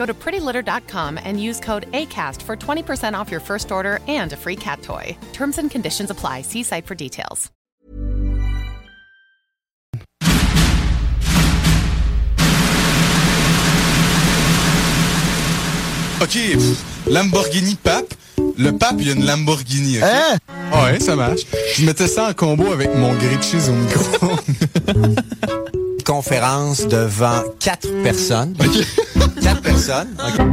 Go to prettylitter.com and use code ACAST for 20% off your first order and a free cat toy. Terms and conditions apply. See site for details. OK, Lamborghini Pape. Le pape, il y a une Lamborghini. ok? Hein? Ouais, ça marche. Je mettais ça en combo avec mon grilled cheese au micro. Conférence devant quatre personnes. Quatre personnes. OK.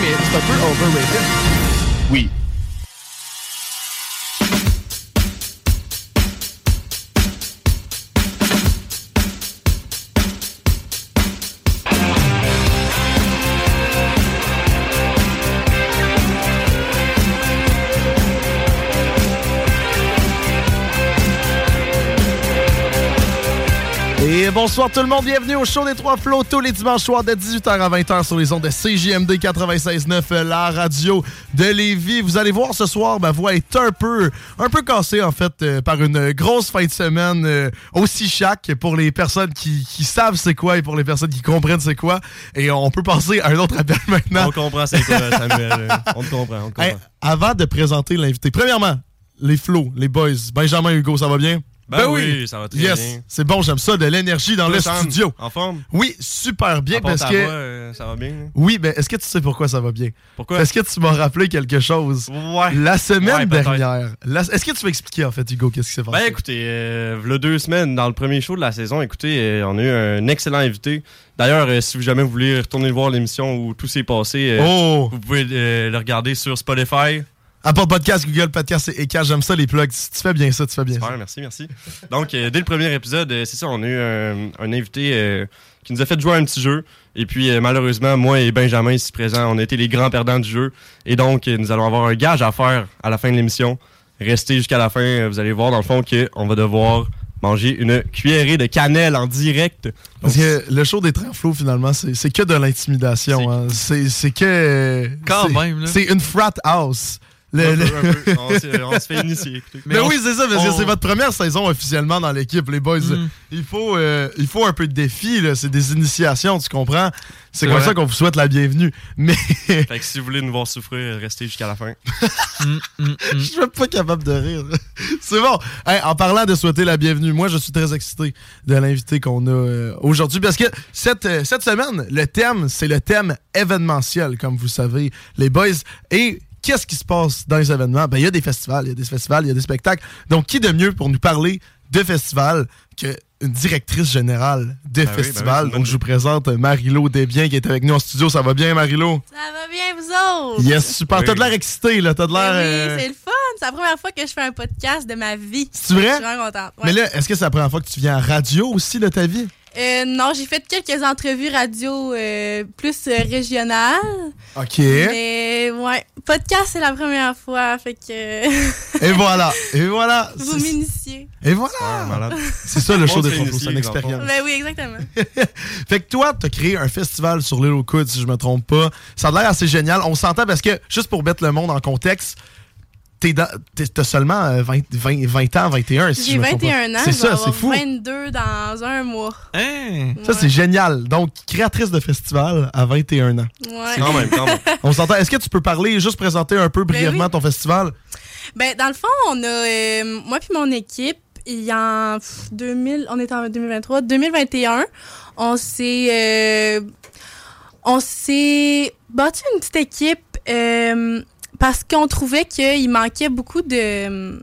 mais c'est un peu overrated. Oui. Bonsoir tout le monde, bienvenue au show des Trois Flots tous les dimanches soirs de 18h à 20h sur les ondes de CJMD 96.9, la radio de Lévis. Vous allez voir ce soir, ma voix est un peu, un peu cassée en fait euh, par une grosse fin de semaine euh, aussi chaque pour les personnes qui, qui savent c'est quoi et pour les personnes qui comprennent c'est quoi. Et on peut passer à un autre appel maintenant. On comprend c'est quoi, Samuel. On te comprend, on te comprend. Hey, avant de présenter l'invité, premièrement, les flots, les boys, Benjamin Hugo, ça va bien? Ben oui, ça va très yes, bien. c'est bon, j'aime ça, de l'énergie dans le studio. En forme? Oui, super bien parce que. voix, euh, ça va bien? là? Oui, mais est-ce que tu sais pourquoi ça va bien? Pourquoi? Parce que tu m'as rappelé quelque chose. Ouais. La semaine Ouais, dernière. la- Est-ce que tu veux expliquer en fait, Hugo, qu'est-ce qui s'est passé? Ben écoutez, euh, v'là deux semaines, dans le premier show de la saison, écoutez, euh, on a eu un excellent invité. D'ailleurs, euh, si vous jamais vous voulez retourner voir l'émission où tout s'est passé, euh, oh! vous pouvez euh, le regarder sur Spotify. Apple Podcast, Google Podcast et Eka, j'aime ça les plugs. Tu, fais bien ça, tu fais bien Super, ça. merci, merci. Donc, euh, dès le premier épisode, euh, c'est ça, on a eu un, un invité euh, qui nous a fait jouer à un petit jeu. Et puis, euh, malheureusement, moi et Benjamin ici présents, on a été les grands perdants du jeu. Et donc, nous allons avoir un gage à faire à la fin de l'émission. Restez jusqu'à la fin, vous allez voir dans le fond qu'on va devoir manger une cuillerée de cannelle en direct. Parce que le show des trains flots, finalement, c'est que de l'intimidation. hein. C'est c'est que. Quand même, là. C'est une frat house. Le- Un le- peu, un peu. On, se fait initier. Mais, on- oui, c'est ça, parce que c'est votre première saison officiellement dans l'équipe, les boys. Mm. Il, faut, euh, il faut un peu de défi, là. c'est des initiations, tu comprends? C'est comme vrai. ça qu'on vous souhaite la bienvenue. Mais Fait que si vous voulez nous voir souffrir, restez jusqu'à la fin. Mm, mm, mm. je suis même pas capable de rire. c'est bon. Hey, en parlant de souhaiter la bienvenue, moi je suis très excité de l'invité qu'on a euh, aujourd'hui parce que cette, euh, cette semaine, le thème, c'est le thème événementiel, comme vous savez, les boys. Et qu'est-ce qui se passe dans les événements? Ben, il y a des festivals, il y a des festivals, il y a des spectacles. Donc, qui de mieux pour nous parler de festivals qu'une directrice générale de Ben oui, ben oui, bonne Donc, je vous présente Marilo Desbiens qui est avec nous en studio. Ça va bien, Marilo? Ça va bien, vous autres? Yes, super. Oui. T'as de l'air excité, là. T'as de Ben l'air. oui, euh, c'est le fun. C'est la première fois que je fais un podcast de ma vie. C'est vrai? Je suis vraiment contente. ouais. Mais là, est-ce que c'est la première fois que tu viens à radio aussi de ta vie? Euh, non, j'ai fait quelques entrevues radio euh, plus euh, régionales. OK. Mais ouais, podcast, c'est la première fois. Fait que Et voilà. Et voilà. vous C'est- m'initiez. Et voilà. C'est ça le On show des Flots, c'est une expérience. Ben oui, exactement. Fait que toi, t'as créé un festival sur l'île aux coudes, si je me trompe pas. Ça a l'air assez génial. On s'entend parce que, juste pour mettre le monde en contexte, t'as seulement euh, 20, 20, 20 ans, 21, si J'ai je me trompe pas. 21 ans. C'est je vais ça, c'est avoir fou. 22 dans un mois. Hein? Ça, Ouais. c'est génial. Donc, créatrice de festival à 21 ans. Ouais. Quand même, quand même. On s'entend. Est-ce que tu peux parler, juste présenter un peu brièvement oui. ton festival? Ben, dans le fond, on a, euh, moi puis mon équipe, il y a en pff, 2000, on est en 2023, 2021, on s'est, euh, on s'est bâti une petite équipe euh, parce qu'on trouvait qu'il manquait beaucoup de,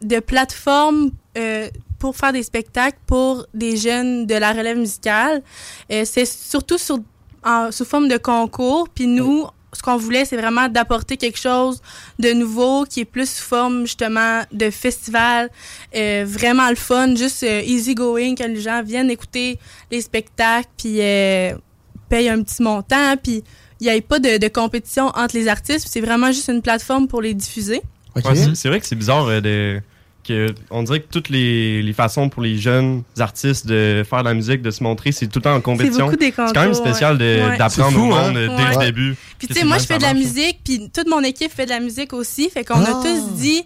de plateformes euh, pour faire des spectacles pour des jeunes de la relève musicale. Euh, c'est surtout sur, en- sous forme de concours. Puis nous, ce qu'on voulait, c'est vraiment d'apporter quelque chose de nouveau qui est plus sous forme justement de festival, euh, vraiment le fun, juste easy going, que les gens viennent écouter les spectacles, puis payent un petit montant, puis il n'y a pas de, de compétition entre les artistes, puis c'est vraiment juste une plateforme pour les diffuser. Ouais, c'est- vrai que c'est bizarre euh, de. Que on dirait que toutes les, les façons pour les jeunes artistes de faire de la musique, de se montrer, c'est tout le temps en C'est compétition. C'est quand même spécial de- ouais. Ouais. d'apprendre au fou, hein? monde euh, dès Ouais. le début. Puis tu sais, moi je fais de la musique, puis toute mon équipe fait de la musique aussi, fait qu'on Ah. a tous dit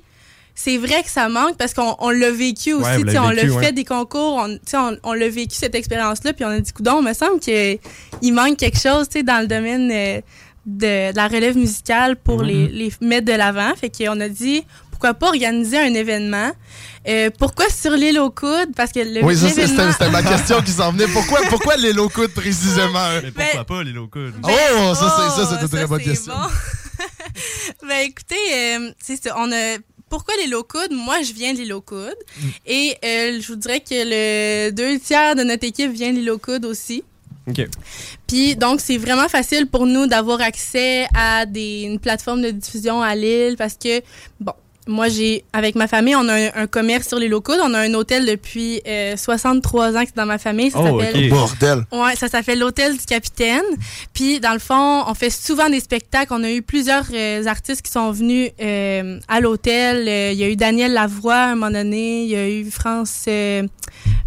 c'est vrai que ça manque parce qu'on on l'a vécu aussi, Ouais, on l'a fait ouais. des concours, on, tu sais, on, on l'a vécu cette expérience-là, puis on a dit coudon, il me semble qu'il manque quelque chose, tu sais, dans le domaine euh, de, de la relève musicale pour Mhm. les, les mettre de l'avant, fait qu'on a dit pourquoi pas organiser un événement? Euh, pourquoi sur l'île aux coudes? Parce que le Oui, ça, c'était c'était ma question qui s'en venait. Pourquoi, pourquoi les low coudes précisément? Mais pourquoi pas les locaux? Oh, ça, c'est ça, c'est une très bonne question. bon. ben écoutez, euh. On a. Pourquoi les coudes? Moi, je viens de l'île aux coudes. Et euh, je vous dirais que le deux tiers de notre équipe vient de l'île aux coudes aussi. Ok. Puis donc, c'est vraiment facile pour nous d'avoir accès à des, une plateforme de diffusion à Lille parce que, bon, moi, j'ai, avec ma famille, on a un, un commerce sur les locaux. On a un hôtel depuis euh, 63 ans que c'est dans ma famille. Ça Oh, s'appelle ok. Bordel. Ouais, ça s'appelle l'hôtel du capitaine. Puis dans le fond, on fait souvent des spectacles. On a eu plusieurs euh, artistes qui sont venus euh, à l'hôtel. Euh, Il y a eu Daniel Lavoie à un moment donné. Il y a eu France. euh,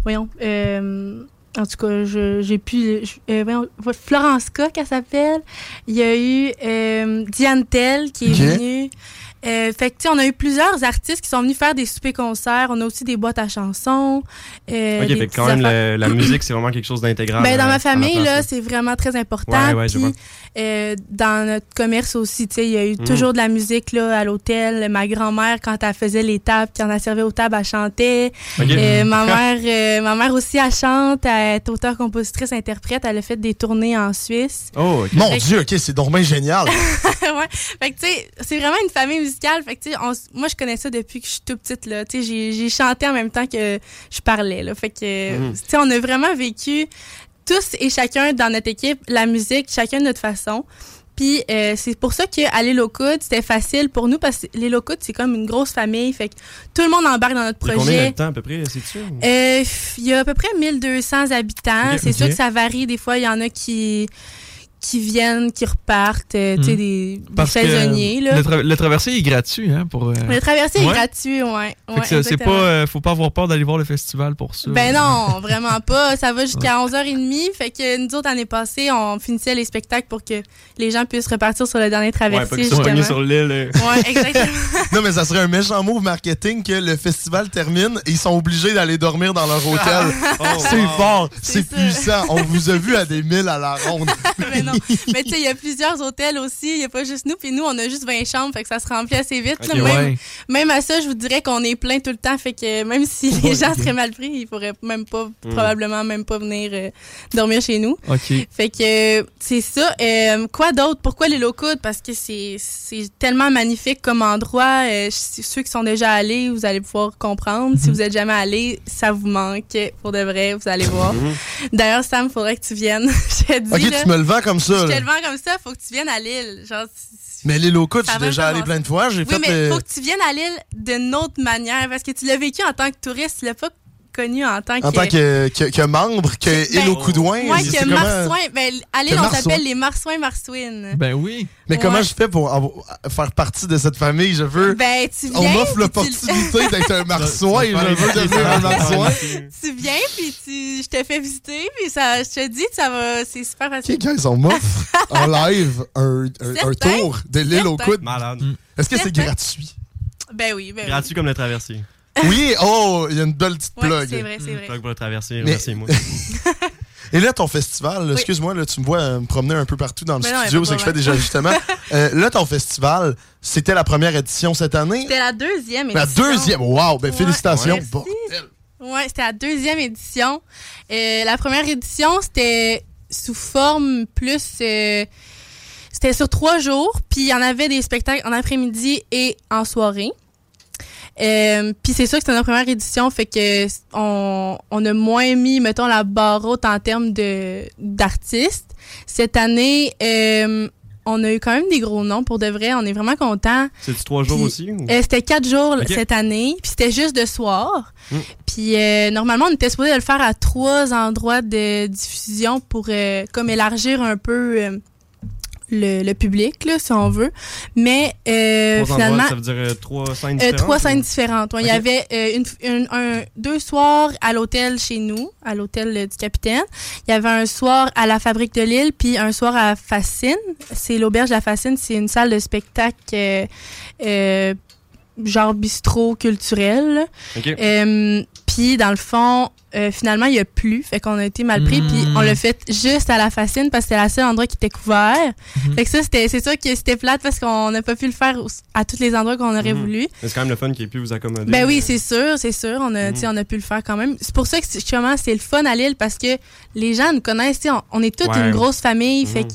voyons. euh, en tout cas, je- j'ai pu. je- euh, voyons, Florence K, qu'elle s'appelle. Il y a eu euh, Diane Tell qui est venue. Euh, fait que, tu sais, on a eu plusieurs artistes qui sont venus faire des soupers-concerts. On a aussi des boîtes à chansons. euh, Ok, des fait que quand même, le- la musique, c'est vraiment quelque chose d'intégral. Ben, dans euh, ma famille, là, c'est vraiment très important. Ouais, ouais, je Puis, vois. euh, dans notre commerce aussi, tu sais, il y a eu Mm. toujours de la musique là, à l'hôtel. Ma grand-mère, quand elle faisait les tables, quand elle servait aux tables, elle chantait. Euh, ma, mère, euh, ma mère aussi, elle chante. Elle est auteure, compositrice, interprète. Elle a fait des tournées en Suisse. Oh. Mon Fait Dieu, ok, c'est donc bien génial. ouais. Fait que, tu sais, c'est vraiment une famille musicale. Fait que, on moi, je connais ça depuis que je suis toute petite, là. J'ai- j'ai chanté en même temps que je parlais, là. Fait que, Mhm. on a vraiment vécu tous et chacun dans notre équipe la musique, chacun de notre façon. Puis euh, c'est pour ça aux coudes, c'était facile pour nous parce que coudes, c'est comme une grosse famille. Fait que tout le monde embarque dans notre Il y a Combien projet. d'habitants à peu près, c'est sûr? Euh, Il y a à peu près 1200 habitants. C'est sûr que ça varie. Des fois, il y en a qui qui viennent, qui repartent, euh, tu sais, Hmm. des, des saisonniers. Là. Le, tra- le traversier est gratuit, hein, pour... euh, Le traversier Ouais. est gratuit, ouais. fait ouais que c'est- pas... euh, faut pas avoir peur d'aller voir le festival pour ça. Ben non, vraiment pas. Ça va jusqu'à 11h30. Fait que nous autres, l'année passée, on finissait les spectacles pour que les gens puissent repartir sur le dernier Ouais, traversier, pas soient pognés justement. sur l'île. Ouais, exactement. non, mais ça serait un méchant move marketing que le festival termine et ils sont obligés d'aller dormir dans leur hôtel. Oh, c'est wow. fort, C'est puissant. On vous a vu à des milles à la ronde. mais non. Mais tu sais, il y a plusieurs hôtels aussi. Il n'y a pas juste nous. Puis nous, on a juste 20 chambres. Fait que ça se remplit assez vite. là. Même, ouais. même à ça, je vous dirais qu'on est plein tout le temps. Fait que même si les gens seraient mal pris, ils pourraient même pas, Mm. probablement même pas venir euh, dormir chez nous. OK. Fait que euh, c'est ça. Euh, quoi d'autre? Pourquoi les locaux? Parce que c'est tellement magnifique comme endroit. Euh, ceux qui sont déjà allés, vous allez pouvoir comprendre. Si vous êtes jamais allé, ça vous manque. Pour de vrai, vous allez voir. D'ailleurs, Sam, faudrait que tu viennes. je te dis, Ok, là, tu me le vends comme ça. je te le vends comme ça, faut que tu viennes à Lille. Genre, tu- Mais locaux, je Ça suis va déjà allé plein de fois. J'ai oui, fait. mais euh, faut que tu viennes à Lille d'une autre manière parce que tu l'as vécu en tant que touriste, tu l'as pas en tant que. En tant que, que, que membre, que Ben, coudouins. Ouais, c'est que comment- Marsouin. Ben, Que on s'appelle les Marsouins Marsouines. Ben oui. Mais comment je fais pour faire partie de cette famille? Je veux. Ben, tu viens. On m'offre tu- l'opportunité d'être un marsouin. Je veux devenir un marsouin. tu viens puis tu je te fais visiter puis ça je te dis ça va c'est super facile. Ok, guys, on m'offre en live un, un- un Certain. tour de l'île coudes. Malade. Est-ce que c'est gratuit? Ben oui, ben Gratuit comme le traversier. Oui, oh, il y a une belle petite oui. Ouais, plug. c'est vrai, c'est vrai. Plug pour le traversier, Mais- merci moi. Et là, ton festival, Oui. excuse-moi, là, tu me vois euh, me promener un peu partout dans le Mais studio, c'est de que je fais des ajustements. Euh, là, ton festival, c'était la première édition cette année? C'était la deuxième La édition. deuxième, wow, ben Ouais, félicitations. Ouais, c'était la deuxième édition. Euh, la première édition, c'était sous forme plus. euh, c'était sur trois jours, puis il y en avait des spectacles en après-midi et en soirée. Euh, puis c'est sûr que c'était notre première édition, fait que on, on a moins mis, mettons, la barre haute en termes de d'artistes. Cette année, euh, on a eu quand même des gros noms pour de vrai. On est vraiment contents. C'est-tu trois jours aussi? ou- euh, c'était quatre jours cette année, puis c'était juste de soir. Mm. Puis euh, normalement, on était supposé de le faire à trois endroits de diffusion pour euh, comme élargir un peu euh, le, le public, là, si on veut. Mais euh, Trois finalement, endroits, ça veut dire euh, trois scènes euh, différentes? trois ou- scènes différentes. Ouais, Il y avait euh, une, une- un, deux soirs à l'hôtel chez nous, à l'hôtel du capitaine. Il y avait un soir à la Fabrique de Lille, puis un soir à Fascine. C'est l'auberge La Fascine, c'est une salle de spectacle euh, euh, genre bistrot culturel. là. Ok. Euh, puis dans le fond, euh, finalement, il y a plus. Fait qu'on a été mal pris. Puis on l'a fait juste à la Fascine parce que c'était le seul endroit qui était couvert. Mhm. Fait que ça, c'était, c'est sûr que c'était plate parce qu'on n'a pas pu le faire à tous les endroits qu'on aurait Mhm. voulu. Mais c'est quand même le fun qui ait pu vous accommoder. Ben oui, Euh, c'est sûr, c'est sûr. On a, tu sais, on a pu le faire quand même. C'est pour ça que justement, c'est le fun à Lille parce que les gens nous connaissent. tu sais, On, on est toute Ouais. une grosse famille. Fait que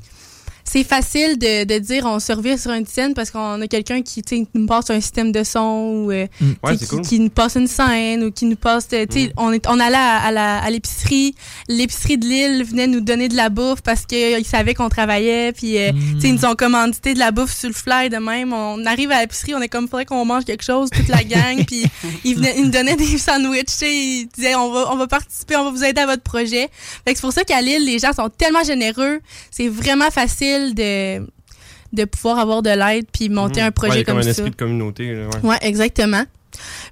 c'est facile de, de dire on se revient sur une scène parce qu'on a quelqu'un qui tu sais, nous passe un système de son ou euh, Ouais, sais, c'est qui, cool. qui nous passe une scène ou qui nous passe. euh, tu sais, Mhm. on, est, on allait à, à la- à l'épicerie. L'épicerie de Lille venait nous donner de la bouffe parce qu'ils savaient qu'on travaillait. Puis euh, tu sais, ils nous ont commandité de la bouffe sur le fly de même. On arrive à l'épicerie, on est comme, faudrait qu'on mange quelque chose, toute la gang. puis ils, venaient- ils nous donnaient des sandwichs. tu sais, Ils disaient, on va, on va participer, on va vous aider à votre projet. Fait que c'est pour ça qu'à Lille, les gens sont tellement généreux. C'est vraiment facile de, de pouvoir avoir de l'aide puis monter Mhm. un projet Ouais, il comme, comme un ça. esprit de communauté. ouais. Ouais, exactement.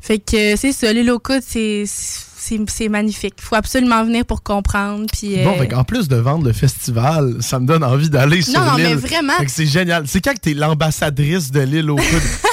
Fait que c'est ça, les locaux, c'est c'est c'est magnifique. Faut absolument venir pour comprendre. Puis euh, Bon, fait en plus de vendre le festival, ça me donne envie d'aller sur non, non, mais l'île. vraiment. Fait que c'est génial. C'est quand que t'es l'ambassadrice de l'île au coude?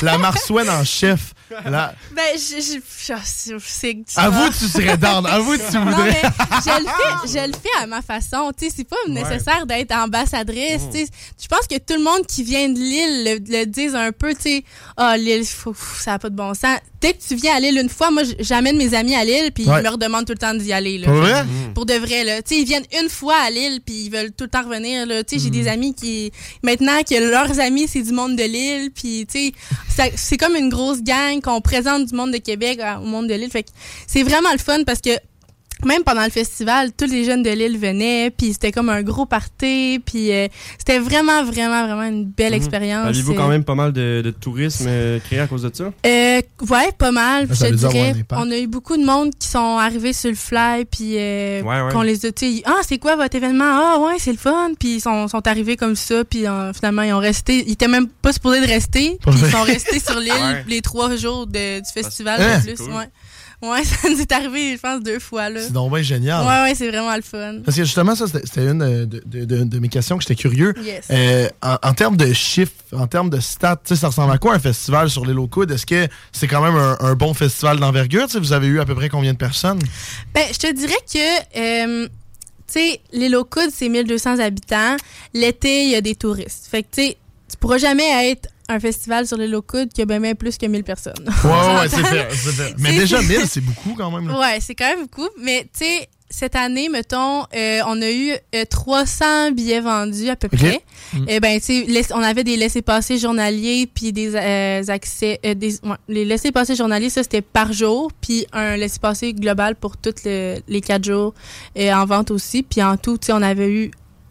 la marsouine en chef. Là. Ben, je, je, c'est Avoue, tu serais down. Avoue, tu Non, voudrais. mais je le fais, je le fais à ma façon. Tu sais, c'est pas nécessaire d'être ambassadrice. Mm. Tu sais, je pense que tout le monde qui vient de Lille le, le dise un peu. Tu sais, ah pff, ça a pas de bon sens. Dès que tu viens à Lille une fois, moi, j'amène mes amis à Lille, puis Ouais. ils me redemandent tout le temps d'y aller. Là. Pour vrai? Pour de vrai, là. Tu sais, ils viennent une fois à Lille, puis ils veulent tout le temps revenir, là. Tu sais, j'ai des amis qui, maintenant que leurs amis, c'est du monde de Lille, puis tu sais, c'est comme une grosse gang qu'on présente du monde de Québec au monde de que c'est vraiment le fun parce que même pendant le festival, tous les jeunes de Lille venaient, puis c'était comme un gros party, puis euh, c'était vraiment, vraiment, vraiment une belle Mhm. expérience. Avez-vous Euh, quand même pas mal de, de tourisme euh, créé à cause de ça? euh, ouais, pas mal. Ça je avoir dirais, on a eu beaucoup de monde qui sont arrivés sur le fly, puis euh, Ouais, ouais. qu'on les a, tu sais, ah, c'est quoi votre événement? Ah, ouais, c'est le fun. Puis ils sont, sont arrivés comme ça, puis euh, finalement, ils ont resté. Ils étaient même pas supposés de rester, puis ils sont restés sur l'île Ouais. les trois jours de- du festival Hein? de C'est plus. cool. Ouais. ça nous est arrivé, je pense, deux fois, là. C'est donc bien génial. Ouais, ouais, c'est vraiment le fun. Parce que justement, ça, c'était une euh, de, de- de- de mes questions que j'étais curieux. Yes. Euh, en, en termes de chiffres, en termes de stats, ça ressemble à quoi un festival sur les locaux? Est-ce que c'est quand même un, un bon festival d'envergure? Vous avez eu à peu près combien de personnes? Ben, je te dirais que, euh, tu sais, l'île aux coudes, c'est 1200 habitants. L'été, il y a des touristes. Fait que, tu sais, tu pourras jamais être un festival sur l'île aux coudes qui a bien, bien plus que 1000 personnes. Ouais, ouais, c'est fait. Mais déjà, 1000, c'est beaucoup quand même. là. Ouais, c'est quand même beaucoup. Mais, tu sais, cette année, mettons, euh, on a eu euh, 300 billets vendus à peu Ok. près. Mm. Eh ben, tu sais, laisse- on avait des laissés-passer journaliers puis des euh, accès, euh, des, ouais, les laissés-passer journaliers, ça c'était par jour, puis un laissez-passer global pour tous le- les quatre jours euh, en vente aussi. Puis en tout, tu sais, on avait eu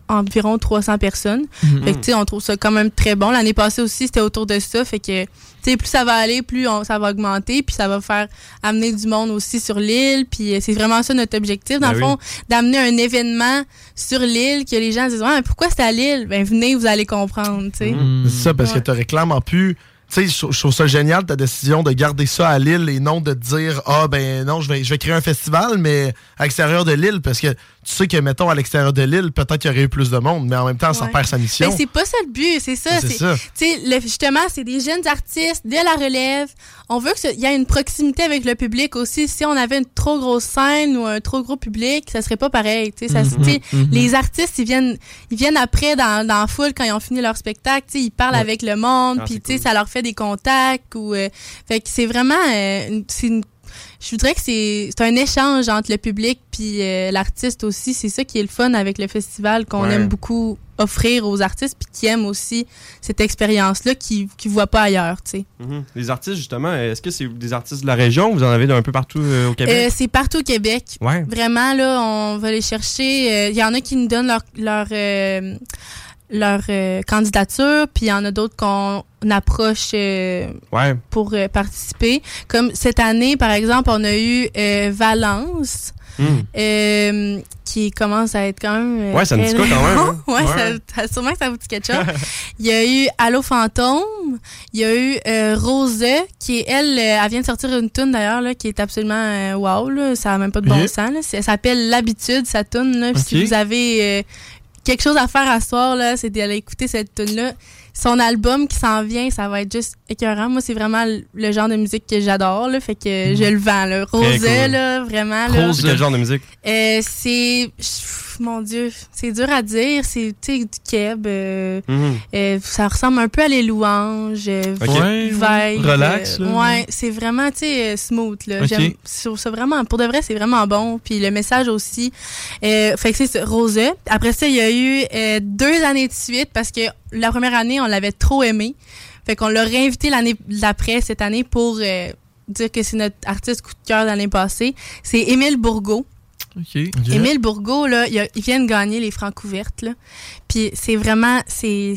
environ 300 personnes. Mhm. Fait que, tu sais, on trouve ça quand même très bon. L'année passée aussi, c'était autour de ça. Fait que, tu sais, plus ça va aller, plus on- ça va augmenter, puis ça va faire amener du monde aussi sur l'île. Puis euh, c'est vraiment ça notre objectif, dans Ben le fond, d'amener un événement sur l'île que les gens disent, ouais, mais pourquoi c'est à l'île? Ben, venez, vous allez comprendre, tu sais. Mhm. C'est ça, parce Ouais. que tu réclamement pu. Tu sais, je trouve- ça génial ta décision de garder ça à Lille et non de te dire Ah, ben non, je vais, je vais créer un festival, mais à l'extérieur de l'île, parce que tu sais que, mettons, à l'extérieur de l'île, peut-être qu'il y aurait eu plus de monde, mais en même temps, ça perd sa mission. Ben, c'est pas ça le but, c'est ça. C'est c'est- ça. Tu sais, le- justement, c'est des jeunes artistes de la relève. On veut qu'il y ait une proximité avec le public aussi. Si on avait une trop grosse scène ou un trop gros public, ça serait pas pareil. Tu sais, ça- Mhm, mhm. Les artistes, ils viennent, ils viennent après dans, dans la foule quand ils ont fini leur spectacle. Tu sais, ils parlent Ouais. avec le monde, Ah, puis c'est tu sais, cool. ça leur fait des contacts. Ou, euh, fait que c'est vraiment, euh, une je voudrais que c'est c'est un échange entre le public puis euh, l'artiste aussi. C'est ça qui est le fun avec le festival, qu'on Ouais. aime beaucoup offrir aux artistes puis qui aiment aussi cette expérience-là qu'ils ne voient pas ailleurs, tu sais. Mhm. Les artistes, justement, est-ce que c'est des artistes de la région ou vous en avez d'un peu partout euh, au Québec? Euh, c'est partout au Québec. Ouais. Vraiment, là, on va les chercher. Il y en a qui nous donnent leur, leur, leur euh, candidature, puis il y en a d'autres qu'on approche euh, Ouais. pour euh, participer. Comme cette année, par exemple, on a eu Valence. Hmm. qui commence à être quand même. Ouais, ça me dit quoi quand même, hein? ouais, Ouais. Ça, ça- sûrement que ça vous dit quelque chose. Il y a eu Allo Fantôme. Il y a eu Rose, qui elle, elle vient de sortir une tune d'ailleurs, qui est absolument wow, là, ça n'a même pas de bon sens. Là. Ça s'appelle L'habitude, sa tune. Si vous avez quelque chose à faire à ce soir, là, c'est d'aller écouter cette tune là Son album qui s'en vient, ça va être juste écœurant. Moi, c'est vraiment le- genre de musique que j'adore, là, fait que je le vends. Là. Rose, Mhm. cool. là, vraiment. Là. C'est quel genre de musique? Euh, c'est. Mon Dieu, c'est dur à dire. C'est tu sais, du keb. euh, Mhm. euh, ça ressemble un peu à les louanges. euh, relax, euh, ouais, c'est vraiment, tu sais, smooth, là. Ok. J'aime, je trouve ça vraiment, pour de vrai, c'est vraiment bon. Puis le message aussi. Euh, fait que c'est ça, Rose. Après ça, il y a eu euh, deux années de suite parce que la première année, on l'avait trop aimé. Fait qu'on l'a réinvité l'année d'après, cette année, pour euh, dire que c'est notre artiste coup de cœur de l'année passée. C'est Émile Bourgault. Émile Bourgault, là, il, a- il vient de gagner les francs couvertes, là. Puis c'est vraiment, c'est,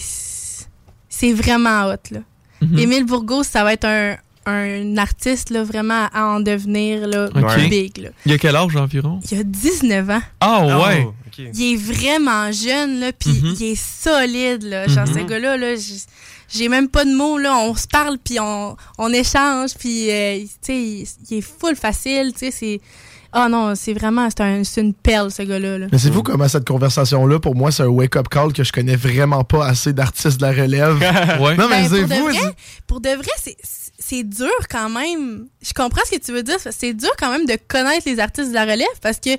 c'est vraiment hot, là. Mhm. Émile Bourgault, ça va être un, un artiste, là, vraiment à en devenir, là, big, là. Il a quel âge environ? Il a 19 ans. Ah ouais! Oh, ok. Il est vraiment jeune, là, puis Mhm. il est solide, là. Genre, Mhm. ce gars-là, là, j'ai même pas de mots, là. On se parle, puis on, on échange, puis, euh, tu sais, il, il est full facile, tu sais, c'est... Ah non, c'est vraiment, c'est un- c'est une perle, ce gars-là, là. Mais c'est fou comment cette conversation-là, pour moi, c'est un wake-up call que je connais vraiment pas assez d'artistes de la relève. Ouais. Non, mais Ben, c'est pour, de vrai, pour de vrai, c'est- c'est dur quand même. Je comprends ce que tu veux dire. C'est dur quand même de connaître les artistes de la relève parce que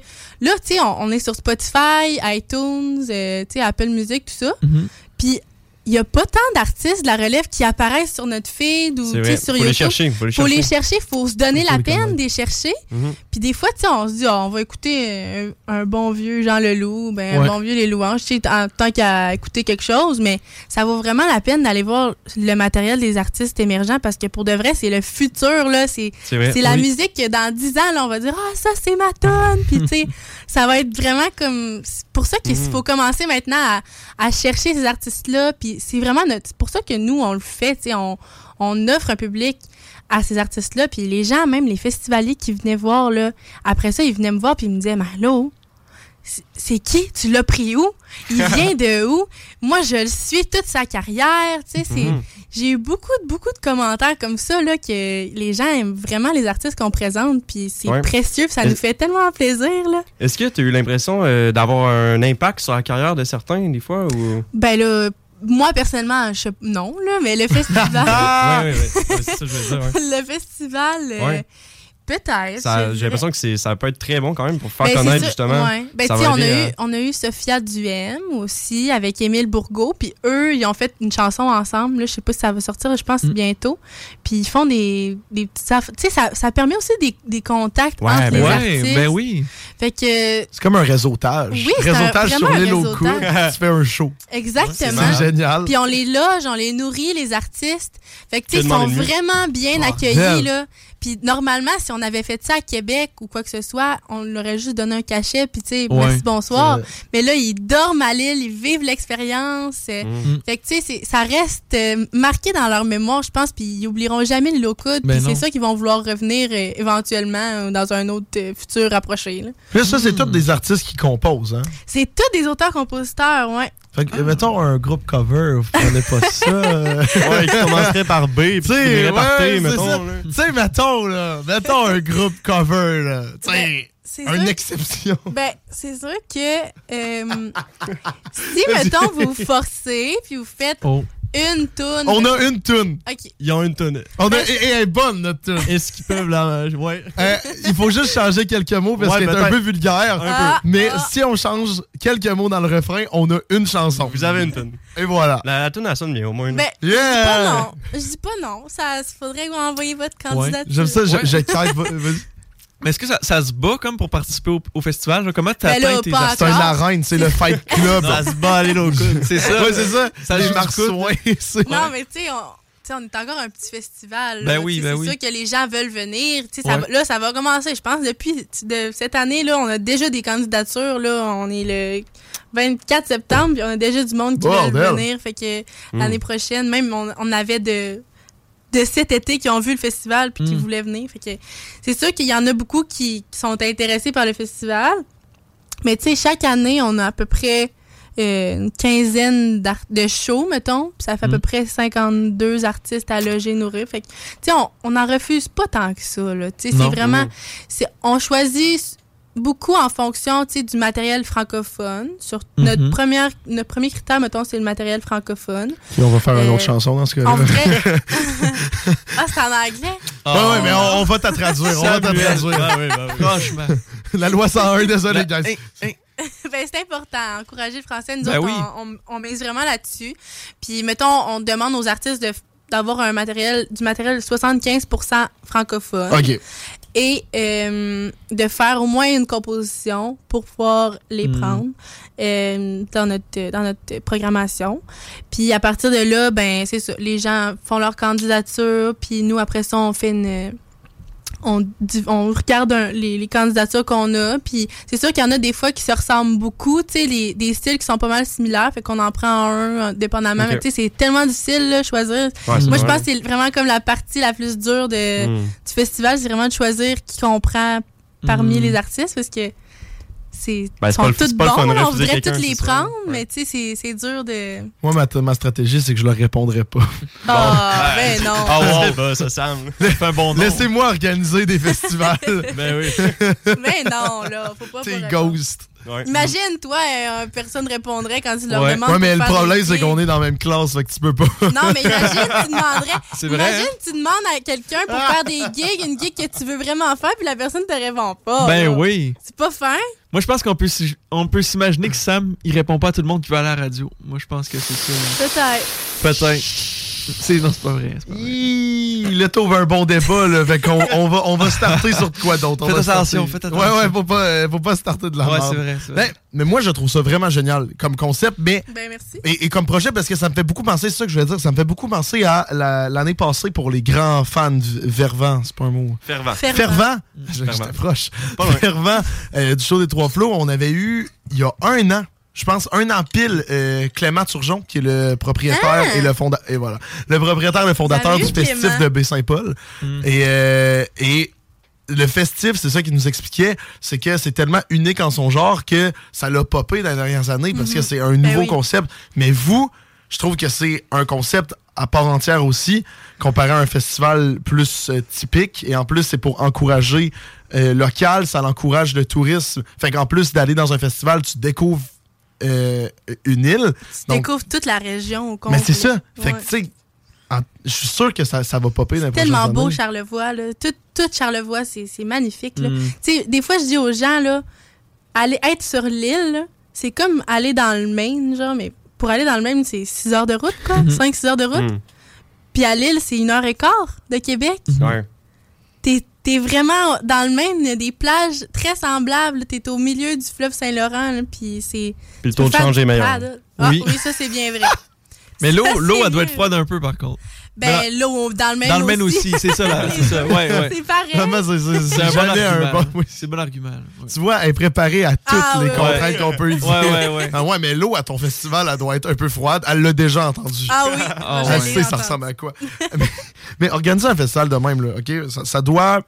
là, tu sais, on, on est sur Spotify, iTunes, euh, tu sais, Apple Music, tout ça. Mhm. Puis, il y a pas tant d'artistes de la relève qui apparaissent sur notre feed ou vrai. sur Faut YouTube. les chercher. Faut les Faut chercher. les chercher, faut se donner Faut la peine de les chercher. Mhm. Puis des fois, tu sais, on se dit, Ah, on va écouter un, un bon vieux Jean Leloup, ben, Ouais. un bon vieux Les Louanges, tu sais, en tant qu'à écouter quelque chose, mais ça vaut vraiment la peine d'aller voir le matériel des artistes émergents parce que pour de vrai, c'est le futur, là. C'est la Oui. musique que dans 10 ans, là, on va dire, ah, ça, c'est ma tonne. Puis, tu sais, ça va être vraiment comme. C'est pour ça qu'il Mhm. faut commencer maintenant à, à chercher ces artistes-là. Puis, c'est vraiment notre. C'est pour ça que nous, on le fait, tu sais, on, on offre un public à ces artistes-là. Puis, les gens, même les festivaliers qui venaient voir, là, après ça, ils venaient me voir, puis ils me disaient, mais allô? C'est- qui? Tu l'as pris où? Il vient de où? Moi, je le suis toute sa carrière. Tu sais, c'est. Mhm. J'ai eu beaucoup, de- beaucoup de commentaires comme ça, là, que les gens aiment vraiment les artistes qu'on présente, puis c'est Ouais. précieux, puis ça nous fait tellement plaisir, là. Est-ce que tu as eu l'impression euh, d'avoir un impact sur la carrière de certains, des fois? Ou... Ben là, moi, personnellement, je, non, là, mais le festival, Ouais, ouais, ouais. Ça que je veux dire. le festival, euh. Peut-être. J'ai l'impression que c'est- ça peut être très bon quand même pour faire Ben, connaître justement. ouais. Ben, ça va on, a eu, on a eu Sophia Duhem aussi avec Émile Bourgault. Puis eux, ils ont fait une chanson ensemble. Là, je sais pas si ça va sortir, je pense Mm. bientôt. Puis ils font des, des petites Tu sais, ça, ça permet aussi des, des contacts Ouais, entre ben les Ouais, artistes. ben oui. Fait que, C'est comme un réseautage. Oui, c'est un- réseautage sur l'île au réseautage. coude, tu fais un show. exactement. C'est génial. Puis on les loge, on les nourrit, les artistes. Fait que, tu sais, ils sont vraiment bien accueillis, là. Puis normalement, si on avait fait ça à Québec ou quoi que ce soit, on leur aurait juste donné un cachet, puis tu sais, Ouais. merci, bonsoir. Mais là, ils dorment à l'île, ils vivent l'expérience. euh, Mhm. Fait que, tu sais, ça reste euh, marqué dans leur mémoire, je pense, puis ils oublieront jamais le low coude. Ben Puis c'est ça qu'ils vont vouloir revenir euh, éventuellement euh, dans un autre euh, futur rapproché. là. Puis ça, c'est tous des artistes qui composent. Hein? C'est tous des auteurs-compositeurs, ouais. Fait que, mettons un groupe cover, vous prenez pas ça. Ouais, qui commencerait par B, puis qui finirait par ouais, T, c'est mettons. Tu sais, mettons, là. Mettons un groupe cover, là. Tu sais, C'est une exception. Ben, c'est sûr que euh, si, mettons, vous vous forcez, puis vous faites Oh. Une toune. On a une toune. OK. Ils ont une tonne. On a, et, et elle est bonne, notre toune. Est-ce qu'ils peuvent la. Ouais. Euh, il faut juste changer quelques mots parce Ouais, qu'elle est un peu vulgaire. Un Ah, Mais ah. si on change quelques mots dans le refrain, on a une chanson. Vous avez une tonne. Et voilà. La, la tune, elle sonne bien, au moins. Ben, je dis Yeah! pas non. Je dis pas non. Ça, faudrait envoyiez votre candidature. J'aime ça, je, Ouais. je kiffe. Vas-y. Mais est-ce que ça, ça se bat comme pour participer au, au festival? genre? Comment tu Ben là, atteins tes? C'est un arène, c'est le Fight Club. Ça se bat l'autre C'est ça. Ouais, c'est ça. Ça les marsouins. Non, mais tu sais, on, on est encore un petit festival. Ben là. oui, Tu sais, ben c'est oui. sûr que les gens veulent venir. Ça Ouais. là, ça va commencer. Je pense depuis de cette année, là, on a déjà des candidatures. Là, on est le 24 septembre, puis on a déjà du monde qui Bordel. veut venir. Fait que Hmm. l'année prochaine, même on, on avait de de cet été qui ont vu le festival puis qui Mm. voulaient venir. Fait que c'est sûr qu'il y en a beaucoup qui, qui sont intéressés par le festival. Mais tu sais, chaque année, on a à peu près euh, une quinzaine de shows, mettons. Puis ça fait à peu Mm. près 52 artistes à loger, nourrir. Fait que, tu sais, on, on en refuse pas tant que ça, là. Tu sais, c'est vraiment... Mm. c'est On choisit beaucoup en fonction, du matériel francophone. Sur notre, Mhm. première, notre premier critère, mettons, c'est le matériel francophone. Puis on va faire une Euh, autre chanson dans ce cas-là. En vrai... ah, c'est en anglais? Ouais, ouais, mais on, on va te traduire. On va te traduire. Ah oui, bah oui. Franchement. La loi 101, désolé, guys. Hey, hey. ben, c'est important, encourager le français. Nous Ben autres, oui. on, on, on mise vraiment là-dessus. Puis, mettons, on demande aux artistes de d'avoir un matériel du matériel 75% francophone OK. Et euh, de faire au moins une composition pour pouvoir les Mhm. prendre euh, dans notre dans notre programmation. Puis à partir de là, ben c'est ça, les gens font leur candidature, puis nous après ça on fait une on, on regarde un- les, les candidatures qu'on a, puis c'est sûr qu'il y en a des fois qui se ressemblent beaucoup, tu sais, les- des styles qui sont pas mal similaires, fait qu'on en prend un euh, dépendamment. Mais tu sais, c'est tellement difficile là, choisir. Ouais, Moi, je pense que c'est vraiment comme la partie la plus dure de, Mm. du festival, c'est vraiment de choisir qui qu'on prend parmi Mm. les artistes, parce que c'est Ben, sont pas de là, on voudrait tous les prendre, Ouais. mais tu sais, c'est- c'est dur de... Moi, ma, ma stratégie, c'est que je leur répondrai pas. Ah, ben non. Ah, wow, bah, ça semble. C'est un bon nom. Laissez-moi organiser des festivals. Ben oui. Mais non, là, faut pas... T'es ghost. Ouais. Imagine, toi, euh, personne répondrait quand tu leur Ouais. demandes Ouais, mais le problème, c'est qu'on est dans la même classe, fait que tu peux pas. Non, mais imagine, tu demanderais... C'est vrai, Imagine, hein? tu demandes à quelqu'un pour faire des gigs, une gig que tu veux vraiment faire, puis la personne te répond pas. Ben là. oui. C'est pas fin. Moi, je pense qu'on peut, s'y- on peut s'imaginer que Sam, il répond pas à tout le monde qui va à la radio. Moi, je pense que c'est ça. Peut-être. Peut-être. C'est, non, c'est pas vrai. pas vrai. Hi, Là, t'ouvres un bon débat, là. Fait qu'on on va, on va starter sur quoi d'autre? On Faites va attention, starter- faites Ouais, attention. ouais, faut pas, euh, faut pas starter de la Ouais, merde. c'est vrai, c'est vrai. Ben, mais moi, je trouve ça vraiment génial comme concept, mais Ben merci. Et, et comme projet, parce que ça me fait beaucoup penser, c'est ça que je veux dire, ça me fait beaucoup penser à la- l'année passée pour les grands fans du Vervent, c'est pas un mot. Fervent. Fervent. Fervent, Fervent. loin. Fervent euh, du show des Trois Flots, on avait eu, il y a un an, je pense, un an pile, euh, Clément Turgeon, qui est le propriétaire Ah! et le fondateur, et voilà, le propriétaire et le fondateur Salut, du festif Clément. de Baie-Saint-Paul. Mm. Et, euh, et le festif, c'est ça qu'il nous expliquait, c'est que c'est tellement unique en son genre que ça l'a popé dans les dernières années parce que c'est un nouveau Ben oui. concept. Mais vous, je trouve que c'est un concept à part entière aussi, comparé à un festival plus euh, typique. Et en plus, c'est pour encourager euh, local, ça l'encourage le tourisme. Fait qu'en plus d'aller dans un festival, tu découvres euh, une île. Tu Donc- découvres toute la région au complet. mais c'est ça. Fait que, Ouais. tu sais, je suis sûr que ça, ça va popper dans les tellement beau, années. Charlevoix. Là. Tout, tout Charlevoix, c'est c'est magnifique. là. Mm. Tu sais, Des fois, je dis aux gens, là, aller être sur l'île, c'est comme aller dans le Maine, genre, mais pour aller dans le Maine, c'est 6 heures de route, quoi. 5-6 heures de route. Mm. Puis à l'île, c'est une heure et quart de Québec. Ouais. T'es es vraiment dans le Maine, il y a des plages très semblables. T'es au milieu du fleuve Saint-Laurent, puis c'est... Puis le taux de change est meilleur. Ah, Oui. oui. ça, c'est bien vrai. Mais l'eau, l'eau, elle doit être froide un peu, par contre. Ben, l'eau, dans le Maine Dans le Maine aussi, c'est ça, là. C'est ça, ouais, ouais. C'est pareil. Vraiment, c'est- c'est C'est c'est un bon jamais un argument. bon. oui. C'est bon argument. Ouais. Tu vois, elle est préparée à toutes Ah, les ouais, contraintes ouais. qu'on peut y dire. Ouais, ouais, ouais. Ah ouais, mais l'eau à ton festival, elle doit être un peu froide. Elle l'a déjà entendu. Ah oui. Ah, je Elle sait ça ressemble à quoi. mais, mais organiser un festival de même, là, OK? Ça, ça doit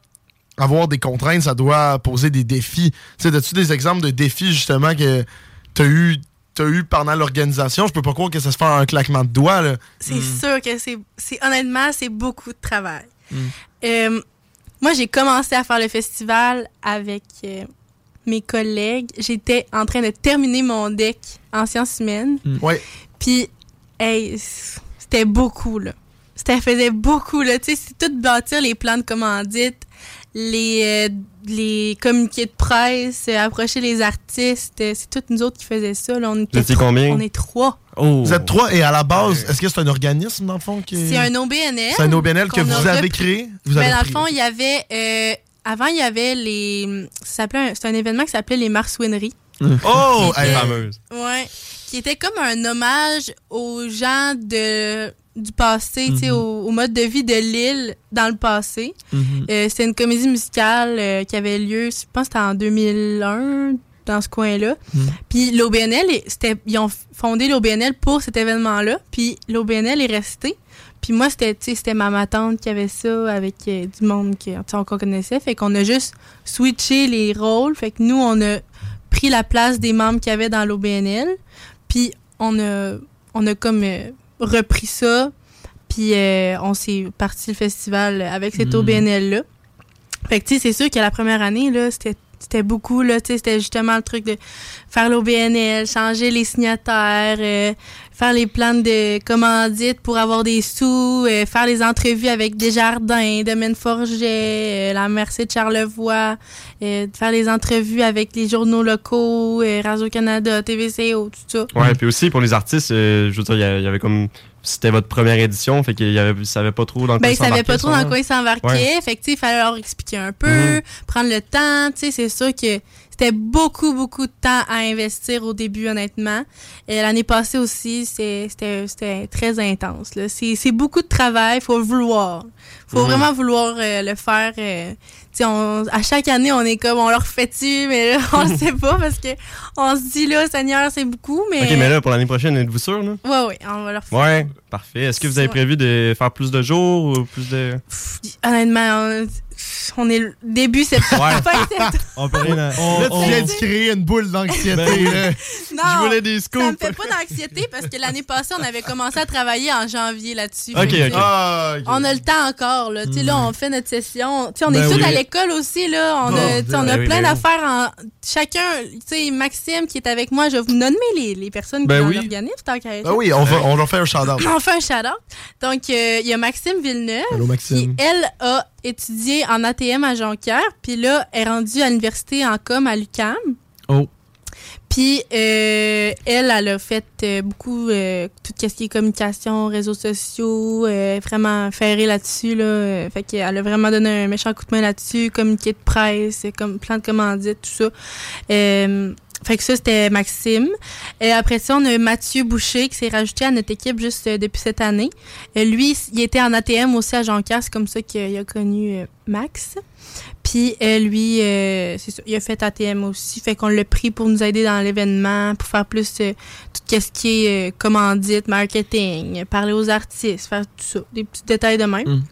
avoir des contraintes, ça doit poser des défis. Tu sais, as-tu des exemples de défis, justement, que t'as eu, t'as eu pendant l'organisation? Je peux pas croire que ça se fait en un claquement de doigts, là. C'est sûr que c'est, c'est honnêtement, c'est beaucoup de travail. Mm. Euh, moi, j'ai commencé à faire le festival avec euh, mes collègues. J'étais en train de terminer mon deck en sciences humaines. Ouais. Puis, hey, c'était beaucoup, là. C'était faisait beaucoup, là. Tu sais, c'est tout bâtir les plans de commandite, les, euh, les communiqués de presse, euh, approcher les artistes. euh, c'est toutes nous autres qui faisaient ça, là. On était étiez trois- combien? On est trois. Vous êtes trois et à la base, est-ce que c'est un organisme dans le fond qui C'est un OBNL. C'est un OBNL que vous avez créé? Vous Ben, avez dans le fond, il y avait. euh, avant, il y avait les. ça s'appelait un- C'est un événement qui s'appelait les Marsouineries. Oh, était- fameuse. Ouais. Qui était comme un hommage aux gens de, du passé, tu sais, Mhm. au, au mode de vie de l'île dans le passé. Mhm. Euh, C'était une comédie musicale euh, qui avait lieu, je pense c'était en 2001, dans ce coin-là. Mhm. Puis l'OBNL, ils ont fondé l'OBNL pour cet événement-là. Puis l'OBNL est resté. Puis moi, c'était tu sais, c'était ma, ma tante qui avait ça avec euh, du monde qu'on connaissait. Fait qu'on a juste switché les rôles. Fait que nous, on a pris la place des membres qu'il y avait dans l'OBNL. Puis on a, on a comme repris ça. Puis euh, on s'est parti le festival avec cet Mhm. OBNL-là. Fait que, tu sais, c'est sûr que la première année, là, c'était c'était beaucoup, là, tu sais, c'était justement le truc de faire l'OBNL, changer les signataires, euh, faire les plans de commandite pour avoir des sous, euh, faire les entrevues avec Desjardins, Domaine Forget, euh, la Mercé de Charlevoix, euh, faire les entrevues avec les journaux locaux, Radio-Canada, TVCO, tout ça. Ouais, puis aussi pour les artistes, euh, je veux dire, il y il avait comme. C'était votre première édition, fait qu'il y avait, ils savaient pas trop dans Ben, quoi ils savaient s'embarquer, pas trop dans quoi ils s'embarquaient. Ouais. Fait que, il fallait leur expliquer un peu, Mhm. prendre le temps. Tu sais, c'est sûr que c'était beaucoup, beaucoup de temps à investir au début, honnêtement. Et l'année passée aussi, c'était très intense. là. C'est c'est beaucoup de travail. faut vouloir. faut vraiment vouloir euh, le faire. euh, on- à chaque année, on est comme, on leur fait-tu, mais là, on le sait pas parce que on se dit, là, Seigneur, c'est beaucoup, mais... Ok, mais là, pour l'année prochaine, êtes-vous sûr, là? Ouais, ouais, on va leur faire. Ouais, parfait. Est-ce que vous avez prévu de faire plus de jours ou plus de. Honnêtement, on, on est début septembre. Ouais. Fin septembre. On peut rien. Là, tu viens de créer une boule d'anxiété. Ben. Non, Je voulais des Ça scoops. me fait pas d'anxiété parce que l'année passée, on avait commencé à travailler en janvier là-dessus. Ok. Ah, ok. On a le temps encore. Là, Tu sais, là on fait notre session. Tu sais, on Ben est tous oui. à l'école aussi. Là. On Bon, a, tu sais, on a ben oui, plein ben d'affaires. En... Chacun, tu sais, Maxime qui est avec moi, je vais vous nommer les, les personnes Ben qui oui. tant. Ben oui, on, va, on leur fait un shout-out. On fait un shout-out. Donc, euh, il y a Maxime Villeneuve. Allô, Maxime. Qui, elle, a étudié en ATM à Jonquière. Puis là, elle est rendue à l'université en com à l'UQAM. Oh. Puis, euh, elle, elle a fait euh, beaucoup, euh, tout ce qui est communication, réseaux sociaux, euh, vraiment ferré là-dessus. Là, fait qu'elle a vraiment donné un méchant coup de main là-dessus, communiqué de presse, comme plan de commandite, tout ça. Fait que ça, c'était Maxime. Et après ça, on a Mathieu Boucher qui s'est rajouté à notre équipe juste euh, depuis cette année. Euh, lui, il était en ATM aussi à Jonquière. C'est comme ça qu'il a connu euh, Max. Puis euh, lui, c'est ça, il a fait ATM aussi. Fait qu'on l'a pris pour nous aider dans l'événement, pour faire plus tout ce qui est commandite, marketing, parler aux artistes, faire tout ça, des petits détails de même. Mm.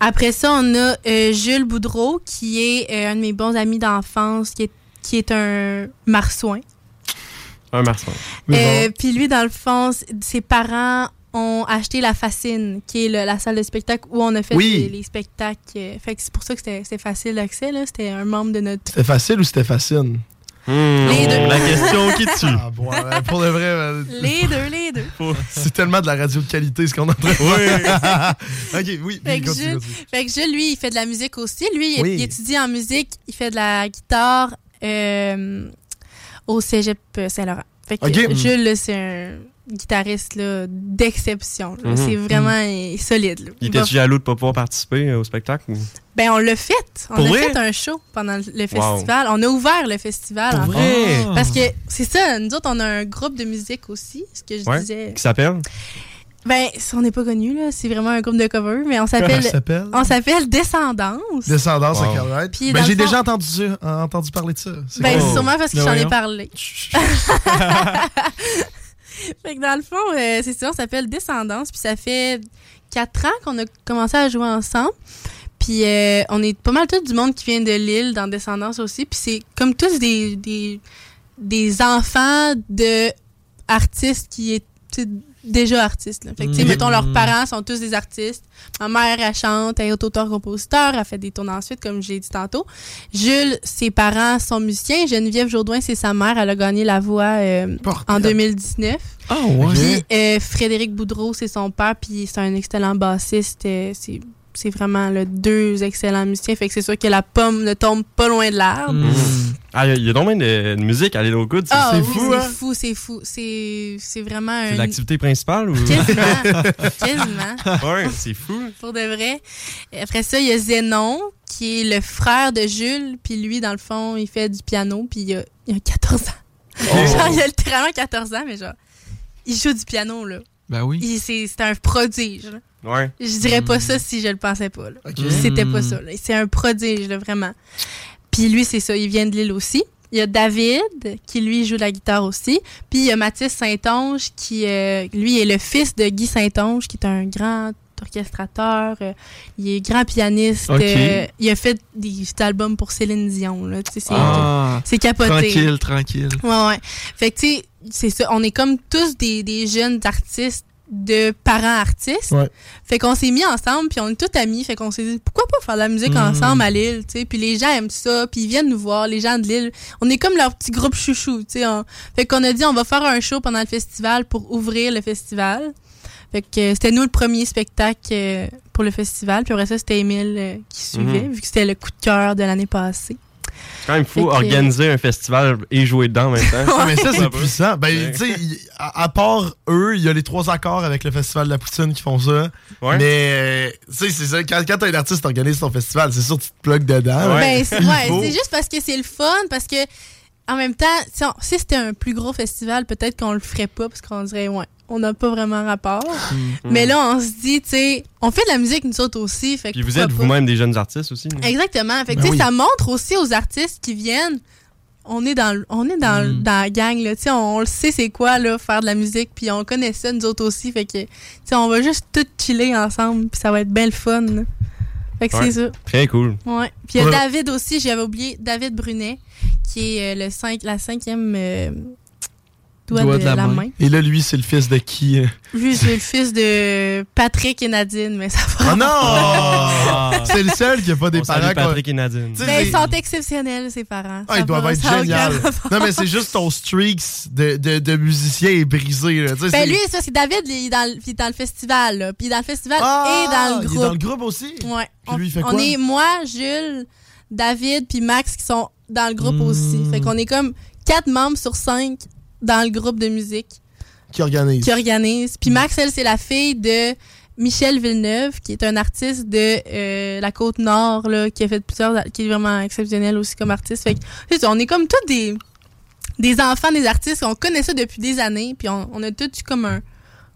Après ça, on a Jules Boudreau, qui est un de mes bons amis d'enfance, qui est, qui est un marsouin. Un marsouin. Euh, Puis lui, dans le fond, ses parents ont acheté La Fascine, qui est le- la salle de spectacle où on a fait Oui. les, les spectacles. euh, Fait que c'est pour ça que c'était c'était facile d'accès. là. C'était un membre de notre... C'était facile ou c'était facile? Les deux. La question qui tue. Ah, bon, pour de vrai. Les deux, les deux. C'est tellement de la radio de qualité ce qu'on est en train de faire. ok, oui, Fait oui, que, continue, Jules, lui, il fait de la musique aussi. Lui, il, Oui. il étudie en musique, il fait de la guitare euh, au cégep Saint-Laurent. Fait que Ok. Jules, c'est un guitariste d'exception. Mhm. C'est vraiment euh, solide. là. Il était jaloux de pas pouvoir participer euh, au spectacle? ou- Ben, on l'a fait. On Pour a vrai? fait un show pendant le festival. On a ouvert le festival. Pour en vrai? fait. Parce que c'est ça, nous autres, on a un groupe de musique aussi, ce que je Ouais. disais. Qui s'appelle? Ben, si on n'est pas connu, là, c'est vraiment un groupe de cover, mais on s'appelle. Ça s'appelle? On s'appelle Descendance. Descendance Wow. à Ben, j'ai fond- déjà entendu, ça- entendu parler de ça. C'est Ben, sûrement parce que Ben j'en ai parlé. fait que dans le fond, euh, c'est ça, on s'appelle Descendance, puis ça fait quatre ans qu'on a commencé à jouer ensemble. Puis euh, on est pas mal tous du monde qui vient de Lille dans Descendance aussi. Puis c'est comme tous des, des, des enfants de artistes qui sais, déjà artistes. là. Fait que, tu sais, Mm. mettons, leurs parents sont tous des artistes. Ma mère, elle chante, elle est auteur-compositeur, elle fait des tours ensuite, comme j'ai dit tantôt. Jules, ses parents sont musiciens. Geneviève Jourdouin, c'est sa mère. Elle a gagné la voix euh, en 2019. Ah ouais. Puis euh, Frédéric Boudreau, c'est son père, puis c'est un excellent bassiste. euh, c'est c'est vraiment là, deux excellents musiciens. Fait que c'est sûr que la pomme ne tombe pas loin de l'arbre. Mm. Ah, il y, a donc bien de, de musique à aux coudes. C'est Ah c'est oui, fou, c'est hein? fou, c'est fou. C'est c'est vraiment C'est un... l'activité principale ou? Quasiment. Quasiment. ouais, c'est fou. Pour de vrai. Après ça, il y a Zénon, qui est le frère de Jules. Puis lui, dans le fond, il fait du piano. Puis il a, il a 14 ans. Oh. genre, il a littéralement 14 ans, mais genre, il joue du piano, là. Ben oui. Il- C'est c'est un prodige. là. Ouais. Je dirais pas ça si je le pensais pas. là. C'était pas ça. là. C'est un prodige, là, vraiment. Puis lui, c'est ça. Il vient de l'île aussi. Il y a David, qui lui joue de la guitare aussi. Puis il y a Mathis Saint-Onge, qui euh, lui est le fils de Guy Saint-Onge, qui est un grand orchestrateur. euh, il est grand pianiste. Euh, il a fait des albums pour Céline Dion. C'est Ah. c'est capoté. Tranquille, tranquille. Ouais, ouais. Fait que, tu sais, c'est ça. On est comme tous des, des jeunes artistes de parents artistes. Ouais. Fait qu'on s'est mis ensemble, puis on est tous amis. Fait qu'on s'est dit, pourquoi pas faire de la musique Mhm. ensemble à Lille, tu sais. Puis les gens aiment ça, puis ils viennent nous voir, les gens de Lille. On est comme leur petit groupe chouchou, tu sais. on- Fait qu'on a dit, on va faire un show pendant le festival pour ouvrir le festival. Fait que c'était nous le premier spectacle euh, pour le festival. Puis après ça, c'était Émile euh, qui suivait, Mhm. vu que c'était le coup de cœur de l'année passée. C'est quand même fou Fait que- organiser un festival et jouer dedans en même temps. Ah, mais ça, c'est puissant. Ben, Ouais. tu sais, à, à part eux, il y a les trois accords avec le Festival de la Poutine qui font ça. Ouais. Mais, euh, tu sais, c'est ça. Quand, quand t'es un artiste organise ton festival, c'est sûr que tu te plugues dedans. Ouais. Ben, c'est juste parce que c'est le fun, parce que en même temps, si, on- si c'était un plus gros festival, peut-être qu'on le ferait pas, parce qu'on dirait, ouais, on n'a pas vraiment rapport. Mm. Mais là, on se dit, tu sais, on fait de la musique, nous autres aussi. Fait Puis vous êtes vous-même des jeunes artistes aussi. Exactement. Fait que, Ben tu sais, oui. ça montre aussi aux artistes qui viennent. On est dans, le- on est dans, Mm. dans la gang, là. Tu sais, on, le sait c'est quoi, là, faire de la musique, puis on connaît ça, nous autres aussi. Fait que, tu sais, on va juste tout chiller ensemble, puis ça va être bien le fun, là. Fait que Ouais. c'est ça. Très cool. Ouais. Puis il y a Ouais. David aussi, j'avais oublié, David Brunet, qui est euh, le cinq, la cinquième euh, doigt, de, la, main. Et là, lui, c'est le fils de qui? euh? Lui, c'est le fils de Patrick et Nadine, mais ça va. Oh non! c'est le seul qui a pas des On parents. Patrick et Nadine. Mais c'est- ils sont exceptionnels, ses parents. Ah, Ça ils doivent être rapport. Non, mais c'est juste ton streaks de, de, de musicien est brisé. Là. Ben c'est- lui, ça, c'est David, il est dans le, il est dans le festival, là. Puis il est dans le festival Ah, et dans le Il est groupe. dans le groupe aussi? Ouais. Puis on, lui, il fait on quoi? est moi, Jules, David, puis Max qui sont dans le groupe Hmm. aussi. Fait qu'on est comme quatre membres sur cinq dans le groupe de musique. Qui organise. qui organise. Puis Max, elle, c'est la fille de Michel Villeneuve, qui est un artiste de euh, la côte nord, là, qui a fait plusieurs, qui est vraiment exceptionnel aussi comme artiste. Fait que, on est comme tous des, des enfants des artistes, on connaît ça depuis des années, puis on, on a tous eu comme un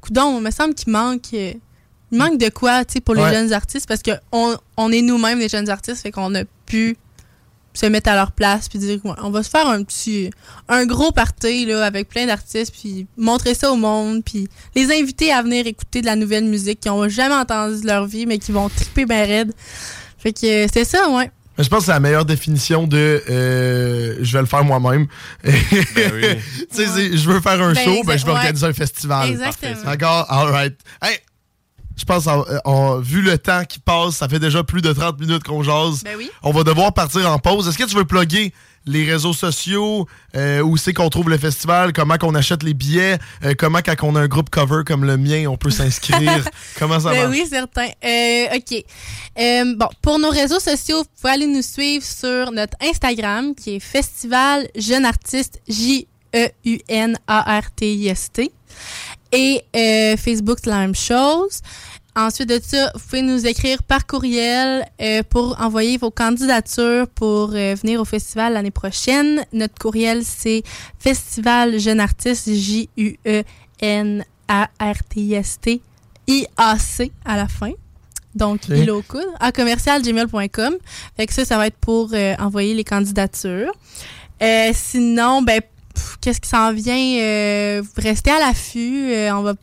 coudon. Il me semble qu'il manque, euh, il manque de quoi, tu sais, pour les Ouais. jeunes artistes, parce que on, on est nous-mêmes des jeunes artistes, fait qu'on a pu se mettre à leur place puis dire ouais, on va se faire un petit un gros party là avec plein d'artistes puis montrer ça au monde puis les inviter à venir écouter de la nouvelle musique qu'ils n'ont jamais entendu de leur vie mais qui vont triper ben raide. Fait que euh, c'est ça ouais. Je pense que c'est la meilleure définition de euh, je vais le faire moi-même. Ben oui. Tu sais, je veux faire un Ben, show, ben, je vais ouais. organiser un festival. Exactement. D'accord, alright. Hey, je pense, en- euh, en- vu le temps qui passe, ça fait déjà plus de 30 minutes qu'on jase. Ben oui. On va devoir partir en pause. Est-ce que tu veux plugger les réseaux sociaux, euh, où c'est qu'on trouve le festival, comment qu'on achète les billets, euh, comment quand on a un groupe cover comme le mien, on peut s'inscrire, comment ça Ben marche? oui, certain. Euh, OK. Bon, pour nos réseaux sociaux, vous pouvez aller nous suivre sur notre Instagram qui est Festival Jeune Artiste E J-E-U-N-A-R-T-I-S-T. Et Facebook, c'est la même chose. Ensuite de ça, vous pouvez nous écrire par courriel euh, pour envoyer vos candidatures pour euh, venir au festival l'année prochaine. Notre courriel, c'est Festival Jeune Artiste, J-U-E-N-A-R-T-I-S-T, I-A-C à la fin. Donc, il à commercialgmail.com. Fait que ça, ça va être pour euh, envoyer les candidatures. Sinon, ben, qu'est-ce qui s'en vient? Euh, restez à l'affût. Euh, on va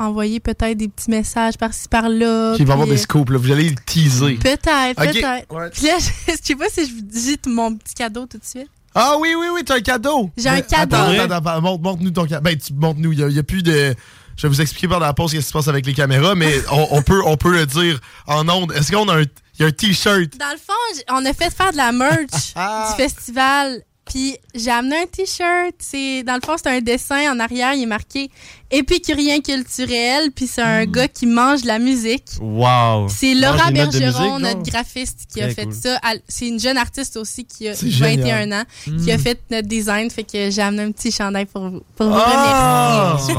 envoyer peut-être des petits messages par-ci, par-là. Il va y avoir puis, des scoops, là. vous allez le teaser. Peut-être, Ok, peut-être. ouais. Puis là, je, je sais pas si je vous dis mon petit cadeau tout de suite. Ah oui, oui, oui, t'as un cadeau. J'ai un cadeau. Attends, attends, attends, montre- montre-nous ton cadeau. Ben, tu montre-nous. Il n'y a, plus de. je vais vous expliquer pendant la pause ce qui se passe avec les caméras, mais on, on peut, on peut le dire en ondes. Est-ce qu'on a un, il y a un t-shirt? Dans le fond, on a fait faire de la merch du festival. Puis j'ai amené un t-shirt. C'est dans le fond, c'est un dessin en arrière. Il est marqué épicurien culturel. Puis c'est un gars qui mange la musique. Wow. C'est Laura Bergeron, musique, notre graphiste, qui a fait cool. ça. C'est une jeune artiste aussi qui a C'est 21 génial. ans, qui a Mm. fait notre design. Fait que j'ai amené un petit chandail pour vous, pour vous remercier.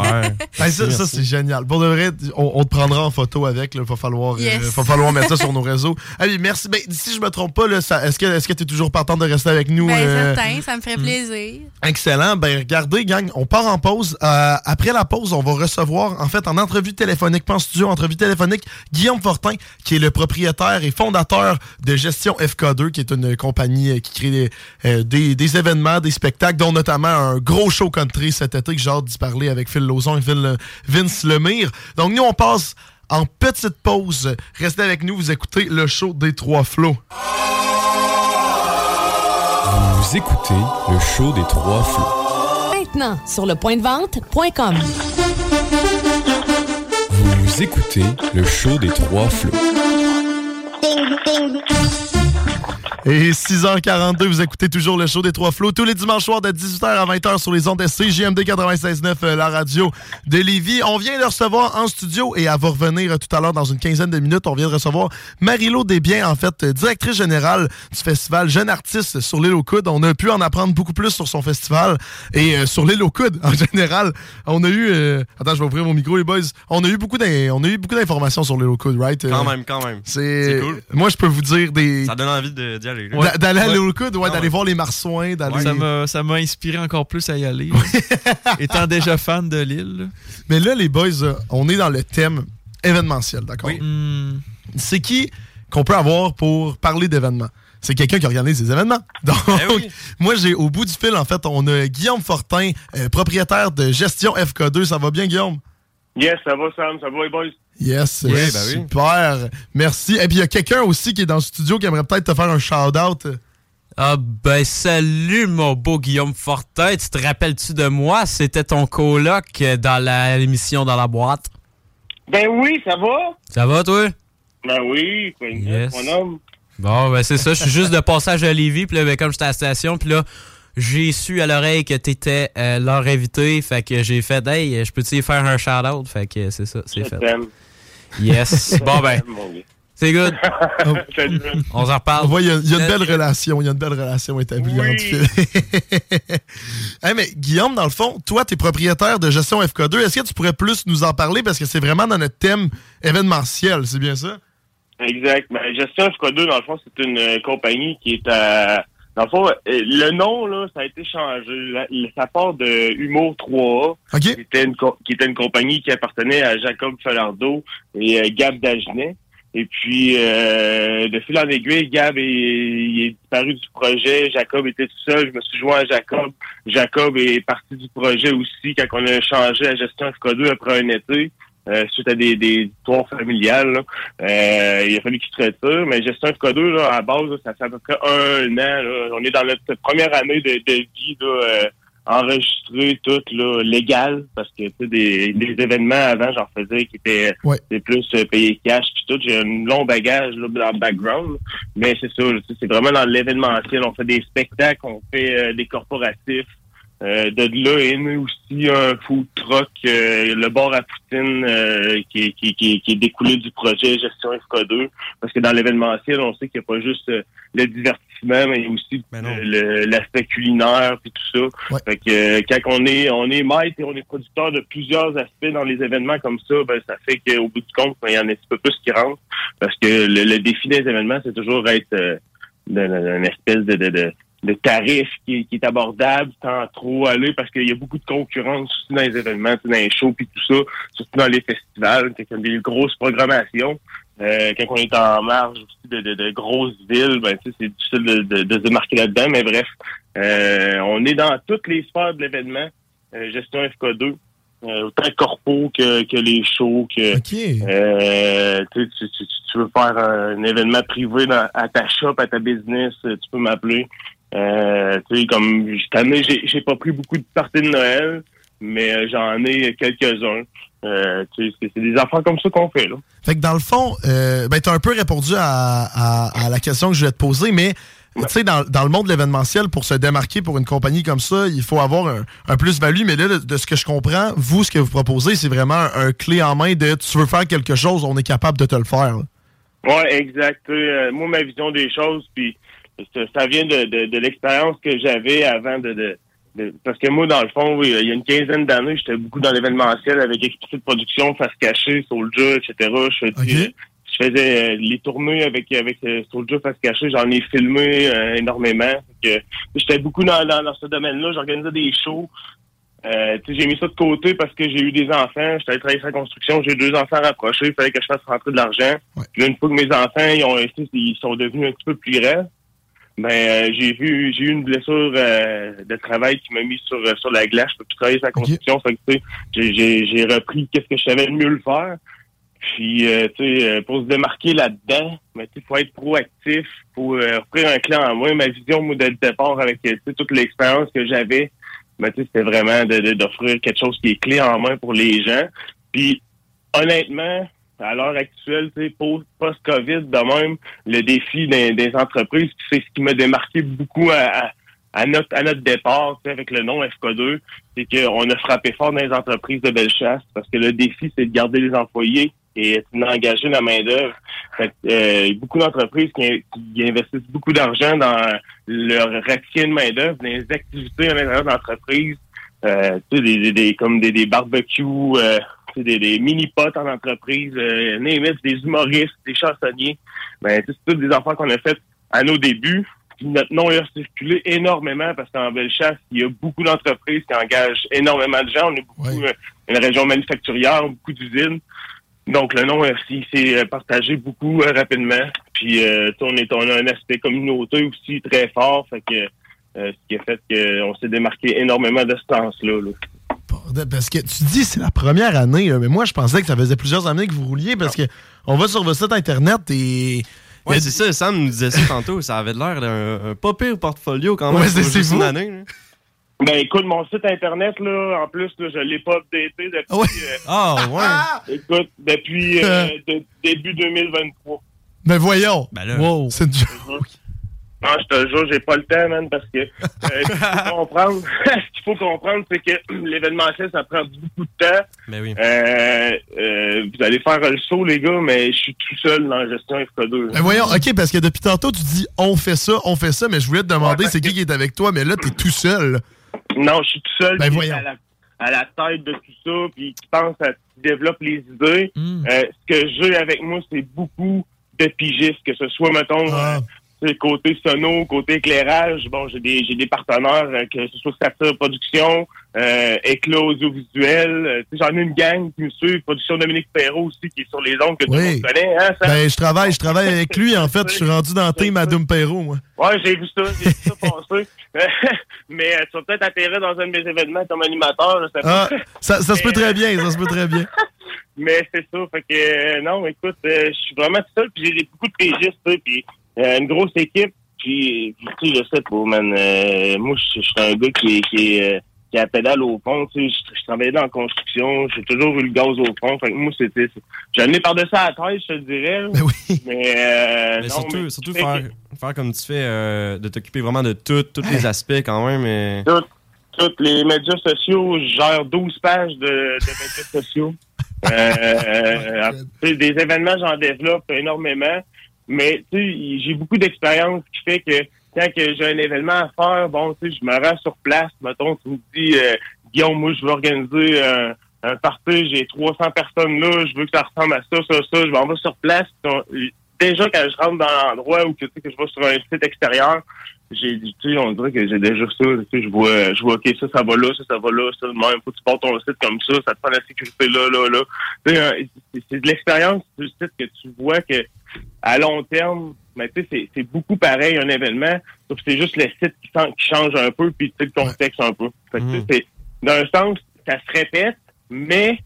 Ben, ça, ça, c'est génial. Pour de vrai, on, on te prendra en photo avec. Il va falloir, euh, Yes. falloir mettre ça sur nos réseaux. Allez, merci. Ben, si je me trompe pas, est-ce que est-ce que tu es toujours partant de rester avec nous? Ben, euh, certain, ça me ferait plaisir. Excellent. Ben, regardez, gang, on part en pause. Euh, après la pause, on va recevoir, en fait, en entrevue téléphonique, pas en studio, entrevue téléphonique, Guillaume Fortin, qui est le propriétaire et fondateur de Gestion FK2, qui est une compagnie euh, qui crée des, euh, des, événements, des spectacles, dont notamment un gros show country cet été que j'ai hâte d'y parler avec Phil Lauzon et euh, Vince Lemire. Donc, nous, on passe en petite pause. Restez avec nous, vous écoutez le show des Trois Flots. Vous écoutez le show des trois flots. Maintenant, sur le point de vente.com. Vous écoutez le show des trois flots. Et 6h42, vous écoutez toujours le show des Trois Flots tous les dimanches soirs de 18h à 20h sur les ondes de CJMD 96.9, euh, la radio de Lévis. On vient de recevoir en studio et elle va revenir euh, tout à l'heure dans une quinzaine de minutes. On vient de recevoir Marie-Laure Desbiens, en fait, euh, directrice générale du festival Jeune Artiste sur l'île aux Coudes. On a pu en apprendre beaucoup plus sur son festival et euh, sur l'île aux Coudes en général. On a eu... euh, Attends, je vais ouvrir mon micro, les boys. On a eu beaucoup d'informations sur l'île aux Coudes, right? Quand même, quand même. C'est cool. Moi, je peux vous dire des... Ça donne envie de- d'y aller. D'aller à Ouais. Ah d'aller ouais. voir les marsouins, d'aller... Ça m'a- Ça m'a inspiré encore plus à y aller. Étant déjà fan de l'île. Mais là, les boys, euh, on est dans le thème événementiel, d'accord? Hmm. C'est qui qu'on peut avoir pour parler d'événements? C'est quelqu'un qui organise des événements. Donc, Eh moi, j'ai au bout du fil, en fait, on a Guillaume Fortin, euh, propriétaire de Gestion FK2. Ça va bien, Guillaume? Yes, ça va, Sam, ça va, les boys? Yes, Oui, ben oui. super. Merci. Et puis, il y a quelqu'un aussi qui est dans le studio qui aimerait peut-être te faire un shout-out. Ah ben salut mon beau Guillaume Fortin, tu te rappelles-tu de moi? C'était ton coloc dans l'émission Dans la boîte. Ben oui, ça va? Ça va toi? Ben oui, quoi, Yes. mon homme. Bon ben c'est ça, je suis juste de passage à Lévis, puis là ben, comme j'étais à la station, puis là j'ai su à l'oreille que t'étais euh, leur invité, fait que j'ai fait hey, je peux-tu faire un shout-out? Fait que c'est ça, c'est fait. t'aime. Yes. Bon ben, c'est good. Salut. On s'en reparle. On voit, il y a, il y a une belle relation. Il y a une belle relation établie Oui. entre Hey, mais Guillaume, dans le fond, toi, tu es propriétaire de Gestion FK2. Est-ce que tu pourrais plus nous en parler? Parce que c'est vraiment dans notre thème événementiel, c'est bien ça? Exact. Ben, Gestion FK2, dans le fond, c'est une euh, compagnie qui est à... Dans le fond, euh, le nom, là, ça a été changé. La- ça part de Humour 3A, qui, était une, qui était une compagnie qui appartenait à Jacob Falardeau et euh, Gab Dagenet. Et puis, euh, de fil en aiguille, Gab est, il est disparu du projet. Jacob était tout seul. Je me suis joint à Jacob. Jacob est parti du projet aussi quand on a changé la gestion FK2 après un été. Euh, suite à des, des histoires familiales. là. Euh, il a fallu qu'il se retire. Mais gestion FK2, là, à la base, là, ça fait à peu près un an. là. On est dans notre première année de, de vie là, euh, enregistré tout là, légal parce que tu sais, des, des événements avant j'en faisais qui étaient des plus euh, payés cash puis tout j'ai un long bagage là, dans le background mais c'est ça c'est vraiment dans l'événementiel on fait des spectacles on fait euh, des corporatifs euh, de là est né aussi un food truck, euh, le bar à Poutine euh, qui, est- qui, qui, qui est découlé du projet Gestion FK2. Parce que dans l'événementiel, on sait qu'il n'y a pas juste euh, le divertissement, mais il y a aussi l'aspect culinaire puis tout ça. Fait que euh, quand on est on est maître et on est producteur de plusieurs aspects dans les événements comme ça, ben ça fait qu'au bout du compte, ben, il y en a un petit peu plus qui rentrent. Parce que le, le défi des événements, c'est toujours être euh, d'un espèce de, de, de, de tarif qui, qui est abordable sans trop aller parce qu'il y a beaucoup de concurrence aussi dans les événements, dans les shows puis tout ça, surtout dans les festivals, y a des grosses programmations. Euh, quand on est en marge aussi de, de, de grosses villes, ben tu sais, c'est difficile de, de, de se démarquer là-dedans, mais bref, euh, on est dans toutes les sphères de l'événement, euh, gestion FK2. euh, autant corpo que, que les shows, que euh, tu, tu, tu- tu veux faire un événement privé dans- à ta shop, à ta business, tu peux m'appeler. Euh, tu sais, comme cette année, j'ai, j'ai pas pris beaucoup de parties de Noël, mais euh, j'en ai quelques-uns. Euh, tu sais, c'est c'est des affaires comme ça qu'on fait, là. Fait que dans le fond, euh, ben, tu as un peu répondu à, à- à la question que je vais te poser, mais tu sais, dans, dans le monde de l'événementiel, pour se démarquer pour une compagnie comme ça, il faut avoir un, un plus-value. Mais là, de, de ce que je comprends, vous, ce que vous proposez, c'est vraiment un, un clé en main de tu veux faire quelque chose, on est capable de te le faire. là. Ouais, exact. Euh, moi, ma vision des choses, puis ça, ça vient de, de, de l'expérience que j'avais avant de, de, de- Parce que moi, dans le fond, oui, il y a une quinzaine d'années, j'étais beaucoup dans l'événementiel avec Explicit Production, Face Cachée, Soulja, etc. Je faisais, je faisais euh, les tournées avec avec euh, Soulja, Face Cachée. J'en ai filmé euh, énormément. J'étais beaucoup dans, dans, dans ce domaine-là. J'organisais des shows. Euh, j'ai mis ça de côté parce que j'ai eu des enfants. J'étais allé travailler sur la construction. J'ai deux enfants rapprochés. Il fallait que je fasse rentrer de l'argent. Puis là, une fois que mes enfants ils ont ils sont devenus un petit peu plus grands, ben euh, j'ai vu j'ai eu une blessure euh, de travail qui m'a mis sur euh, sur la glace. Je peux plus travailler la construction. Fait que, tu sais, j'ai- j'ai repris qu'est-ce que je savais le mieux le faire. Puis, euh, tu sais, pour se démarquer là-dedans, mais tu sais, faut être proactif, faut offrir un client en moins. Ma vision, moi, le départ, avec tu toute l'expérience que j'avais, mais tu sais, c'était vraiment de- de- d'offrir quelque chose qui est clé en main pour les gens. Puis, honnêtement, à l'heure actuelle, post-COVID, de même, le défi des, des entreprises, c'est ce qui m'a démarqué beaucoup à, à- à notre, à notre départ, avec le nom FK2, c'est qu'on a frappé fort dans les entreprises de Bellechasse, parce que le défi, c'est de garder les employés et d'engager la main-d'œuvre. Euh, beaucoup d'entreprises qui, qui investissent beaucoup d'argent dans leur ratio de main-d'œuvre, dans les activités à l'intérieur de l'entreprise, euh, des, des, des- comme des, des barbecues, euh, des, des mini-potes en entreprise, euh, des humoristes, des chansonniers. Ben, c'est toutes des affaires qu'on a faites à nos débuts. Puis notre nom a circulé énormément parce qu'en Bellechasse, il y a beaucoup d'entreprises qui engagent énormément de gens. On est beaucoup euh, une région manufacturière, beaucoup d'usines. Donc le nom euh, il s'est euh, partagé beaucoup euh, rapidement. Puis euh, on est on a un aspect communauté aussi très fort. Fait que euh, ce qui a fait qu'on s'est démarqué énormément de ce sens-là. là. Parce que tu dis c'est la première année, là, mais moi je pensais que ça faisait plusieurs années que vous rouliez parce que on va sur votre site internet et. Ouais, c'est ça, Sam nous disait ça tantôt. Ça avait l'air d'un un pas pire portfolio quand même. Ouais, c'est- une année. là. Ben écoute, mon site internet, là, en plus, là, je l'ai pas updaté depuis. euh, Ah, ouais. écoute, depuis euh, de- début 2023. Mais voyons. Ben Wow. C'est une joke. Non, je te jure, j'ai pas le temps, man, parce que euh, ce qu'il faut comprendre, ce qu'il faut comprendre, c'est que l'événementiel, ça prend beaucoup de temps. Ben oui. Euh, euh, vous allez faire le saut, les gars, mais je suis tout seul dans la gestion FK2. Mais voyons, ok, parce que depuis tantôt tu dis on fait ça, on fait ça, mais je voulais te demander c'est qui qui est avec toi, mais là t'es tout seul. Non, je suis tout seul. Ben puis voyons. À la, à la tête de tout ça, puis qui pense à qui développe les idées. Hmm. Euh, ce que j'ai avec moi, c'est beaucoup de pigistes, que ce soit, mettons, Ah. Côté sono, côté éclairage. Bon, j'ai des j'ai des partenaires, euh, que ce soit Satire Production, euh, Éclat Audiovisuel. euh, J'en ai une gang qui me suit, Production Dominique Perrault aussi, qui est sur les ondes que tout le Oui. monde connaît. Hein, Sam? Ben je travaille, je travaille avec lui en fait, je suis rendu dans Team Madame Perrault, moi. Ouais, j'ai vu ça, j'ai vu ça passer. Mais euh, tu vas peut-être atterrir dans un de mes événements comme animateur, je sais Ah, ça, ça se peut très bien, ça se peut très bien. Mais c'est ça, fait que euh, non, écoute, euh, je suis vraiment tout seul, puis j'ai beaucoup de sais, puis euh, une grosse équipe, puis tu sais, je sais pas, man, euh, moi, je suis un gars qui est, qui est, euh, qui a la pédale au fond, tu sais, je, je travaillais dans la construction, j'ai toujours eu le gaz au fond, fait que moi, c'était, j'en ai par-dessus la tête, je te dirais, là. mais, euh, Mais non, surtout, mais surtout faire, que- faire comme tu fais, euh, de t'occuper vraiment de tout, tous les aspects quand même. Et... Tout- tous les médias sociaux, je gère 12 pages de, de médias sociaux. Euh, tu sais, des événements, j'en développe énormément. Mais tu sais, j'ai beaucoup d'expérience qui fait que quand que j'ai un événement à faire, bon, tu sais, je me rends sur place. Mettons, tu me dis, euh, Guillaume, moi, je veux organiser un, un party, j'ai 300 personnes là, je veux que ça ressemble à ça, ça, ça. Je m'en vais sur place. Déjà, quand je rentre dans l'endroit ou que, tu sais, que je vais sur un site extérieur, j'ai tu sais, on dirait que j'ai déjà ça. Tu sais, je vois, je vois, OK, ça, ça va là, ça, ça va là, ça, même. Faut que tu portes ton site comme ça, ça te prend la sécurité là, là, là. Tu sais, euh, c'est- de l'expérience du site que tu vois que, à long terme, mais tu sais, c'est- beaucoup pareil, un événement, sauf que c'est juste le site qui, qui change un peu, puis tu sais, le contexte un peu. Fait que, tu sais, c'est- d'un sens, ça se répète, mais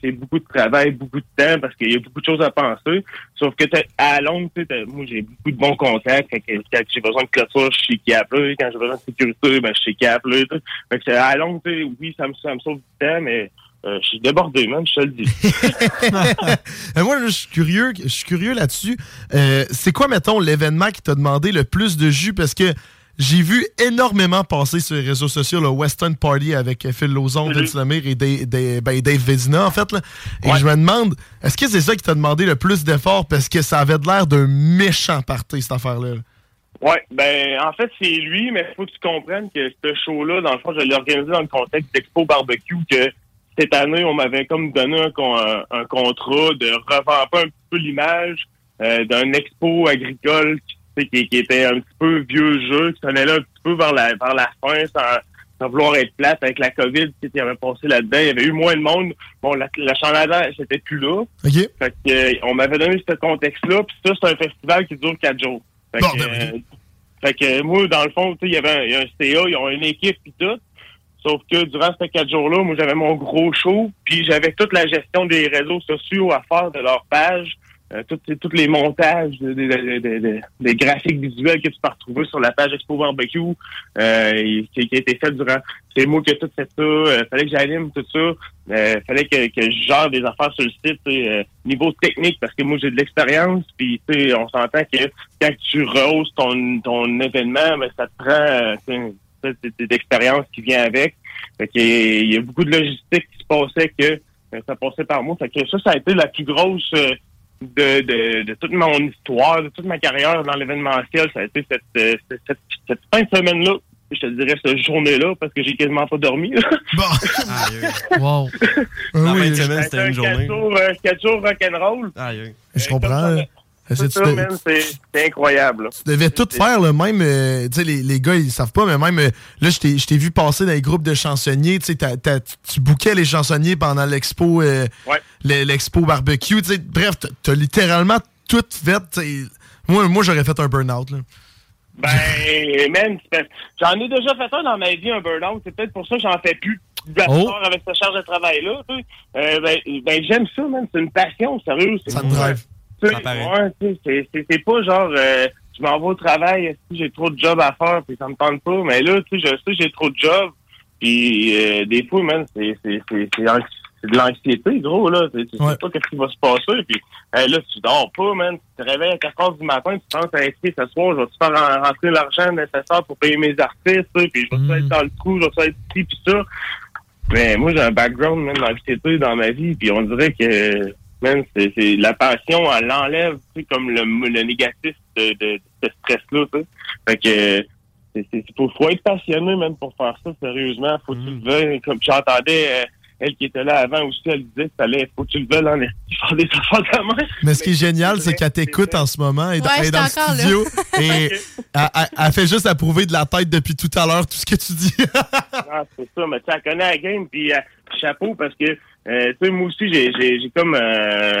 c'est beaucoup de travail, beaucoup de temps, parce qu'il y a beaucoup de choses à penser. Sauf que à longue, moi, j'ai beaucoup de bons contacts. Quand j'ai besoin de clôture, je suis. Là. Quand j'ai besoin de sécurité, ben, je suis sais. fait que à longue, oui, ça me, ça me sauve du temps, mais euh, je suis débordé, man, je te le dis. Euh, moi, je suis curieux, je suis curieux là-dessus. Euh, c'est quoi, mettons, l'événement qui t'a demandé le plus de jus? Parce que j'ai vu énormément passer sur les réseaux sociaux le Western Party avec Phil Lozon, Vince Lemire et ben, Dave Vézina, en fait. Là. Et je me demande, est-ce que c'est ça qui t'a demandé le plus d'efforts? Parce que ça avait de l'air d'un méchant party, cette affaire-là? Ouais, ben en fait c'est lui, mais il faut que tu comprennes que ce show-là, dans le fond, je l'ai organisé dans le contexte d'Expo Barbecue, que cette année, on m'avait comme donné un, un- un contrat de revamper un petit peu l'image euh, d'un expo agricole qui, qui, qui était un petit peu vieux jeu, qui s'en allait un petit peu vers la vers la fin sans, sans vouloir être plate avec la COVID qui avait passé là-dedans. Il y avait eu moins de monde. Bon, la, la chandelle, c'était plus là. OK. Fait que, euh, on m'avait donné ce contexte-là, puis ça, c'est un festival qui dure quatre jours. Fait que, euh, fait que moi, dans le fond, tu sais, il y avait un, y a un CA, ils ont une équipe puis tout. Sauf que durant ces quatre jours-là, moi, j'avais mon gros show, puis j'avais toute la gestion des réseaux sociaux à faire de leur page, euh, tous les montages, des, des graphiques visuels que tu peux retrouver sur la page Expo Barbecue, euh, qui, qui a été fait durant... C'est moi ai tout fait ça, euh, fallait que j'anime tout ça, euh, fallait que, que je gère des affaires sur le site, euh, niveau technique, parce que moi, j'ai de l'expérience, puis on s'entend que quand tu rehausses ton, ton événement, ben, ça te prend... euh, d'expérience qui vient avec. Fait a- il y a beaucoup de logistique qui se passait que ça passait par moi. Fait que ça, ça a été la plus grosse de, de, de toute mon histoire, de toute ma carrière dans l'événementiel. Ça a été cette, euh, cette, cette, cette fin de semaine-là. Je te dirais cette journée-là parce que j'ai quasiment pas dormi. wow. La fin de Ça a semaine, été c'était un une journée. Quatre jours, euh, quatre jours rock'n'roll. Je comprends. C'est incroyable. là. tu devais tout faire, le même. euh, tu sais, les, les gars, ils savent pas, mais même. euh, là, je t'ai- vu passer dans les groupes de chansonniers. Tu sais, tu bouquais les chansonniers pendant l'expo euh, Ouais. l'expo barbecue. tu sais. Bref, t'as- t'as littéralement tout fait. Moi, moi j'aurais fait un burn-out. là. Ben, man, j'en ai déjà fait un dans ma vie, un burn-out. C'est peut-être pour ça que j'en fais plus. Oh. avec cette charge de travail-là, ben, ben, j'aime ça, man. C'est une passion, sérieux. Ça te drive. Ouais, c'est- pas genre, euh, je m'en vais au travail, si j'ai trop de job à faire, puis ça me tente pas. Mais là, tu sais, je sais que j'ai trop de job. Puis euh, des fois, man, c'est de l'anxiété, gros, là. Tu sais pas qu'est-ce qui va se passer. Puis euh, là, tu dors pas, man. Tu te réveilles à 4 heures du matin, tu penses à être ce soir, je vais te faire en- rentrer l'argent nécessaire pour payer mes artistes, puis je vais être dans le trou, je vais être ci, puis ça. Mais moi, j'ai un background, même, d'anxiété dans ma vie, puis on dirait que, man, c'est c'est- la passion, elle l'enlève, tu sais, comme le, le négatif de, de, de ce stress-là, tu sais. Fait que, c'est, c'est, faut, faut être passionné, même, pour faire ça, sérieusement. Faut que tu le veuilles. Comme j'entendais, euh, elle qui était là avant aussi, elle disait que fallait, faut que tu le veuilles en faire des affaires de. Mais ce qui est génial, c'est qu'elle t'écoute en ce moment. Elle est dans, Ouais, elle est dans le là. studio. et elle, elle- elle fait juste approuver de la tête depuis tout à l'heure tout ce que tu dis. Ah, c'est ça, mais tu sais, elle connaît la game, puis euh, chapeau, parce que, euh, tu sais, moi aussi, j'ai, j'ai, j'ai comme, euh,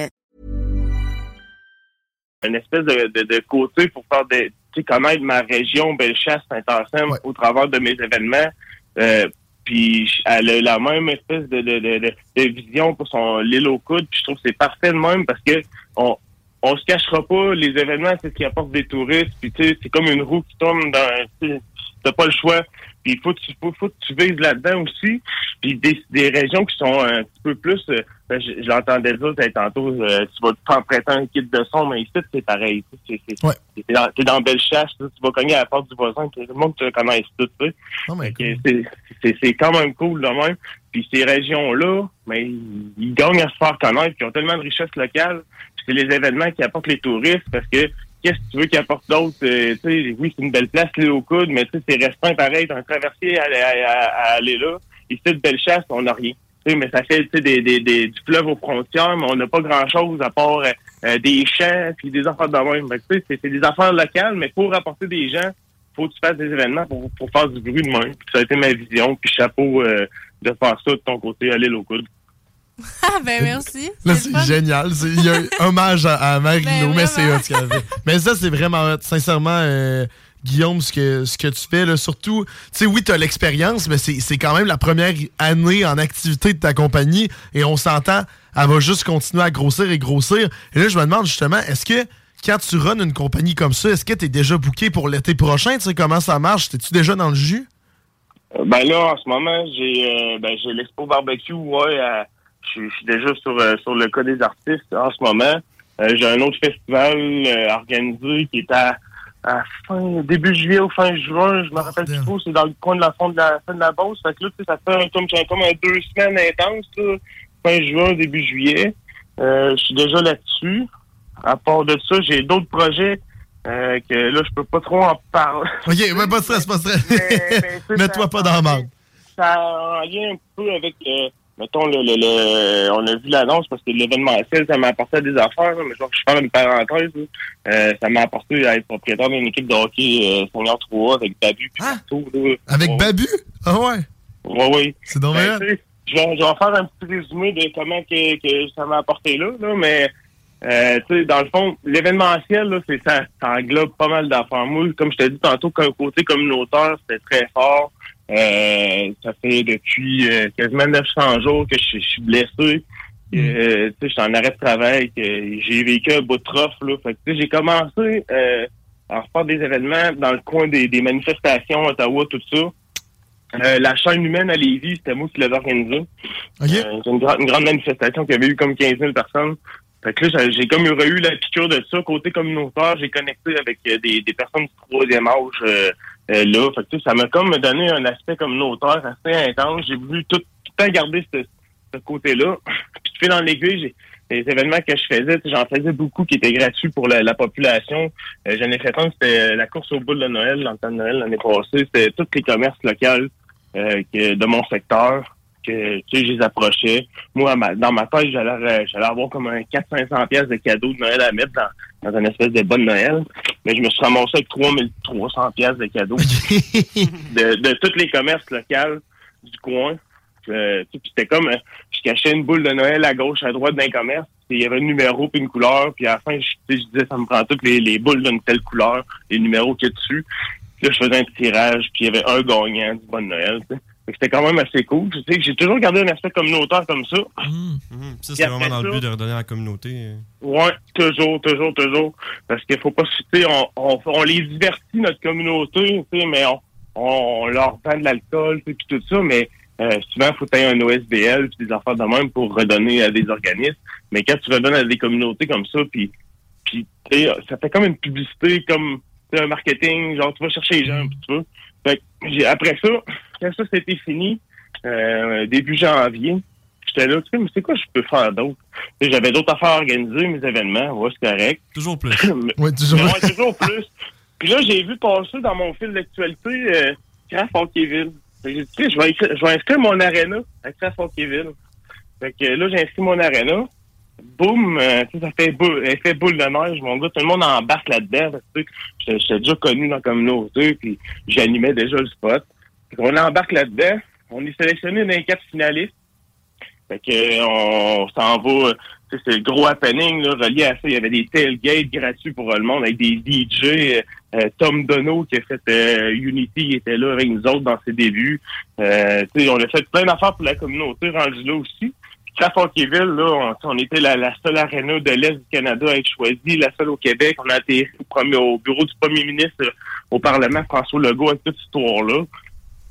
Une espèce de, de, de côté pour faire des, tu sais, connaître ma région, Bellechasse, Saint-Anselme, au travers de mes événements. Euh, puis elle a la même espèce de, de, de, de, de vision pour son l'île au coude. Puis je trouve que c'est parfait de même parce que on on se cachera pas, les événements, c'est ce qui apporte des touristes. Puis tu sais, c'est comme une roue qui tourne dans. T'as pas le choix. Puis il faut, que tu- faut, faut que tu vises là-dedans aussi. Puis des, des régions qui sont un petit peu plus. euh, ben, je, je l'entendais dire tantôt, euh, tu vas te faire prêter un kit de son, mais ici, c'est pareil. tu t'es, dans, t'es dans Bellechasse, tu vas cogner à la porte du voisin, tout le monde te connaît tout. Tu sais. C'est, quand même cool de même. Puis ces régions-là, mais ils, ils gagnent à se faire connaître, puis ils ont tellement de richesses locales. Puis c'est les événements qui apportent les touristes parce que qu'est-ce que tu veux qu'ils apportent d'autre? Euh, oui, c'est une belle place, l'île au coude, mais c'est restreint pareil. T'as un traversier à, à- à- aller là. Ici, de Bellechasse, on n'a rien. Mais ça fait des, des, des, du fleuve aux frontières, mais on n'a pas grand-chose à part euh, euh, des champs puis des affaires de même. C'est, des affaires locales, mais pour apporter des gens, faut que tu fasses des événements pour, pour faire du bruit de même. Puis ça a été ma vision. Puis chapeau euh, de faire ça de ton côté à l'île coude. Ah, ben merci. Là, c'est génial. Il y a un hommage à, à Marino, Ben, mais c'est hot, ce qu'elle fait. Mais ça, c'est vraiment hot. Sincèrement, euh, Guillaume, ce que, ce que tu fais, là, surtout, tu sais, oui, tu as l'expérience, mais c'est c'est quand même la première année en activité de ta compagnie et on s'entend, elle va juste continuer à grossir et grossir. Et là, je me demande justement, est-ce que quand tu runs une compagnie comme ça, est-ce que tu es déjà booké pour l'été prochain? Tu sais, comment ça marche? T'es-tu déjà dans le jus? Euh, Ben là, en ce moment, j'ai euh, ben, j'ai l'expo barbecue, ouais. à- Je suis- déjà sur, euh, sur le cas des artistes en ce moment. Euh, j'ai un autre festival euh, organisé qui est à, à fin début juillet ou fin juin, je me rappelle plus trop, c'est dans le coin de la fin de la fin de la Beauce. Fait que là, tu sais, ça fait un- comme, comme un deux semaines intenses, là, fin juin, début juillet. Euh, je suis déjà là-dessus. À part de ça, j'ai d'autres projets euh, que là, je peux pas trop en parler. Ok, mais pas de stress, pas de stress. Mets-toi pas dans la merde. ça a un lien un peu avec, euh, mettons, le, le, le- on a vu l'annonce parce que l'événementiel, ça m'a apporté des affaires, mais genre, je fais une parenthèse. Euh, ça m'a apporté à être propriétaire d'une équipe de hockey euh, senior 3 avec Babu puis là. Avec Ouais. Babu? Ah ouais? Ouais, oui. C'est dommage. Ben, je, vais, je vais faire un petit résumé de comment que, que ça m'a apporté là, là mais euh, tu sais, dans le fond, l'événementiel, là, c'est ça, ça englobe pas mal d'affaires. Moi, comme je t'ai dit tantôt, qu'un côté communautaire, c'était très fort. Euh, ça fait depuis euh, quasiment 900 jours que je, je suis blessé. Euh, tu sais, je suis en arrêt de travail, que j'ai vécu un bout de trough, là. Fait que, tu sais, j'ai commencé euh, à faire des événements dans le coin des, des manifestations à Ottawa, tout ça. Euh, la chaîne humaine à Lévis, c'était moi qui l'avais organisée. Euh, c'est une, gra- une grande manifestation qui avait eu comme 15 000 personnes. Fait que là, j'ai- comme eu la piqûre de ça. Côté communautaire, j'ai connecté avec euh, des, des personnes du troisième âge euh, là. Fait que ça m'a comme donné un aspect communautaire assez intense. J'ai voulu tout, tout le temps garder ce, ce côté-là. Puis fais dans l'aiguille, les événements que je faisais, j'en faisais beaucoup qui étaient gratuits pour la, la population. Euh, J'en ai fait un, c'était euh, la course aux boules de Noël, dans le temps de Noël l'année passée. C'était tous les commerces locaux euh, que, de mon secteur que tu sais, je les approchais. Moi, ma- dans ma tête, j'allais euh, j'allais avoir comme un 400-500 pièces de cadeaux de Noël à mettre dans, dans une espèce de bonne Noël. Mais je me suis ramassé avec 3300 pièces de cadeaux de, de tous les commerces locaux du coin. Euh, c'était comme, euh, je cachais une boule de Noël à gauche, à droite d'un commerce. puis Il y avait un numéro puis une couleur. Puis à la fin, je, je disais, ça me prend toutes les, les boules d'une telle couleur, les numéros qu'il y a dessus. Puis là, je faisais un tirage, puis il y avait un gagnant du Bonne Noël. tu sais. Fait que C'était quand même assez cool. J'ai toujours gardé un aspect communautaire comme ça. Ça, Puis c'est après vraiment dans le ça- but de redonner à la communauté. Ouais, toujours, toujours, toujours. Parce qu'il faut pas citer, on, on, on les divertit, notre communauté, tu sais, mais on, on, leur vend de l'alcool, tu sais, puis tout ça, mais euh, souvent, il faut que tu un OSBL, puis des affaires de même pour redonner à des organismes. Mais quand tu redonnes à des communautés comme ça, puis, puis ça fait comme une publicité, comme un marketing, genre tu vas chercher les gens, puis tu veux. Fait que j'ai- après ça, quand ça c'était fini, euh, début janvier, j'étais là, tu sais, mais c'est quoi je peux faire d'autre? J'avais d'autres affaires à organiser, mes événements, ouais, c'est correct. Toujours plus. ouais, toujours. Mais ouais, toujours plus. Puis là, j'ai vu passer dans mon fil d'actualité euh, Craft Hockeyville. Fait que J'ai dit, tu sais, je vais, inscrire- je vais inscrire mon arena à Craft Hockeyville. Fait que là, j'ai inscrit mon arena. Boum, euh, ça fait boule, effet boule de neige, mon gars. Tout le monde embarque là-dedans. parce J'étais déjà connu dans la communauté, puis j'animais déjà le spot. Qu'on embarque là-dedans. On est sélectionné dans les quatre finalistes. Fait que euh, on s'en va, euh, c'est le gros happening, là, relié à ça. Il y avait des tailgates gratuits pour le monde avec des DJ. euh, Tom Dono qui a fait euh, Unity, il était là avec nous autres dans ses débuts. On a fait plein d'affaires pour la communauté rendue là aussi. Hockeyville, là, on, on était la, la seule aréna de l'Est du Canada à être choisie, la seule au Québec. On a été au, premier- au bureau du premier ministre euh, au Parlement, François Legault, avec toute cette histoire-là.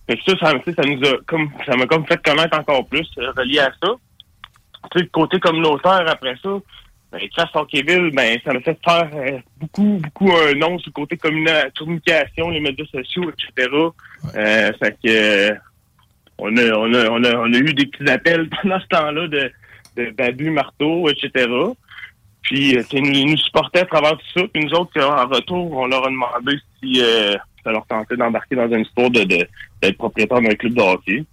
Fait que ça, ça, ça nous a comme ça m'a comme fait connaître encore plus euh, relié à ça. Tu sais, côté communautaire après ça, ben, Hockeyville, ben, ça m'a fait faire euh, beaucoup, beaucoup un nom sur le côté communication, les médias sociaux, etc. Euh, fait que on a, on a, on a, on a eu des petits appels pendant ce temps-là de, de Babu, Marteau, etc. Puis, euh, ils nous supportaient à travers tout ça. Puis nous autres, euh, en retour, on leur a demandé si euh, ça leur tentait d'embarquer dans une histoire de, de, d'être propriétaire d'un club de hockey.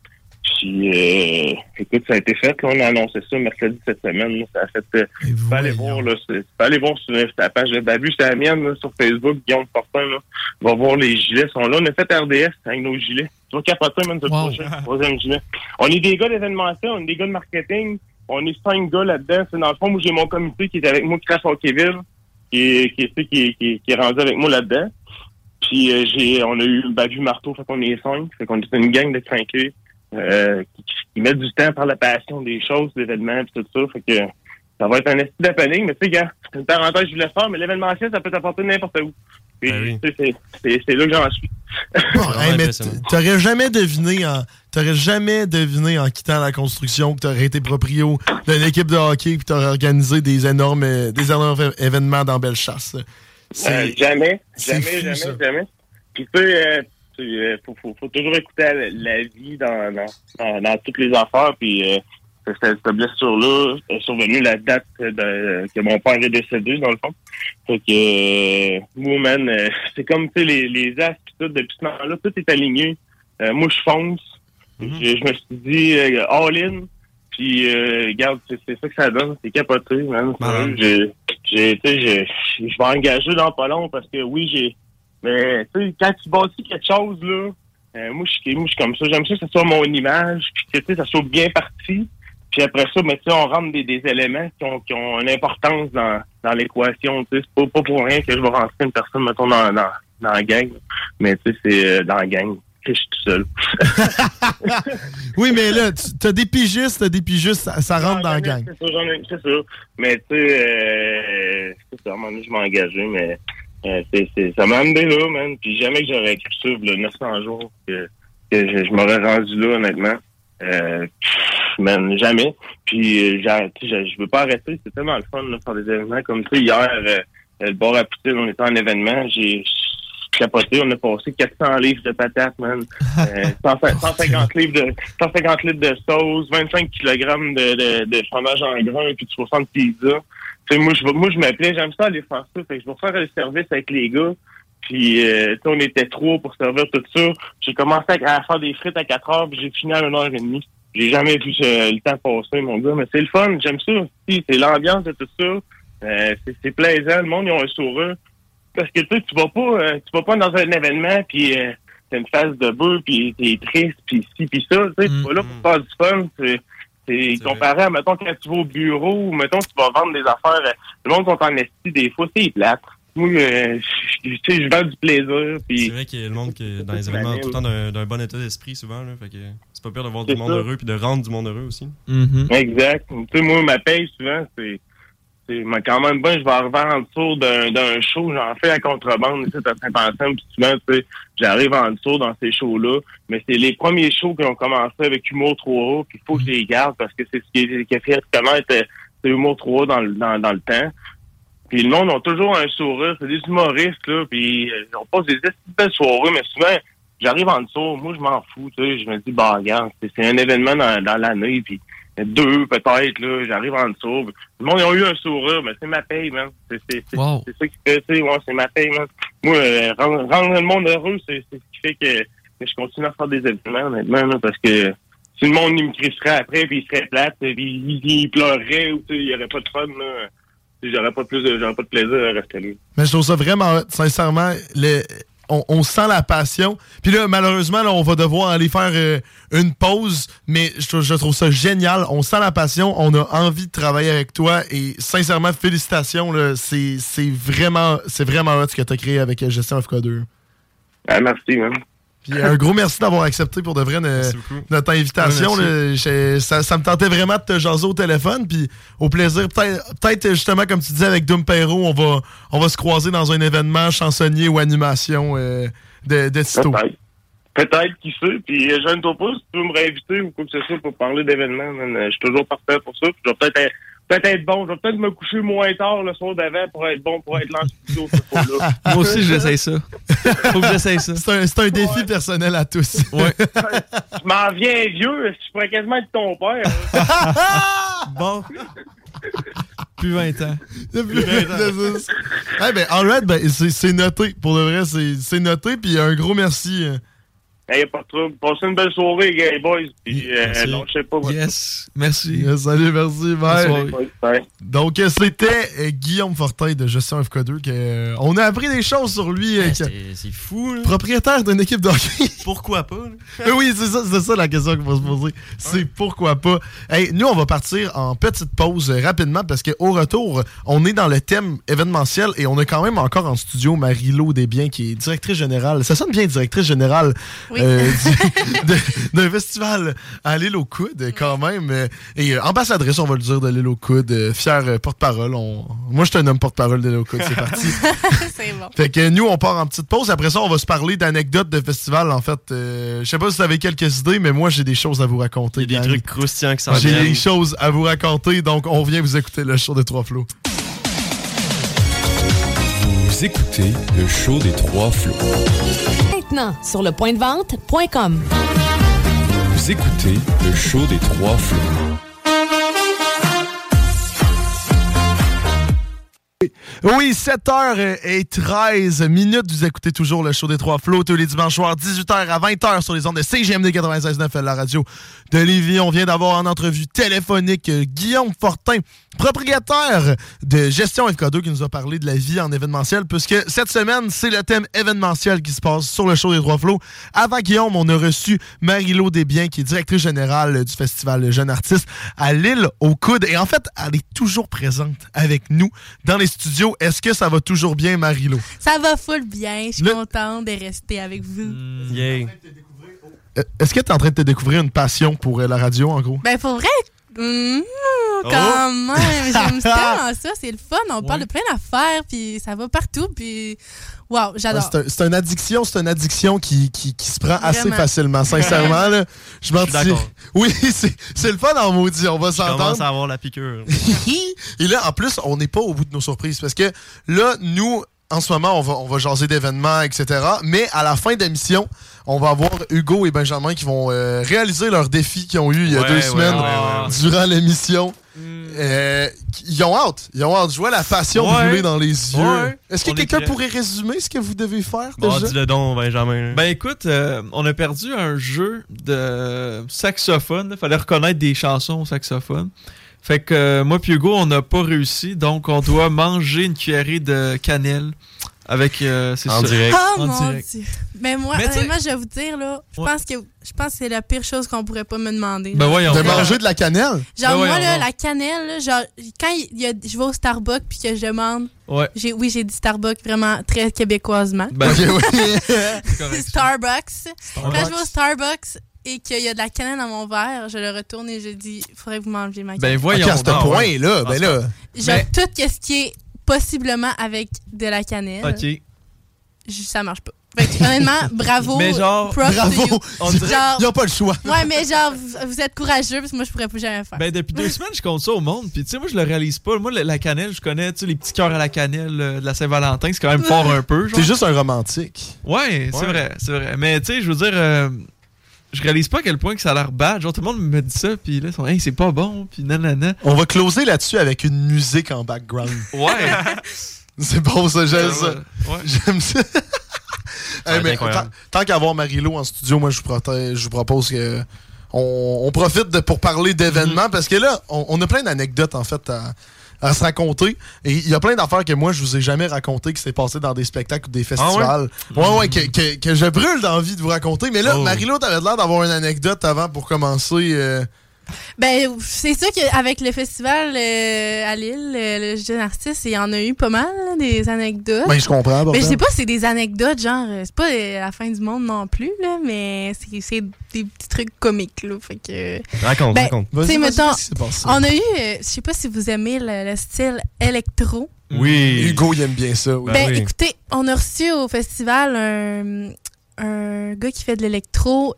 Puis, euh, écoute, ça a été fait. Là, on a annoncé ça mercredi cette semaine. là. Ça a fait. Euh, tu peux aller voir, là. Tu peux aller voir sur ta page de Babu, c'est la mienne, là, sur Facebook, Guillaume Fortin, là. Va voir les gilets. Ils sont là. On a fait RDS avec nos gilets. Tu vas capoter, même, prochain, troisième gilet. On est des gars d'événementiel, on est des gars de marketing. On est cinq gars là-dedans. C'est dans le fond, moi, j'ai mon comité qui est avec moi, Crash Hockeyville, qui est, qui, qui, est, qui, est, qui est rendu avec moi là-dedans. Puis euh, j'ai, on a eu Babu Marteau, fait qu'on est cinq. Fait qu'on est une gang de crinqués euh, qui, qui mettent du temps par la passion des choses, des événements, pis tout ça. Fait que ça va être un esti d'happening. Mais tu sais, gars, c'est une parenthèse que je voulais faire, mais l'événementiel, ça peut t'apporter n'importe où. Puis, tu sais, c'est, là que j'en suis. Hey, mais t- t'aurais jamais deviné en t'aurais jamais deviné en quittant la construction que t'aurais été proprio d'une équipe de hockey puis t'aurais organisé des énormes euh, des énormes événements dans Bellechasse. Euh, jamais, jamais, fou, jamais, ça. jamais. Puis tu sais, tu- euh, faut, faut, faut toujours écouter la, la vie dans, dans, dans, dans toutes les affaires. Puis euh, cette, cette blessure-là est survenue la date de, que mon père est décédé, dans le fond. Fait que, euh, moi, man, euh, c'est comme, tu sais, les, les pis tout, depuis ce moment-là, tout est aligné. Euh, moi, je fonce. je, je me suis dit, all-in. Puis, euh, regarde, c'est ça que ça donne. C'est capoté, man. Malade. J'ai, j'ai, tu sais, j'ai- je vais engager dans pas long parce que oui, j'ai. Mais, tu sais, quand tu bâtis quelque chose, là, euh, moi, je suis comme ça. J'aime ça que ce soit mon image, puis que, ça soit bien parti. Puis après ça, mais, sais, on rentre des, des éléments qui ont, qui ont une importance dans, dans l'équation. Tu sais, c'est pas, pas pour rien que je vais rentrer une personne, mettons, dans, dans, dans la gang. Mais, tu sais, c'est euh, dans la gang. Je suis tout seul. Oui, mais là, tu- t'as des pigistes, t'as des pigistes, ça, ça rentre dans la gang. C'est ça, j'en ai- c'est ça. Mais tu sais, euh, c'est ça, à un moment donné, je m'ai engagé, mais c'est, c'est, ça m'a amené là, man. Puis jamais que j'aurais cru ça, le 900 jours, que, que je, je m'aurais rendu là, honnêtement. Euh, pff, man, jamais. Puis euh, j'ai- tu sais, je, veux pas arrêter, c'est tellement le fun de faire des événements comme ça. Hier, euh, le bar à Poutine, on était en événement, j'ai capoté, on a passé 400 livres de patates, man. Euh, 150 150 livres de 150 litres de sauce, 25 kg de, de, de fromage en grain puis de 60 pizzas. Tu sais, moi, je moi, je m'appelais, j'aime ça aller faire ça. Fait que je vais faire le service avec les gars. Puis, euh, on était trois pour servir tout ça. J'ai commencé à, à faire des frites à 4 heures, puis j'ai fini à 1 heure et demie. J'ai jamais vu euh, le temps passer, mon gars. Mais c'est le fun, j'aime ça aussi. C'est l'ambiance de tout ça. Euh, c'est, plaisant. Le monde, ils ont un sourire. Parce que tu sais, tu vas pas, euh, tu vas pas dans un événement puis euh, t'as une face de bœuf puis t'es triste puis ci puis ça. Tu sais, tu vas là pour faire du fun. C'est, comparé à mettons quand tu vas au bureau ou mettons tu vas vendre des affaires. euh, le monde sont en esti des fois, c'est plate. Moi, euh, je- tu sais, je vends du plaisir puis. C'est vrai qu'il y a le monde qui est dans les événements tout le temps d'un bon état d'esprit souvent. Là, fait que c'est pas pire de voir du monde ça. heureux puis de rendre du monde heureux aussi. Exact. Tu sais, moi, ma paye, souvent, c'est. Mais quand même bien, je vais arriver en dessous d'un d'un show, j'en fais à contrebande ici à Saint-Anselme, puis souvent, tu sais, j'arrive en dessous dans ces shows-là, mais c'est les premiers shows qui ont commencé avec Humour 3A, puis il faut que je les garde parce que c'est ce qui, est- qui a fait connaître c'est Humour 3A dans, le- dans, dans le temps. Puis le monde a toujours un sourire, c'est des humoristes, là, puis euh, on passe des esti de belles soirées, mais souvent, j'arrive en dessous, moi, je m'en fous, tu sais, je me dis, bah, regarde, c'est c'est un événement dans, dans l'année, puis deux peut-être, là, j'arrive en dessous. Le monde, ils ont eu un sourire, mais c'est ma paye, man. C'est c'est- c'est- Wow. c'est ça qui fait, tu sais, ouais, c'est ma paye, man. Moi, euh, rendre, rendre le monde heureux, c'est c'est ce qui fait que, que je continue à faire des événements, honnêtement, là, parce que si le monde, il me crisserait après, puis il serait plate, puis il, il pleurerait, ou tu sais, il y aurait pas de fun, là. Tu sais, J'aurais pas plus de, j'aurais pas de plaisir à rester là. Mais je trouve ça vraiment, sincèrement, le- on, sent la passion. Puis là, malheureusement, on va devoir aller faire euh, une pause, mais je, trouve- ça génial. On sent la passion, on a envie de travailler avec toi et sincèrement, félicitations. C'est vraiment, vraiment hot ce que tu as créé avec euh, Gestion FK2. Ah, merci, man. Puis un gros merci d'avoir accepté pour de vrai ne- notre invitation. Là. Je- ça, ça me tentait vraiment de te jaser au téléphone. Puis au plaisir, peut-être justement, comme tu disais avec Doom Perro, on va, on va se croiser dans un événement chansonnier ou animation euh, de, de Tito. Peut-être. Peut-être, qui sait. Puis, euh, jeune toi pas, si tu veux me réinviter ou quoi que ce soit pour parler d'événements, euh, je suis toujours parfait pour ça. Puis, je vais peut-être être, peut-être être bon. Je vais peut-être me coucher moins tard le soir d'avant pour être bon, pour être là en studio ce soir-là. Moi aussi, j'essaye ça. Faut que j'essaye ça. C'est un, défi personnel à tous. Ouais. Je m'en viens vieux. Je pourrais quasiment être ton père. bon. Plus 20 ans. Depuis Eh ben, alright, ben, c'est noté. Pour de vrai, c'est c'est noté. Puis un gros merci. euh, A pas de trouble. Passez une belle soirée, les boys. Puis, euh, Merci. non, je sais pas. Yes. Merci. Yes, salut, merci, bye. Donc, c'était euh, Guillaume Fortin de Gestion FK2. Que, euh, on a appris des choses sur lui. que- C'est fou, là. propriétaire d'une équipe de hockey. Pourquoi pas? là? Oui, c'est ça, c'est ça la question qu'il faut se poser. C'est pourquoi pas. Hey, nous, on va partir en petite pause rapidement parce qu'au retour, on est dans le thème événementiel et on a quand même encore en studio Marie-Lo Desbiens qui est directrice générale. Ça sonne bien, directrice générale Oui. Euh, d'un festival à l'île aux coudes, quand même. Et euh, ambassadrice, on va le dire, de l'île aux coudes. euh, Fière euh, porte-parole. On... Moi, je suis un homme porte-parole de l'île aux coudes. C'est parti. c'est bon. Fait que nous, on part en petite pause. Après ça, on va se parler d'anecdotes de festival. En fait, euh, je sais pas si vous avez quelques idées, mais moi, j'ai des choses à vous raconter. Il y a des trucs croustillants qui s'en J'ai des choses à vous raconter. Donc, on vient vous écouter le show de Trois Flots. Vous écoutez le show des trois flots. Maintenant, sur le point de vente.com. Vous écoutez le show des trois flots. Oui, 7h13 minutes. Vous écoutez toujours le show des Trois Flots tous les dimanches soirs, 18h à 20h sur les ondes de CGMD 96.9, la radio de Lévis. On vient d'avoir en entrevue téléphonique euh, Guillaume Fortin, propriétaire de Gestion FK2, qui nous a parlé de la vie en événementiel, puisque cette semaine, c'est le thème événementiel qui se passe sur le show des Trois Flots. Avant Guillaume, on a reçu Marie-Lo Desbiens, qui est directrice générale du festival Jeune Artiste à Lille au coude. Et en fait, elle est toujours présente avec nous dans les studios. Est-ce que ça va toujours bien, Marie-Lo? Ça va full bien. Je suis contente de rester avec vous. Yeah. Euh, Est-ce que tu es en train de te découvrir une passion pour euh, la radio, en gros? Ben, pour vrai, Oh. quand même, j'aime tellement ça. C'est le fun. On parle de plein d'affaires, puis ça va partout, puis wow, j'adore. C'est un- une addiction, c'est une addiction qui, qui, qui se prend assez Vraiment. facilement, sincèrement. Là. Je m'en. Oui, c'est c'est le fun en maudit, on va Je commence s'entendre. à avoir la piqûre. Et là, en plus, on n'est pas au bout de nos surprises parce que là, nous, en ce moment, on va, on va jaser d'événements, etc. Mais à la fin de l'émission, on va avoir Hugo et Benjamin qui vont euh, réaliser leur défi qu'ils ont eu il y a Ouais, deux ouais, semaines ouais, ouais. Durant l'émission. Euh, ils ont hâte. Ils ont hâte. Je vois la passion Ouais. brûler dans les yeux. Ouais. Est-ce que quelqu'un pourrait résumer ce que vous devez faire Bon, déjà? dis-le donc, Benjamin. Ben écoute, euh, on a perdu un jeu de saxophone. Il fallait reconnaître des chansons au saxophone. Fait que euh, moi puis Hugo, on n'a pas réussi, donc on doit manger une cuillerée de cannelle avec euh, c'est En direct. Oh En mon direct. dieu. Mais moi, Mais honnêtement, je vais vous dire, là, je pense que je pense que c'est la pire chose qu'on pourrait pas me demander. Ben voyons. De manger de la cannelle? Genre, Ben moi, voyons là, la cannelle, là, genre, quand il y a, je vais au Starbucks puis que je demande, Ouais. j'ai, oui, j'ai dit Starbucks vraiment très québécoisement. Ben, oui. c'est correct. Starbucks. Quand je vais au Starbucks et qu'il y a de la cannelle dans mon verre, je le retourne et je dis, il faudrait que vous m'enleviez ma Ben cannelle. voyons. Ok, à ce point-là, ben là. Genre, mais- tout ce qui est possiblement avec de la cannelle, Ok. je- ça marche pas. Fait que, honnêtement, bravo. Mais genre, props to Bravo. you. On dirait- Genre, Ils n'ont pas le choix. ouais, mais genre, vous, vous êtes courageux parce que moi, je pourrais plus jamais faire. Ben depuis deux semaines, je compte ça au monde. Puis tu sais, moi je le réalise pas. Moi la, la cannelle, je connais, tu sais, les petits cœurs à la cannelle euh, de la Saint-Valentin, c'est quand même fort un peu. T'es juste un romantique. Ouais, c'est vrai, c'est vrai. Mais tu sais, je veux dire, euh, je réalise pas à quel point que ça a l'air bad. Genre tout le monde me dit ça, puis là ils sont, hey, c'est pas bon, puis nanana. On va closer là-dessus avec une musique en background. Ouais. C'est bon, ça, j'aime ça. Ouais. J'aime ça. Hey, mais tant, tant qu'avoir Marilo en studio, moi, je vous, protège- je vous propose que on, on profite de, pour parler d'événements parce que là, on, on a plein d'anecdotes, en fait, à, à se raconter. Et il y a plein d'affaires que moi, je vous ai jamais racontées qui s'est passé dans des spectacles ou des festivals. ouais? ouais, que, que- que je brûle d'envie de vous raconter. Mais là, Oh. T'avais l'air d'avoir une anecdote avant pour commencer. euh, Ben, c'est sûr qu'avec le festival euh, à Lille, euh, le jeune artiste, il y en a eu pas mal, là, des anecdotes. Ben, je comprends. mais bordel. je sais pas si c'est des anecdotes, genre, euh, c'est pas euh, la fin du monde non plus, là, mais c'est c'est des petits trucs comiques, là. Fait que. Raconte, Ben, raconte. Vas-y, tu sais, vas-y, mettons? On a eu, je sais pas si vous aimez le, le style électro. Oui. Hugo, il aime bien ça. oui. Ben Ben, oui. écoutez, on a reçu au festival un, un gars qui fait de l'électro.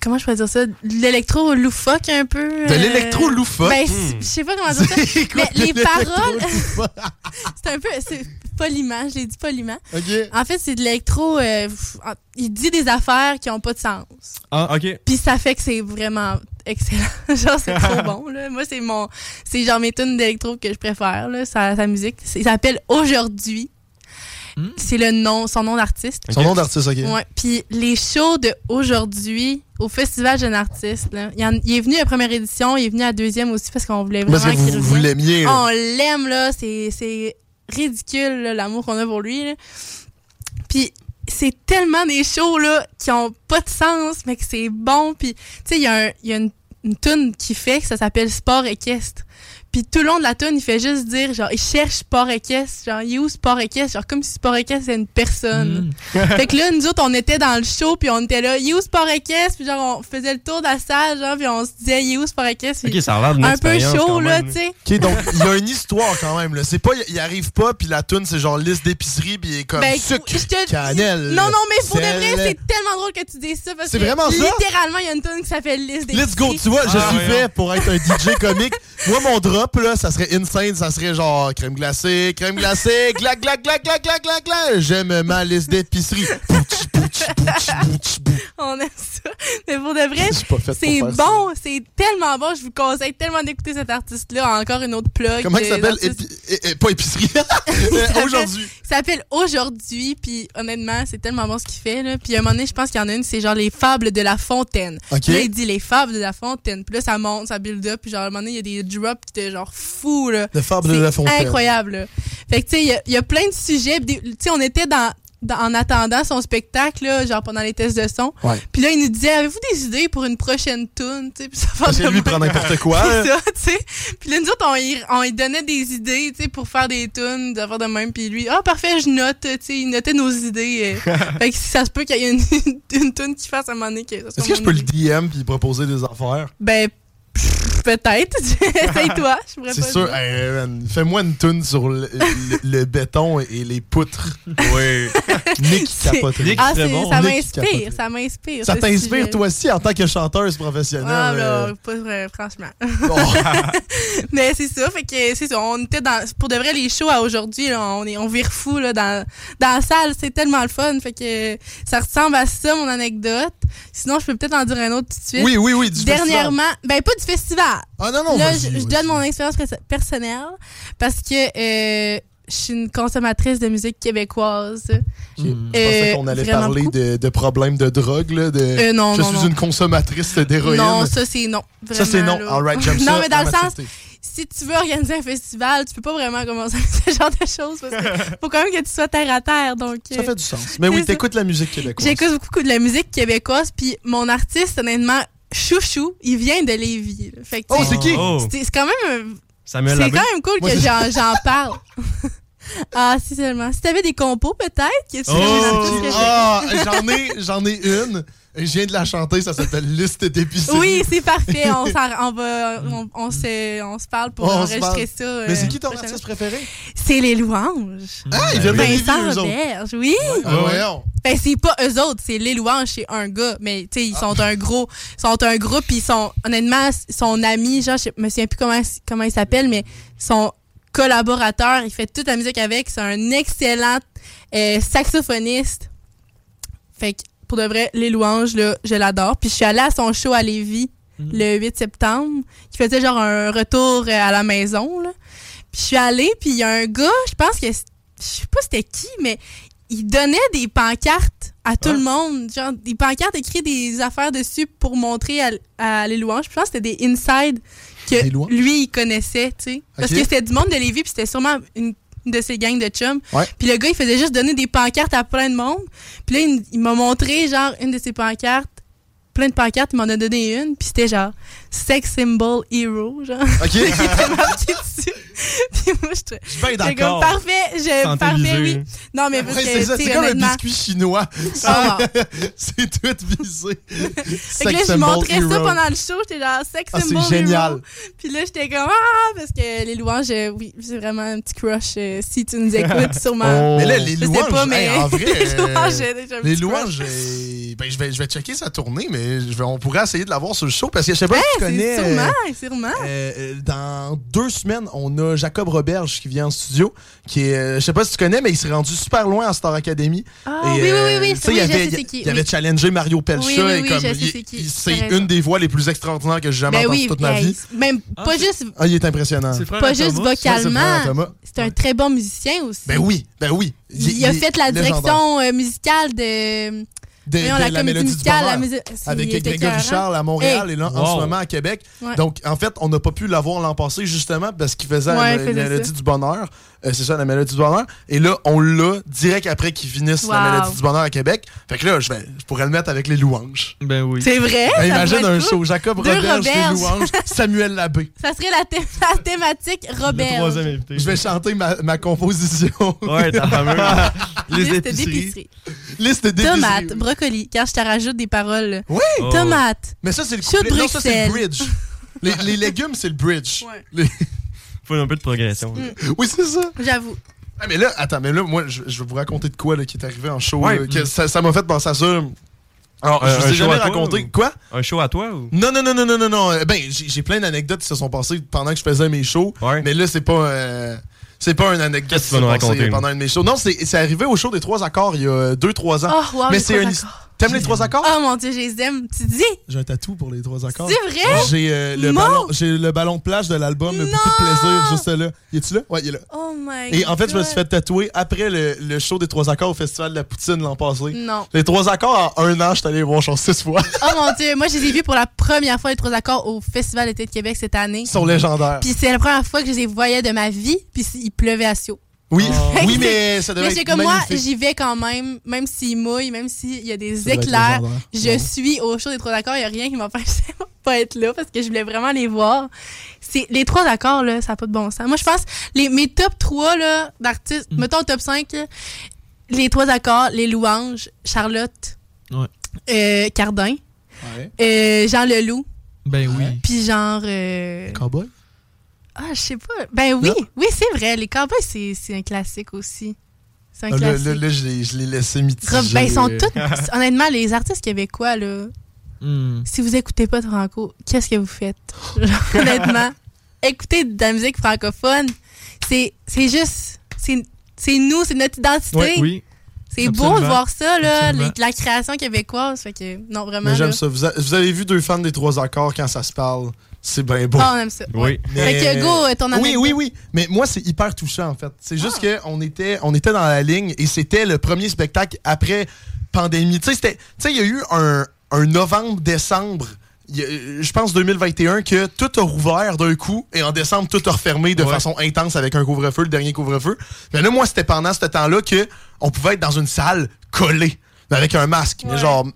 Comment je pourrais dire ça? L'électro loufoque un peu. De euh, l'électro loufoque? Ben, Hmm. je sais pas comment dire ça. Quoi Mais les paroles, c'est un peu. C'est poliment, je l'ai dit poliment. En fait, c'est de l'électro. euh, il dit des affaires qui ont pas de sens. Ah, ok. Puis ça fait que c'est vraiment excellent. genre, c'est trop bon, là. Moi, c'est mon. C'est genre mes tunes d'électro que je préfère, là. Sa, sa musique. Il s'appelle Aujourd'hui. C'est le nom, son nom d'artiste. Son nom d'artiste, ok. Ouais. Puis les shows de aujourd'hui au Festival Jeune Artiste, là, il, en- il est venu à la première édition, il est venu à la deuxième aussi parce qu'on voulait vraiment vous- qu'il vous revienne. l'aimiez, là. On l'aime, là. C'est ridicule, l'amour qu'on a pour lui. là. Puis c'est tellement des shows, là, qui ont pas de sens, mais que c'est bon. Puis, tu sais, il y a, un- il y a une, une toune qui fait que ça s'appelle Sport équestre. Puis tout le long de la tune, il fait juste dire, genre, il cherche sport équestre. Genre, il est où sport équestre? Genre, comme si sport équestre, c'était une personne. fait que là, nous autres, on était dans le show, puis on était là, il est où sport équestre? Puis genre, on faisait le tour de la salle, genre, puis on se disait, il est où sport équestre? Ok, Puis ça a Un peu chaud, là, tu sais. Ok, donc il y a une histoire quand même. là. C'est pas, il arrive pas, puis la toune, c'est genre liste d'épicerie, puis il est comme Ben, sucre, te- cannelle. Non, non, mais pour de vrai, c'est tellement drôle que tu dises ça. parce C'est que vraiment ça? Littéralement, il y a une tune qui s'appelle Liste des Let's go, tu vois, je Ah, suis fait pour être un DJ comique. Moi, mon là, ça serait insane, ça serait genre crème glacée, crème glacée, glac, glac, glac, glac, glac, glac, glac. J'aime ma liste d'épicerie. On aime ça. Mais pour de vrai, c'est ça. bon, c'est tellement bon. Je vous conseille tellement d'écouter cet artiste-là. Encore une autre plug. Comment il des s'appelle? Épi- pas épicerie. Aujourd'hui. Il s'appelle Aujourd'hui, puis honnêtement, c'est tellement bon ce qu'il fait. Là. Puis à un moment donné, je pense qu'il y en a une, c'est genre les fables de la fontaine. Ok. Puis Là, il dit les fables de la fontaine. Puis là, ça monte, ça build up. Puis genre, à un moment donné, il y a des drops qui genre fous. Là. Les fables de la fontaine. incroyable. là. Fait que tu sais, il y a- il y, a plein de sujets. Puis Tu sais, on était dans, dans- en attendant son spectacle, là, genre pendant les tests de son. Ouais. Puis là, il nous disait, avez-vous des idées pour une prochaine tune? Tu sais, puis ça de lui, il prend même. n'importe quoi. Hein. ça, tu sais. Puis là, nous autres, on y, on y donnait des idées, tu sais, pour faire des tunes, d'avoir de même. Puis lui, ah, parfait, je note, tu sais, il notait nos idées. fait que si ça se peut qu'il y ait une, une tune qui fasse à un moment donné. Est-ce que je peux le. DM puis proposer des affaires? Ben, pff, peut-être. Essaye-toi. Je pourrais C'est sûr. Hey, Fais-moi une toune sur le, le- le béton et les poutres. Oui. Nick capoterait. Ah, c'est- ça Nick m'inspire, ça m'inspire. Ça t'inspire toi aussi en tant que chanteuse professionnelle? Ah, euh, là, pas vrai, franchement. bon. Mais c'est ça, fait que c'est ça. On était dans. Pour de vrai, les shows à aujourd'hui, là, on, est, on vire fou là, dans, dans la salle. C'est tellement le fun. Fait que ça ressemble à ça, mon anecdote. Sinon, je peux peut-être en dire un autre tout de suite. Oui, oui, oui, du Dernièrement, ben pas du festival. Ah non, non, Là, je, donne mon expérience pers- personnelle parce que euh, je suis une consommatrice de musique québécoise. Je pensais qu'on allait parler de, de problèmes de drogue. Là, de, Euh, non, je non, suis non. une consommatrice d'héroïne. Non, ça c'est non. Ça, c'est non. All right, j'aime ça, Non, mais dans la le sens, si tu veux organiser un festival, tu peux pas vraiment commencer avec ce genre de choses parce que faut quand même que tu sois terre à terre. Donc, Ça euh, fait du sens. Mais oui, t'écoutes la musique québécoise. J'écoute beaucoup de la musique québécoise, puis mon artiste, honnêtement, Chouchou, il vient de Lévis. là. Fait que, Oh, c'est qui? C'est quand même. C'est quand même cool Moi, que j'en parle. ah, si seulement. Si t'avais des compos, peut-être, que tu serais Oh! Ah, j'en ai, j'en ai une. Je viens de la chanter, ça s'appelle Liste d'épicerie. Oui, c'est parfait. On, va, on, on se, on se parle pour On enregistrer parle. ça. Mais euh, c'est qui ton artiste préféré? C'est les louanges. Ah, de Lévis, Vincent. Roberge, oui. Ah, voyons. Ben, c'est pas eux autres, c'est les louanges, c'est un gars. Mais, tu sais, ils sont un gros, ils sont un groupe, ils sont, honnêtement, son ami, genre, je me souviens plus comment, comment il s'appelle, mais son collaborateur, il fait toute la musique avec, c'est un excellent euh, saxophoniste. Fait que, pour de vrai, les louanges, là, je l'adore. Puis je suis allée à son show à Lévis le 8 septembre, qui faisait genre un retour euh, à la maison, là. Puis je suis allée, puis il y a un gars, je pense que, je sais pas c'était qui, mais il donnait des pancartes à tout le monde, genre des pancartes écrites des affaires dessus pour montrer à, à les louanges. Je pense que c'était des inside que lui, il connaissait, tu sais. Parce que c'était du monde de Lévis, puis c'était sûrement une de ses gangs de chums. Puis le gars, il faisait juste donner des pancartes à plein de monde. Puis là, il, il m'a montré, genre, une de ses pancartes. Plein de pancartes, il m'en a donné une. Puis c'était genre, Sex Symbol Hero, genre. OK. qui était marqué dessus. Puis moi, je Je suis bien d'accord. comme parfait, je, parfait, oui. Non, mais parce Ouais, que, c'est ça, sais, c'est comme un biscuit chinois. Ah. c'est tout visé. Fait que là, je montrais ça pendant le show, j'étais genre sex Ah, c'est symbol génial. hero. Puis là, j'étais comme ah parce que les louanges, euh, oui, c'est vraiment un petit crush. euh, si tu nous écoutes, sûrement. Mais là, les Je sais louanges, pas, mais hey, en vrai, les louanges, j'ai les louanges, euh, ben, je, vais, je vais checker sa tournée, mais je vais- on pourrait essayer de la voir sur le show parce que je sais pas si tu connais. sûrement, euh, sûrement. euh, euh, dans deux semaines, on a Jacob Roberge qui vient en studio, qui est, je sais pas si tu connais, mais il s'est rendu super loin en Star Academy. Ah, oui, oui, oui, oui, tu sais, oui, il avait, il- qui, il avait oui. challengé Mario Pelcha Oui, oui, et oui, comme il- c'est une des voix les plus extraordinaires que j'ai jamais Ben entendues oui, toute ma vie. même pas juste, Ah, il est impressionnant. pas juste vocalement. C'est Thomas. C'est un très bon musicien aussi. Ben oui, ben oui. Il, il a fait la direction musicale de. De, Voyons, de la mélodie musicale, du la bonheur. musique- c'est- avec était Grégory écœurant. Charles à Montréal Hey. et là, en Wow. ce moment à Québec. Ouais. Donc, en fait, on n'a pas pu l'avoir l'an passé justement parce qu'il faisait Ouais, la, il faisait la mélodie ça. du bonheur. Euh, c'est ça, la mélodie du bonheur. Et là, on l'a direct après qu'il finisse la Wow. mélodie du bonheur à Québec. Fait que là, je, vais, je pourrais le mettre avec les louanges. Ben oui. C'est vrai? Ben, ça imagine pourrait un être show. Jacob Deux Roberge, les Roberges. louanges, Samuel Labbé. Ça serait la, thé- la thématique Robert. invité. Je vais chanter ma, ma composition. Ouais, ta fameuse. Les Liste épiceries. d'épicerie. Liste d'épicerie. Tomates, brocoli. Quand je te rajoute des paroles. Oui! Oh. Tomates. Mais ça, c'est le couplet. Non, ça, c'est le bridge. Les, les légumes, c'est le bridge. Ouais. Les- Faut un peu de progression. Mm. Oui, c'est ça. J'avoue. Ah, mais là, attends, mais là, moi, je, je vais vous raconter de quoi là, qui est arrivé en show. Ouais. là, que ça m'a fait penser à ça. Alors, Un- je vous ai show jamais à toi, raconté. ou- Quoi? Un show à toi ou? Non, non, non, non, non, non, non. Euh, Ben, j'ai j'ai plein d'anecdotes qui se sont passées pendant que je faisais mes shows. Ouais. Mais là, c'est pas. euh, c'est pas une anecdote Qu'est-ce qui que tu vas s'est nous passée raconter, pendant un de mes shows. Non, c'est c'est arrivé au show des trois accords il y a 2-3 ans. Oh, wow, mais c'est trois un. accords. T'aimes les trois accords? Oh mon dieu, je les aime. Tu dis? J'ai un tatou pour les trois accords. C'est vrai? J'ai euh, le, ballon, j'ai le ballon de plage de l'album. Beaucoup de plaisir, juste là. Y est-tu là? Ouais, il est là. Oh my Et en fait, je me suis fait tatouer après le, le show des trois accords au Festival de la Poutine l'an passé. Non. Les trois accords, en un an, je suis allé les voir genre six fois. Oh mon dieu, moi je les ai vus pour la première fois les trois accords au Festival d'été de Québec cette année. Ils sont légendaires. Puis c'est la première fois que je les voyais de ma vie, puis il pleuvait à Sio. Oui, que oui, mais ça devait Mais c'est être comme moi, j'y vais quand même, même s'il mouille, même s'il y a des Ça éclairs. Je suis au show des trois accords, il n'y a rien qui m'empêchait de pas être là parce que je voulais vraiment les voir. C'est les trois accords là, ça n'a pas de bon sens. Moi je pense les mes top 3 là d'artistes, Mm. mettons top 5 là, les trois accords, les louanges, Charlotte, Ouais. euh, Cardin, Ouais. euh, Jean Leloup, Ben oui. puis genre euh, Cowboy? Ah, je sais pas. Ben oui, oui, c'est vrai, les cowboys c'est c'est un classique aussi. C'est un Ah, classique. là, là, je l'ai je l'ai laissé mitigé. Rob- ben, ils sont tous. Honnêtement, les artistes québécois, là, Hmm. si vous écoutez pas de Franco, qu'est-ce que vous faites? Honnêtement, écoutez de la musique francophone. C'est c'est juste. C'est c'est nous, c'est notre identité. Ouais, Oui. C'est beau de voir ça, là, les- la création québécoise. Fait que, non, vraiment. Mais j'aime ça. Vous, a- vous avez vu deux fans des trois accords quand ça se parle? C'est bien beau. Ah, on aime ça. Oui. Fait que, go, euh, ton Oui, oui, oui. Mais moi, c'est hyper touchant, en fait. C'est juste Ah. qu'on était, on était dans la ligne et c'était le premier spectacle après pandémie. Tu sais, c'était- tu sais, il y a eu un, un novembre-décembre, a- je pense 2021, que tout a rouvert d'un coup et en décembre, tout a refermé de Ouais. façon intense avec un couvre-feu, le dernier couvre-feu. Mais là, moi, c'était pendant ce temps-là que on pouvait être dans une salle collée avec un masque. Mais genre,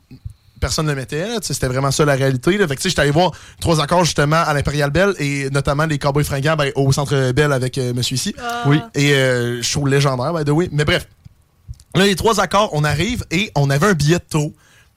personne ne le mettait. C'était vraiment ça la réalité. Là. Fait que, tu sais, j'étais allé voir trois accords justement à l'Impérial Bell et notamment les Cowboys fringants ben, au Centre Bell avec euh, Monsieur ici. Ah. Oui. Et euh, show légendaire, by the way. Mais bref, là, les trois accords, on arrive et on avait un billet de trop.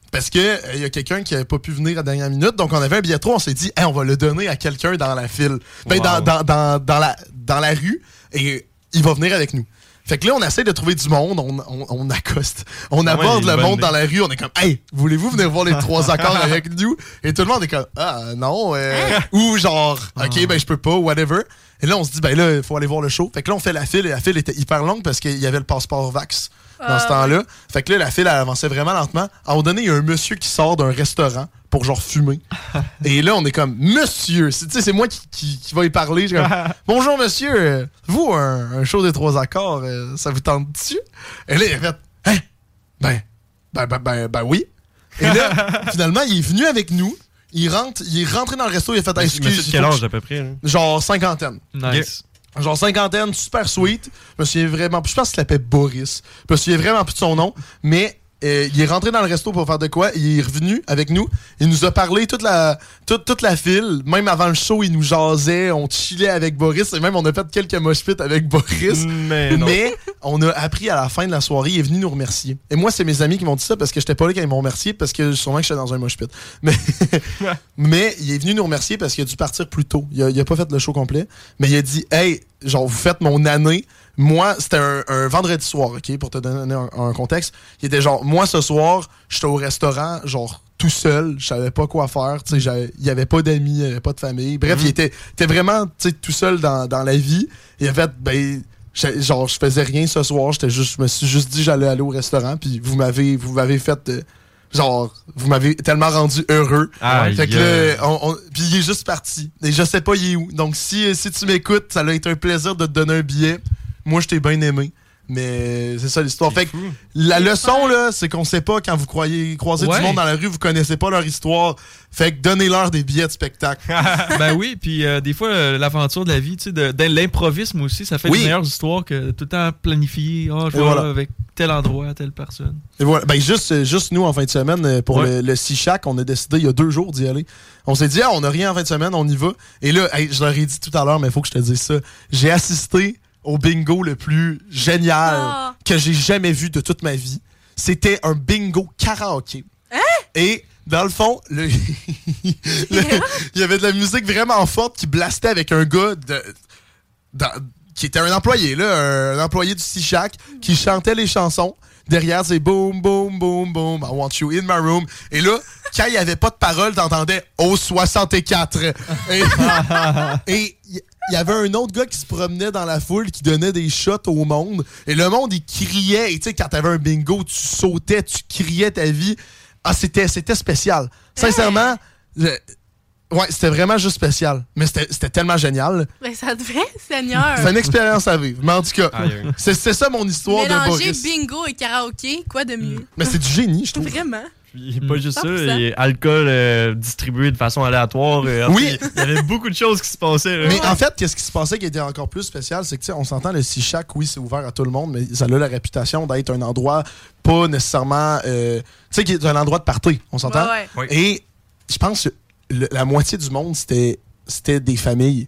Parce que euh, il y a quelqu'un qui n'avait pas pu venir à la dernière minute. Donc, on avait un billet de trop. On s'est dit, Hey, on va le donner à quelqu'un dans la file. Ben, Wow. dans, dans, dans, dans la, dans la rue. Et il va venir avec nous. Fait que là, on essaie de trouver du monde, on, on, on accoste. On Ah ouais, aborde le monde idée. dans la rue, on est comme, hey, voulez-vous venir voir les trois accords avec nous? Et tout le monde est comme, ah, non. euh, Ou genre, ok, ben, je peux pas, whatever. Et là, on se dit, ben là, il faut aller voir le show. Fait que là, on fait la file et la file était hyper longue parce qu'il y avait le passeport Vax dans ce Ah, temps-là. Fait que là, la file, elle avançait vraiment lentement. À un moment donné, il y a un monsieur qui sort d'un restaurant pour genre fumer. et là, on est comme, monsieur, c'est tu sais, c'est moi qui, qui, qui va y parler. Comme, bonjour monsieur, euh, vous, un, un show des trois accords, euh, ça vous tente-tu? Et là, il a fait, hein? Ben, ben, ben, ben, ben oui. Et là, finalement, il est venu avec nous. Il rentre, il est rentré dans le resto, il a fait, excuse, quel âge à peu près? là? Genre cinquantaine. Nice. Genre cinquantaine, super sweet. Je me souviens vraiment. Je pense qu'il s'appelait Boris. Je me souviens vraiment plus de son nom. Mais il est rentré dans le resto pour faire de quoi. Il est revenu avec nous. Il nous a parlé toute la, toute, toute la file. Même avant le show, il nous jasait. On chillait avec Boris. Et même, on a fait quelques mosh pits avec Boris. Mais non. Mais on a appris à la fin de la soirée, il est venu nous remercier. Et moi, c'est mes amis qui m'ont dit ça parce que j'étais pas là quand ils m'ont remercié parce que sûrement que j'étais dans un mosh pit. Mais, mais il est venu nous remercier parce qu'il a dû partir plus tôt. Il a, il a pas fait le show complet. Mais il a dit Hey, genre, vous faites mon année. Moi, c'était un, un vendredi soir, OK, pour te donner un, un contexte. Il était genre, moi, ce soir, j'étais au restaurant, genre, tout seul, je savais pas quoi faire, tu sais, j'avais- il y avait pas d'amis, il avait pas de famille. Bref, Mhm. il était, était vraiment, tu sais, tout seul dans, dans la vie. Il a fait, ben, genre, je faisais rien ce soir, j'étais juste, je me suis juste dit, j'allais aller au restaurant, puis vous m'avez, vous m'avez fait, euh, genre, vous m'avez tellement rendu heureux. Aïe, fait que là, on- on- puis il est juste parti. Et je sais pas, il est où. Donc, si, si tu m'écoutes, ça a été un plaisir de te donner un billet. Moi, je t'ai bien aimé. Mais c'est ça l'histoire. Fait que la leçon, là, c'est qu'on sait pas quand vous croyez, croisez Ouais. du monde dans la rue, vous connaissez pas leur histoire. Fait que donnez-leur des billets de spectacle. ben oui, puis euh, des fois, euh, l'aventure de la vie, tu sais, de, de l'improvisme aussi, ça fait Oui. des meilleures histoires que tout le temps planifier. Ah, je Et vais voilà. avec tel endroit, telle personne. Et voilà. Ben, juste, juste nous, en fin de semaine, euh, pour Ouais. le, le Sichac, on a décidé il y a deux jours d'y aller. On s'est dit, ah, on n'a rien en fin de semaine, on y va. Et là, hey, je leur ai dit tout à l'heure, mais il faut que je te dise ça. J'ai assisté au bingo le plus génial Ah. que j'ai jamais vu de toute ma vie. C'était un bingo karaoké. Et dans le fond, le- le- il y avait de la musique vraiment forte qui blastait avec un gars de, dans- qui était un employé, là, un, employé du Sichac, qui chantait les chansons. Derrière, c'est boom, boom, boom, boom, I want you in my room. Et là, quand il n'y avait pas de parole, t'entendais au 64. Et et il y, avait un autre gars qui se promenait dans la foule, qui donnait des shots au monde. Et le monde, il criait. Et tu sais, quand t'avais un bingo, tu sautais, tu criais ta vie. Ah, c'était c'était spécial. Sincèrement, je- ouais, c'était vraiment juste spécial. Mais c'était c'était tellement génial. Ben, ça devait, Seigneur. C'est une expérience à vivre. Mais en tout cas, aïe. c'est c'est ça mon histoire de Mélanger Boris. bingo et karaoké, quoi de mieux? Mais c'est du génie, je trouve. Vraiment. Puis, pas juste ça, 100%. il y a alcool euh, distribué de façon aléatoire. euh, Oui. Il y avait beaucoup de choses qui se passaient. là. Mais en fait, qu'est-ce qui se passait qui était encore plus spécial, c'est que, tu sais, on s'entend, le Sichac, oui, c'est ouvert à tout le monde, mais ça a la réputation d'être un endroit pas nécessairement. euh, tu sais, qui est un endroit de party, on s'entend? Ouais, ouais. Et je pense que le- la moitié du monde, c'était c'était des familles.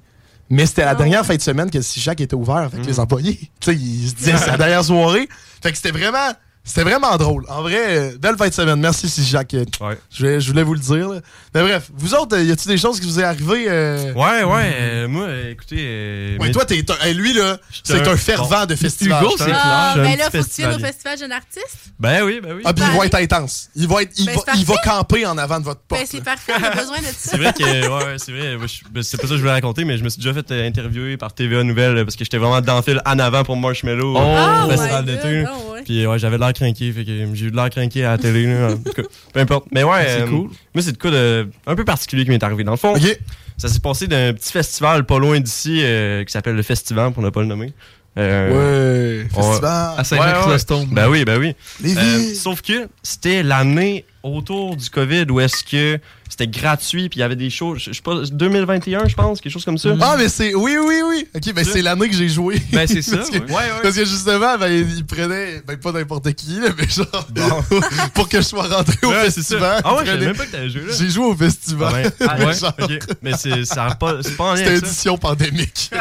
Mais c'était la Ah dernière fin de semaine que le Sichac était ouvert avec Mm. les employés. Tu sais, ils se disaient, c'est la dernière soirée. Fait que c'était vraiment. C'était vraiment drôle. En vrai, belle fin de semaine. Merci, Sichac. Euh, Ouais. Je, voulais, je voulais vous le dire. là. Mais bref, vous autres, euh, y a-t-il des choses qui vous est arrivé? euh, Ouais, ouais. euh, moi, écoutez. euh, Ouais, mais- toi, t'es, lui, là, c'est un- un fervent bon. de festival. Hugo, c'est Ah, suis un ben là, faut que tu viennes au. Festival Jeune Artiste. Ben oui, ben oui. Ah, puis il va être intense. Il va, être, il Ben, va, il va camper en avant de votre porte. Ben, c'est parfait, on a besoin de ça. C'est vrai que, ouais, ouais, c'est vrai. ben, C'est pas ça que je voulais raconter, mais je me suis déjà fait interviewer par TVA Nouvelle parce que j'étais vraiment dans le fil en avant pour Marshmello. Oh, Oh festival d'été. Ouais. Puis ouais, j'avais l'air craqué, fait que j'ai eu de l'air craqué à la télé. là, en tout cas, peu importe. Mais ouais, C'est euh, cool. moi, c'est de quoi de un peu particulier qui m'est arrivé. Dans le fond, OK. ça s'est passé d'un petit festival pas loin d'ici euh, qui s'appelle le Festival, pour ne pas le nommer. Euh, Ouais, on- festival. À Ouais, ouais. Saint-Jacques-Chrysostome. Ben oui, ben oui. Euh, sauf que c'était l'année autour du COVID où est-ce que c'était gratuit puis il y avait des shows, je sais pas, 2021 je pense, quelque chose comme ça. Ah, mais c'est. Oui, oui, oui. OK, ben c'est l'année que j'ai joué. Ben, c'est ça, parce, que, ouais. Ouais, parce que justement, ben, il prenait. Ben, pas n'importe qui, là, mais genre. Bon. pour que je sois rentré au Ouais, c'est festival. ça. Ah ouais, je savais même pas que t'avais joué là. J'ai joué au festival. Ah ouais. Ah ouais, Genre, ok. Mais c'est ça pas c'est pas en lien C'était avec ça. édition pandémique.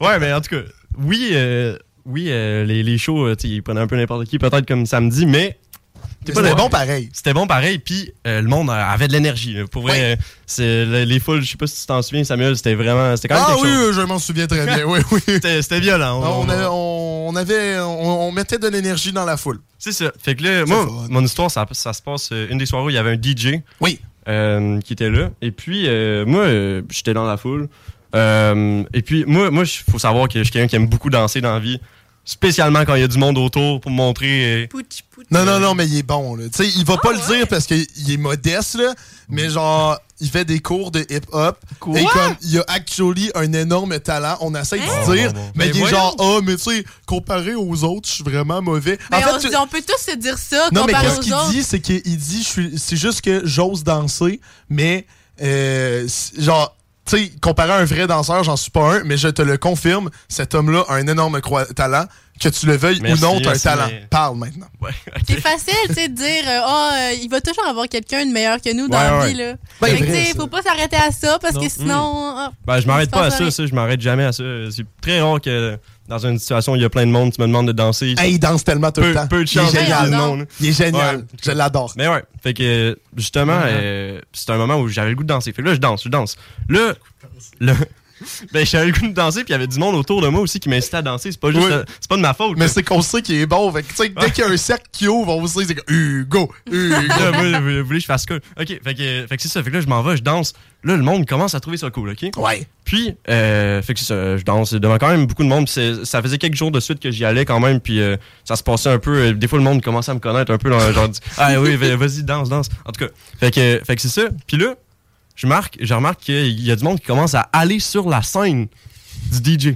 Ouais, mais en tout cas, oui euh, oui euh, les, les shows, euh, tu sais, ils prenaient un peu n'importe qui peut-être comme samedi, mais C'était bon pareil. C'était bon pareil, puis euh, le monde avait de l'énergie. Pour vrai, euh, les foules, je sais pas si tu t'en souviens, Samuel, c'était vraiment, c'était quand même Ah quelque oui, chose. je m'en souviens très bien. Oui, oui. C'était violent. On, avait, on, avait, on, on mettait de l'énergie dans la foule. C'est ça. Fait que là, moi, mon histoire, ça, ça se passe euh, une des soirées où il y avait un DJ. Oui. euh, qui était là. Et puis, moi, j'étais dans la foule. Et puis, moi, moi, il faut savoir que je suis quelqu'un qui aime beaucoup danser dans la vie. Spécialement quand il y a du monde autour pour me montrer. euh, Non, non, non, mais il est bon. Là. Tu sais, il va pas le dire parce qu'il est modeste, là, mais genre, il fait des cours de hip-hop. Quoi? Et comme, il a actually un énorme talent, on essaie de Hein? se dire, mais Mais il est voyons. genre, ah, mais tu sais, comparé aux autres, je suis vraiment mauvais. Mais en Ben, on, fait, se tu- dit- on peut tous se dire ça non, mais qu'est-ce qu'il autres. dit, c'est qu'il dit, je suis- c'est juste que j'ose danser, mais euh, genre, tu sais, comparé à un vrai danseur, j'en suis pas un, mais je te le confirme, cet homme-là a un énorme talent. Que tu le veuilles Merci, ou non, t'as un merci, talent. mais- Parle maintenant. Ouais, C'est facile, tu sais, de dire, euh, ah, euh, il va toujours avoir quelqu'un de meilleur que nous dans Ouais, la ouais. vie, là. Ben, Fait que, vrai, tu sais, ça. faut pas s'arrêter à ça, parce Non. que sinon. ah, Ben, je m'arrête pas à ça, ça, je m'arrête jamais à ça. C'est très rare que dans une situation où il y a plein de monde, tu me demandes de danser. Hey, il danse tellement tout le temps. peu de Il est chance génial. monde. Il est génial. Ouais. Je l'adore. Mais ouais, fait que justement, euh, c'est un moment où j'avais le goût de danser. Fait que là, je danse, je danse. Là, le, ben, j'avais le goût de danser, puis il y avait du monde autour de moi aussi qui m'incitait à danser. C'est pas juste, Oui. euh, c'est pas de ma faute. Mais c'est qu'on sait qu'il est bon. Fait que, tu sais, dès qu'il y a un cercle qui ouvre, on sait, c'est que Hugo, Hugo. Là, moi, vous voulez que je fasse quoi? Ok, fait que, fait que c'est ça. Fait que là, je m'en vais, je danse. Là, le monde commence à trouver ça cool, ok? Ouais. Puis, euh, fait que c'est ça, je danse devant quand même beaucoup de monde. puis c'est- ça faisait quelques jours de suite que j'y allais quand même. Puis, euh, ça se passait un peu. euh, des fois, le monde commençait à me connaître un peu. Là, genre, dit, ah oui, va- vas-y, danse, danse. En tout cas, fait que, fait que c'est ça. Puis là, je marque, je remarque qu'il y a du monde qui commence à aller sur la scène du DJ.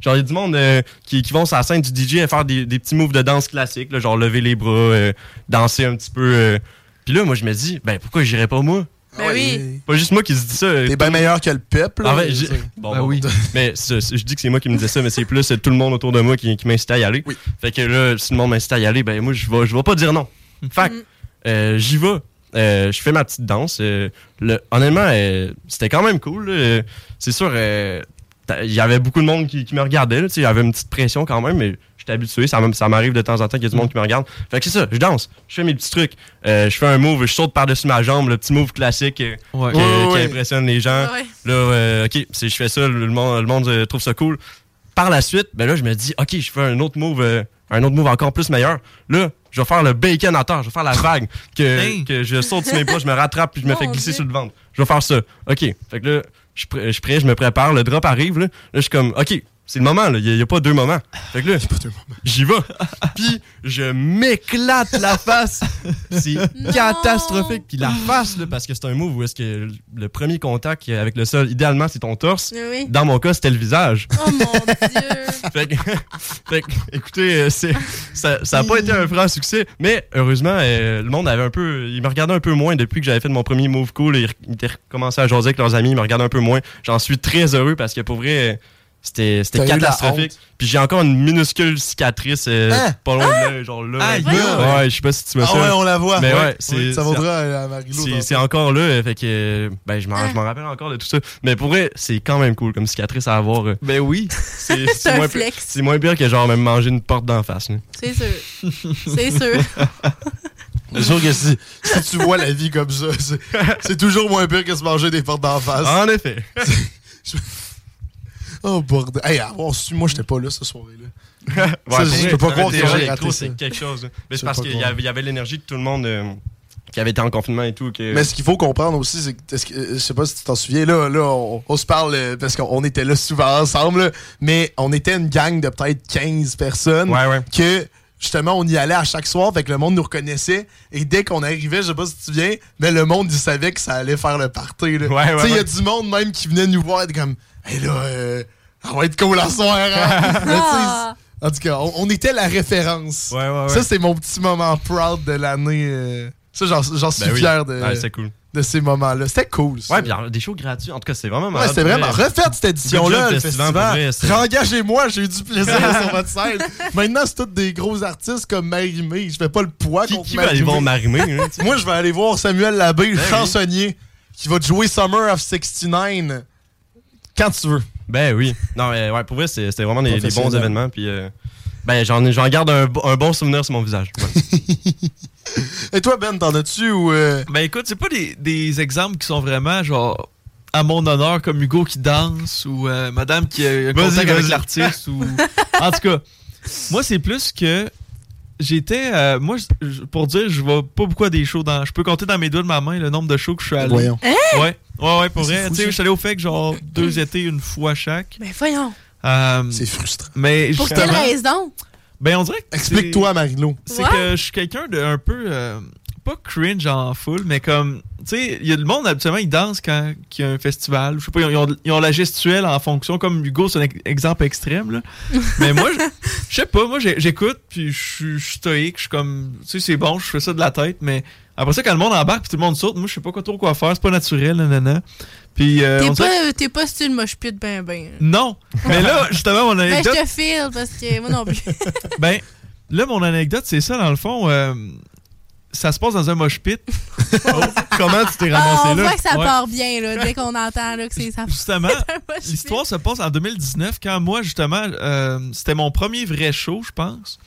Genre, il y a du monde euh, qui, qui vont sur la scène du DJ à faire des, des petits moves de danse classiques, là, genre lever les bras, euh, danser un petit peu. euh. Puis là, moi, je me dis, ben pourquoi j'irais pas moi? Ben oui. Pas juste moi qui se dis ça. T'es bien meilleur que le pep, là. En fait, j'ai- bon, Ben bon. oui. Mais je dis que c'est moi qui me disais ça, mais c'est plus euh, tout le monde autour de moi qui, qui m'incitait à y aller. Fait que là, si le monde m'incite à y aller, ben moi, je vais, je vais pas dire non. Fait que, euh, j'y vais. Euh, je fais ma petite danse. euh, le- honnêtement, euh, c'était quand même cool. Euh, C'est sûr, euh, il y avait beaucoup de monde qui, qui me regardait. Il y avait une petite pression quand même, mais j'étais habitué. Ça, m'arrive de temps en temps qu'il y a du monde qui me regarde. Fait que c'est ça, je danse. Je fais mes petits trucs. Euh, je fais un move, je saute par-dessus ma jambe, le petit move classique euh, Ouais. qui, Ouais, qui ouais. impressionne les gens. Ouais. Là, euh, OK, si je fais ça, le monde, le monde euh, trouve ça cool. Par la suite, ben là, je me dis, OK, je fais un autre move, euh, un autre move encore plus meilleur. Là, je vais faire le bacon à terre, je vais faire la vague, que, que je saute sur mes bras, je me rattrape, puis je me fais glisser sur le ventre. Je vais faire ça. OK. Fait que là, je je suis prêt, je me prépare, le drop arrive, là. Là, je suis comme, OK, c'est le moment, là. Il n'y a, pas deux moments. Fait que là, j'y vais. Puis, je m'éclate la face. C'est catastrophique. Puis la face, là, parce que c'est un move où est-ce que le premier contact avec le sol, idéalement, c'est ton torse. Oui. Dans mon cas, c'était le visage. Oh mon dieu. Fait que, fait que, écoutez, euh, ça n'a pas été un franc succès, mais heureusement, euh, le monde avait un peu. Il me regardait un peu moins depuis que j'avais fait mon premier move cool. Ils, ils étaient recommencé à jaser avec leurs amis, ils me regardaient un peu moins. J'en suis très heureux parce que pour vrai, euh, c'était, catastrophique. Puis j'ai encore une minuscule cicatrice euh, Hein? pas loin de là, genre là. Aïe, ouais, ouais, je sais pas si tu vois Ah ça. ouais, on la voit. Mais ouais, Ouais. c'est, Ça vaudra à Marie-Lou, c'est, encore là, euh, fait que euh, ben, je, m'en, je m'en rappelle encore de tout ça. Mais pour vrai, c'est quand même cool comme cicatrice à avoir. euh. Ben oui. C'est, C'est un moins, flex. c'est moins pire que genre même manger une porte d'en face. C'est sûr. C'est sûr. C'est sûr que si, si tu vois la vie comme ça, c'est- c'est toujours moins pire que se manger des portes d'en face. En effet. oh bordel. Hey, avoir su, moi, j'étais pas là ce soir-là. Ouais, je peux pas croire que j'ai raté c'est quelque chose. Mais c'est parce qu'il y avait, l'énergie de tout le monde euh, qui avait été en confinement et tout. Que... Mais ce qu'il faut comprendre aussi, c'est que, euh, je sais pas si tu t'en souviens, là, là on, on se parle euh, parce qu'on on était là souvent ensemble, là, mais on était une gang de peut-être 15 personnes Ouais, ouais. que justement on y allait à chaque soir, fait que le monde nous reconnaissait et dès qu'on arrivait, je sais pas si tu te souviens, mais le monde il savait que ça allait faire le party. Là. Ouais, ouais, tu sais, il y a ouais. du monde même qui venait nous voir et comme, hey là, euh, ça va être cool à soir. hein? Mais Ah. en tout cas, on, on était la référence. Ça, c'est mon petit moment proud de l'année. euh, Ça, j'en suis Ben oui. fier de, Ouais, c'est cool. de ces moments-là. C'était cool. ça. Ouais, puis des shows gratuits. En tout cas, c'est vraiment Ouais, malade, c'était vraiment. vrai. Refaites cette édition-là, le festival. pour vrai, c'est- Engagez-moi, j'ai eu du plaisir sur votre scène. Maintenant, c'est tous des gros artistes comme Marimé. Je fais pas le poids Qui, contre qui va aller voir Marimé? hein? Moi, je vais aller voir Samuel Labbé, le Ben oui. chansonnier, qui va te jouer Summer of 69 quand tu veux. Ben oui. Non, mais ouais, pour vrai, c'était vraiment des, des bons événements. Puis, euh, ben, j'en, garde un, bo- un bon souvenir sur mon visage. Ouais. Et toi, Ben, t'en as-tu ou. euh, Ben écoute, c'est pas des, des exemples qui sont vraiment genre à mon honneur comme Hugo qui danse ou euh, madame qui a un contact avec l'artiste ou en tout cas, moi c'est plus que j'étais euh, moi pour dire je vais pas beaucoup à des shows dans je peux compter dans mes doigts de ma main le nombre de shows que je suis allé. Voyons. Hein? Ouais. Ouais ouais pour vrai, tu sais je suis allé au fait que genre deux étés une fois chaque. Ben voyons. Euh, C'est frustrant. mais Pour quelle raison? Ben on dirait que Explique-toi, Marilo. c'est que je suis quelqu'un de un peu euh, pas cringe en full, mais comme tu sais, il y a le monde habituellement ils dansent quand il y a un festival. Je sais pas, ils ont, ils ont la gestuelle en fonction comme Hugo, c'est un ex- exemple extrême là. mais moi je sais pas, moi j'écoute puis je suis- je suis stoïque, je suis comme tu sais c'est bon, je fais ça de la tête, mais après ça quand le monde embarque puis tout le monde saute, moi je sais pas quoi trop quoi faire, c'est pas naturel nanana. Puis euh, T'es on pas, t'es pas style moche pute ben ben. non, mais là justement mon Ben, je anecdote te file parce que moi non plus. Ben, là, mon anecdote, c'est ça, dans le fond. euh, ça se passe dans un mosh pit. Comment tu t'es Ah, ramassé on là? voit que ça Ouais. part bien, là, dès qu'on entend là, que c'est ça. Justement, l'histoire se passe en 2019, quand moi, justement, euh, c'était mon premier vrai show, je pense.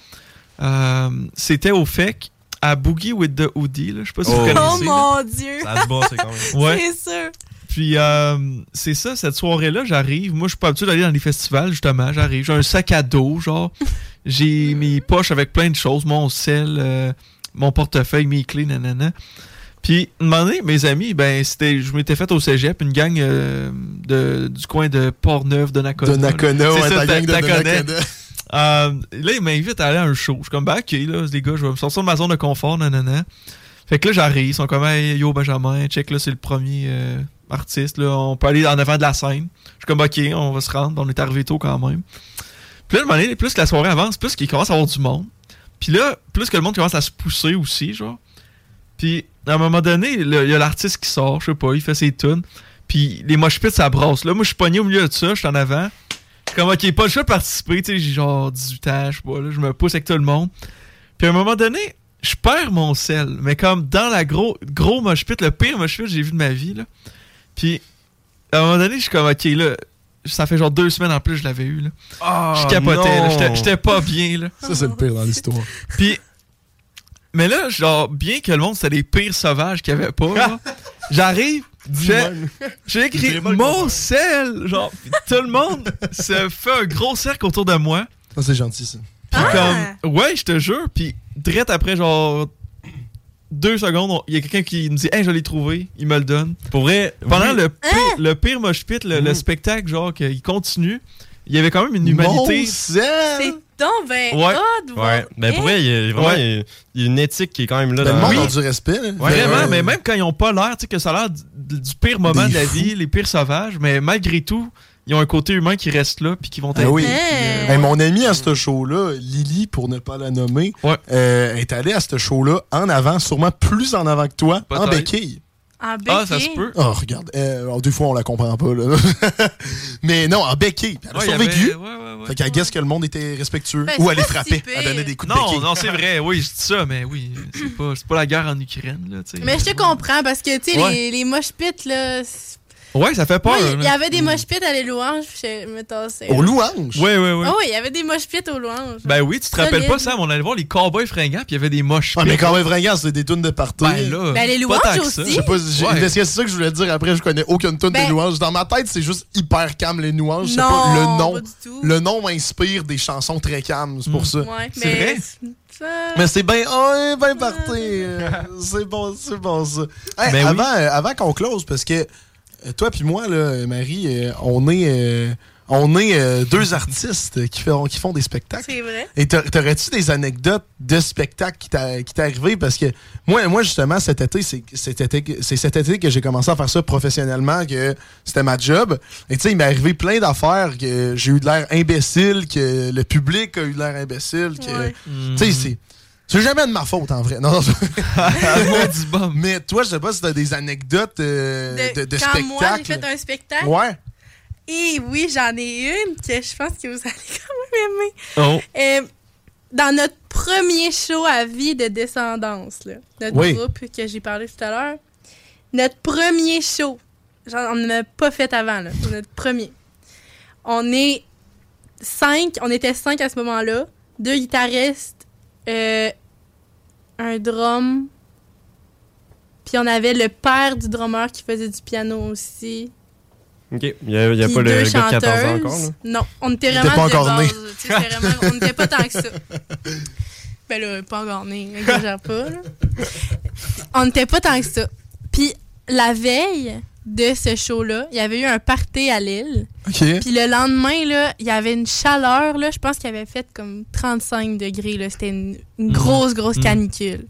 Euh, c'était au FEC, à Boogie with the Hoodie. Là. Je sais pas si Oh. vous Oh connaissez. là. mon dieu! Ça se bat, c'est quand même. Ouais. C'est sûr. Puis euh, c'est ça, cette soirée-là, j'arrive. Moi, je suis pas habitué d'aller dans les festivals, justement. J'arrive, j'ai un sac à dos, genre. J'ai mes poches avec plein de choses, mon sel, euh, mon portefeuille, mes clés, nanana. Puis, un moment donné, mes amis, ben, c'était, je m'étais fait au cégep, une gang euh, de, du coin de Port-Neuf, de Nakona. De Nakona, ouais, ça, ta gang de Nakona. Euh, là, ils m'invitent à aller à un show. Je suis comme, bah, ok, là, les gars, je vais me sortir de ma zone de confort, nanana. Fait que là, j'arrive, ils sont comme, hey, yo, Benjamin, check, là, c'est le premier euh, artiste, là, on peut aller en avant de la scène. Je suis comme, ok, on va se rendre, on est arrivé tôt quand même. Puis là, un moment plus que la soirée avance, plus qu'il commence à avoir du monde. Puis là, plus que le monde commence à se pousser aussi, genre. Puis à un moment donné, il y a l'artiste qui sort, je sais pas, il fait ses tunes. Puis les mosh pits, ça. Là, moi, je suis pogné au milieu de ça, je suis en avant. Comme, ok, pas le choix de participer, tu sais, j'ai genre 18 ans, je sais pas, là, je me pousse avec tout le monde. Puis à un moment donné, je perds mon sel, mais comme dans la gros, gros pit, le pire pit que j'ai vu de ma vie, là. Puis à un moment donné, je suis comme, ok, là, ça fait genre deux semaines en plus que je l'avais eu, là. Ah, je capotais, j'étais- j'étais pas bien, là. Ça, c'est le pire dans l'histoire. Puis, mais là, genre, bien que le monde, c'était les pires sauvages qu'il y avait pas, là, j'arrive, j'ai j'ai écrit mon sel, genre, tout le monde se fait un gros cercle autour de moi. Ça, c'est gentil, ça. Puis comme, ouais, je te jure, puis direct après, genre, deux secondes, on- il y a quelqu'un qui nous dit, hey, je l'ai trouvé, il me le donne. Pour vrai, Pendant oui. le pire, le pire mosh pit, le, le spectacle, genre, qu'il continue, il y avait quand même une humanité. C'est donc ben Ouais. odd, Ouais, ben pour vrai, il y a vraiment Ouais. il y a- il y a une étique qui est quand même là Ben, le dans monde a du respect. Vraiment, Ouais. mais même quand ils ont pas l'air, tu sais, que ça a l'air du, du pire moment Des de la fous. vie, les pires sauvages, mais malgré tout, ils ont un côté humain qui reste là, puis qui vont Ah t'aider. oui. Hey, mon ami à ce show-là, Lily, pour ne pas la nommer, euh, est allée à ce show-là en avant, sûrement plus en avant que toi, en béquille. En Ah, ça béquille. se peut. Oh, regarde. euh, alors, des fois, on la comprend pas, là. Mais non, en béquille. Elle a Ouais, survécu. avait- ouais, ouais, ouais. Fait qu'elle guess que le monde était respectueux. Ben, Ou elle les frappait. si. Elle donnait des coups de Non, béquille. non, c'est vrai, oui, je dis ça, mais oui, c'est pas, pas la guerre en Ukraine, là, tu sais. Mais je te comprends parce que, tu sais, Ouais. les, les mosh pits, là. Ouais, ça fait peur. Il y, avait des mosh pits à les louanges, puis je me tassais. Aux louanges? Ouais, ouais, ouais. Ah oui, il y avait des mosh pits aux louanges. Ben oui, tu te rappelles pas, Sam, on allait voir les cowboys fringants, puis il y avait des moches. Ah, mais quand même, fringant, c'est des tunes de party. Ben là, Ben, les pas louanges tant que ça. aussi. Je sais pas, que c'est ça que je voulais dire après, je connais aucune tune Ben- de louanges. Dans ma tête, c'est juste hyper calme les louanges. Non, pas, le nom. pas du tout. Le nom m'inspire des chansons très calmes, c'est pour ça. Ouais, C'est mais vrai? ça- Mais c'est bien oh, ben parti. C'est bon, c'est bon ça. Hey, Ben oui. avant euh, avant qu'on close, parce que euh, toi puis moi, là, Marie, euh, on est, euh, on est euh, deux artistes qui font, qui font des spectacles. C'est vrai. Et t'a- t'aurais-tu des anecdotes de spectacles qui t'est arrivé? Parce que moi, moi justement, cet été, c'est cet été, cet été que j'ai commencé à faire ça professionnellement, que c'était ma job. Et tu sais, il m'est arrivé plein d'affaires, que j'ai eu de l'air imbécile, que le public a eu de l'air imbécile. Que, Ouais. Tu sais, c'est... Jamais de ma faute, en vrai. Non, non. Mais toi, je sais pas si t'as des anecdotes euh, de, de, quand spectacles. moi, j'ai fait un spectacle? Ouais. Et oui, j'en ai une que je pense que vous allez quand même aimer. Oh. Euh, dans notre premier show à vie de descendance, là, notre Oui. groupe que j'ai parlé tout à l'heure, notre premier show, genre, on n'en a pas fait avant, là, c'est notre premier. On est cinq, on était cinq à ce moment-là, deux guitaristes, euh, un drum, puis on avait le père du drummer qui faisait du piano aussi. OK. Il n'y a, y a pas le deux gars de 14 ans chanteuses. encore. Là? Non, on était vraiment était pas encore base, vraiment- on n'était pas tant que ça. Ben là, pas encore né, exagère pas. là. On n'était pas tant que ça. Puis la veille de ce show-là, il y avait eu un party à Lille. Puis le lendemain, là, il y avait une chaleur, là, je pense qu'il avait fait comme 35 degrés. là. C'était une, une grosse, grosse Mhm. canicule.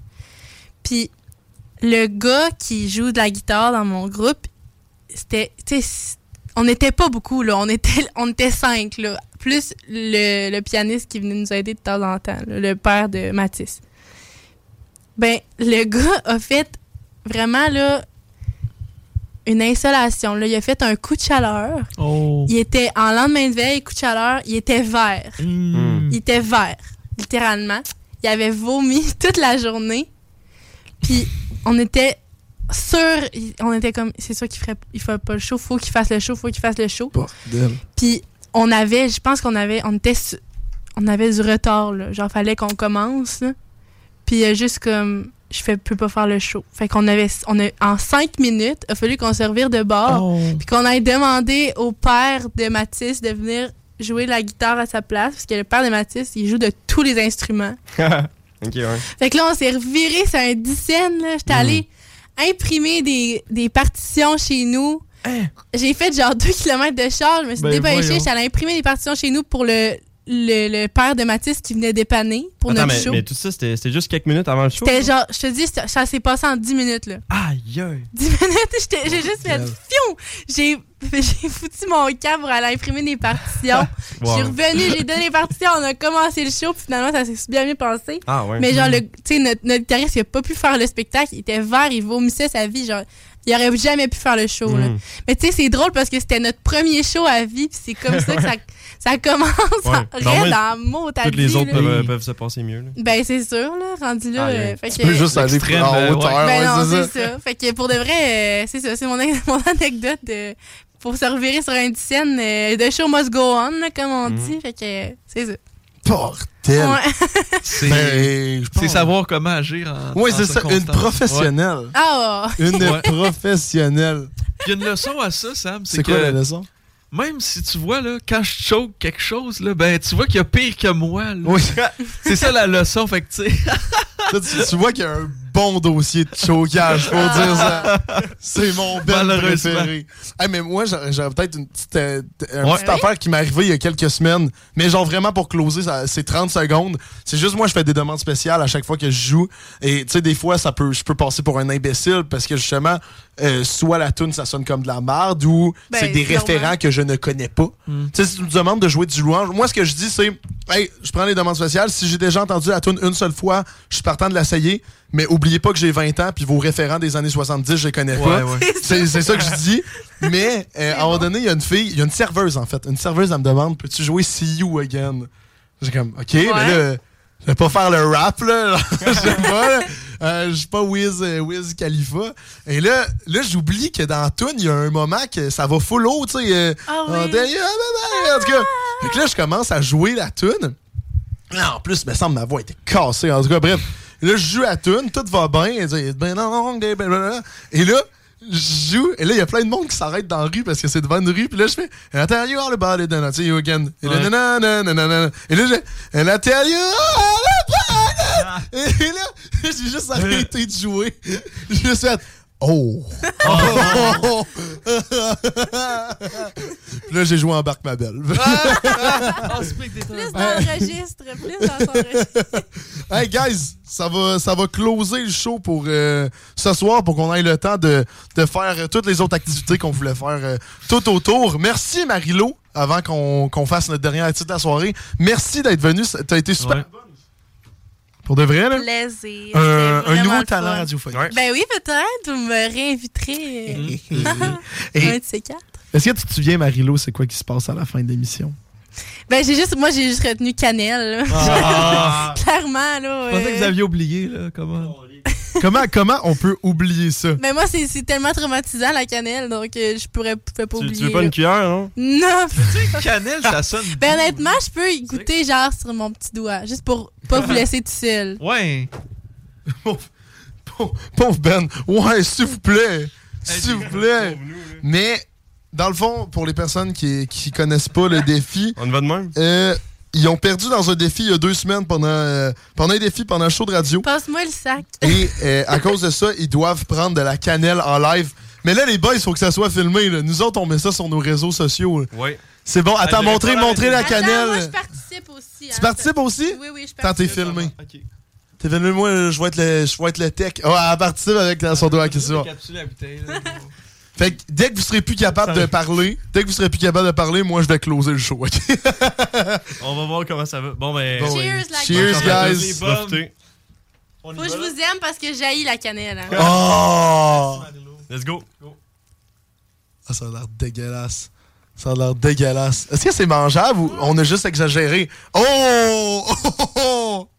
Puis le gars qui joue de la guitare dans mon groupe, c'était. On n'était pas beaucoup, là. On était, on était cinq, là. Plus le, le pianiste qui venait nous aider de temps en temps, là, le père de Mathis. Ben, le gars a fait vraiment, là, une insolation. Là. Il a fait un coup de chaleur. Oh. Il était en lendemain de veille, coup de chaleur, il était vert. Mm. Il était vert, littéralement. Il avait vomi toute la journée. Puis on était sûr, on était comme, c'est sûr qu'il ferait, il ferait pas le show, faut qu'il fasse le show, faut qu'il fasse le show. Bordel. Puis on avait, je pense qu'on avait, on était, su- on avait du retard là. Genre fallait qu'on commence. là. Puis il a juste comme je fais, peux pas faire le show. Fait qu'on avait, on a, en cinq minutes, il a fallu qu'on se revire de bord, Oh. puis qu'on aille demander au père de Mathis de venir jouer la guitare à sa place, parce que le père de Mathis, il joue de tous les instruments. ok, ouais. Fait que là, on s'est reviré sur un dizaine, là. J'étais Mm. allée imprimer des, des partitions chez nous. J'ai fait genre 2 km de char, je me suis Ben, dépêchée, j'étais allée imprimer des partitions chez nous pour le, le, le père de Mathis qui venait dépanner pour Attends, notre mais, show. mais tout ça, c'était c'était juste quelques minutes avant le show? C'était genre, je te dis, ça, ça s'est passé en 10 minutes, là. Aïe, aïe. 10 minutes, j'étais- j'ai juste fait fion! J'ai j'ai foutu mon camp pour aller imprimer des partitions. Je suis revenue, j'ai donné les partitions, on a commencé le show, puis finalement, ça s'est bien bien passé. Ah, ouais. Mais genre, le, tu sais, notre, notre guitariste, il a pas pu faire le spectacle, il était vert, il vomissait sa vie, genre, il aurait jamais pu faire le show, là. Mhm. Mais tu sais, c'est drôle parce que c'était notre premier show à vie, puis c'est comme ça que ça, ça commence Ouais. raide en mots, ta Toutes les autres là. peuvent, peuvent se passer mieux. là. Ben, c'est sûr, là, rendu là. Ah, euh, yeah. fait Tu que- peux juste aller L'extrême, en euh, hauteur, ouais. ben ouais, non, c'est ça. ça. Fait que pour de vrai, euh, c'est ça. C'est mon, mon anecdote de, pour se revirer sur une scène euh, de show must go on, là, comme on Mhm. dit. Fait que c'est ça. Bordel! Ouais. C'est Ben, savoir comment agir en. Oui, c'est ça, une professionnelle. Ah! Une Ouais. professionnelle. Il y a une leçon à ça, Sam. C'est C'est quoi que la leçon? Même si tu vois, là, quand je choke quelque chose, là, ben, tu vois qu'il y a pire que moi. là. Oui. c'est ça la leçon. Fait que, tu sais. Toi, tu, tu vois qu'il y a un bon dossier de chocage, faut dire ça. C'est mon bel préféré. Hey, mais moi, j'aurais peut-être une petite, euh, une Ouais. petite affaire qui m'est arrivée il y a quelques semaines. Mais genre vraiment pour closer, c'est 30 secondes. C'est juste moi, je fais des demandes spéciales à chaque fois que je joue. Et tu sais, des fois, ça peut, je peux passer pour un imbécile parce que justement, euh, soit la tune ça sonne comme de la merde ou Ben, c'est des référents que je ne connais pas. Hmm. Tu sais, si tu me demandes de jouer du louange, moi, ce que je dis, c'est, hey, je prends les demandes spéciales. Si j'ai déjà entendu la tune une seule fois, je suis partant de l'essayer. Mais oubliez pas que j'ai 20 ans, puis vos référents des années 70, je les connais pas. Ouais, ouais. C'est c'est ça que je dis. Mais euh, à un moment donné, il y a une fille, il y a une serveuse, en fait. Une serveuse, elle me demande, peux-tu jouer See You Again? J'ai comme, OK, mais là, je vais pas faire le rap, là. Je sais pas, là. Euh, je suis pas Wiz, euh, Wiz Khalifa. Et là, là j'oublie que dans la tune, il y a un moment que ça va full haut, tu sais. euh, Ah oui. Ah. En tout cas, fait que là, je commence à jouer la tune. Là, en plus, il me semble que ma voix était cassée. En tout cas, bref. Là, je joue à tune, tout va bien. Elle dit, Ben non, blablabla. Et là, je joue, et là, il y a plein de monde qui s'arrête dans la rue parce que c'est devant une rue. Puis là, je fais, And I tell you all about it, and I tell you again. Et là, nanana, nanana. Et là, j'ai, And I tell you all about it. Et là, j'ai juste arrêté de jouer. Juste fait, Oh! Puis là, j'ai joué en barque ma belle. Plus dans le registre, plus dans son registre. Hey guys, ça va, ça va closer le show pour euh, ce soir pour qu'on ait le temps de, de faire euh, toutes les autres activités qu'on voulait faire euh, tout autour. Merci Marilo, avant qu'on qu'on fasse notre dernière activité de la soirée. Merci d'être venu, ça- t'as été super. Pour de vrai, là? Plaisir. Un, nouveau le talent fun. radiophonique. Ben oui, peut-être. Vous me réinviterez. un de ces quatre. Est-ce que tu te souviens, Marilo, c'est quoi qui se passe à la fin de l'émission? Ben, j'ai juste, moi, j'ai juste retenu Cannelle. là. Ah. Clairement, là. Je pensais euh, que vous aviez oublié, là. Comment? Comment, comment on peut oublier ça? Mais moi, c'est c'est tellement traumatisant, la cannelle, donc euh, je pourrais pouvais pas Tu, oublier. tu veux pas là. une cuillère, non? Non! Cannelle, ça sonne. Ben, honnêtement, je peux y goûter, genre, sur mon petit doigt, juste pour pas vous laisser tout seul. Ouais. Pauvre Ben. Ouais, s'il vous plaît. S'il vous plaît. Mais, dans le fond, pour les personnes qui, qui connaissent pas le défi, On va de même? euh, ils ont perdu dans un défi il y a deux semaines pendant, euh, pendant un défi, pendant un show de radio. Passe-moi le sac. Et euh, à cause de ça, ils doivent prendre de la cannelle en live. Mais là, les boys, il faut que ça soit filmé. là. Nous autres, on met ça sur nos réseaux sociaux. là. Oui. C'est bon. Attends, montrez, la Attends, cannelle. moi, je participe aussi. Tu hein. participes aussi? Oui, oui, je Quand t'es participe. filmé. T'es venu, moi, je vais être le, je vais être le tech. Ah, elle participe avec son doigt qui la bouteille, là. Fait que dès que vous serez plus capable de parler, dès que vous serez plus capable de parler, moi je vais closer le show. ok? On va voir comment ça va. Bon, ben. Bon, Cheers, la Cheers, guys. Faut que je vous aime parce que j'haïs la cannelle. hein. Oh! Let's go. Ah, ça a l'air dégueulasse. Ça a l'air dégueulasse. Est-ce que c'est mangeable ou on a juste exagéré? Oh! Oh! Oh!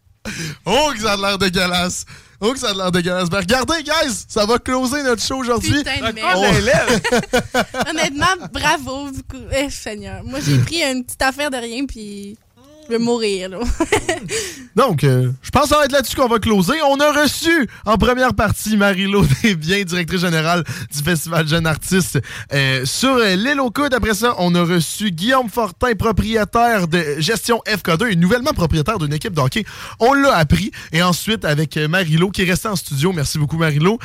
Oh, que ça a l'air dégueulasse! Oh, que ça a l'air dégueulasse. Ben, regardez, guys! Ça va closer notre show aujourd'hui. Putain de Oh. merde. Honnêtement, bravo. beaucoup. Eh, Seigneur. Moi, j'ai pris une petite affaire de rien, puis. Je vais mourir, là. Donc, euh, je pense que ça va être là-dessus qu'on va closer. On a reçu en première partie Marie-Laure Desbiens, directrice générale du Festival Jeune Artiste euh, sur euh, l'île aux Coudes. Après ça, on a reçu Guillaume Fortin, propriétaire de Gestion FK2 et nouvellement propriétaire d'une équipe de hockey. On l'a appris. Et ensuite, avec Marie-Laure qui est restée en studio. Merci beaucoup, Marie-Laure.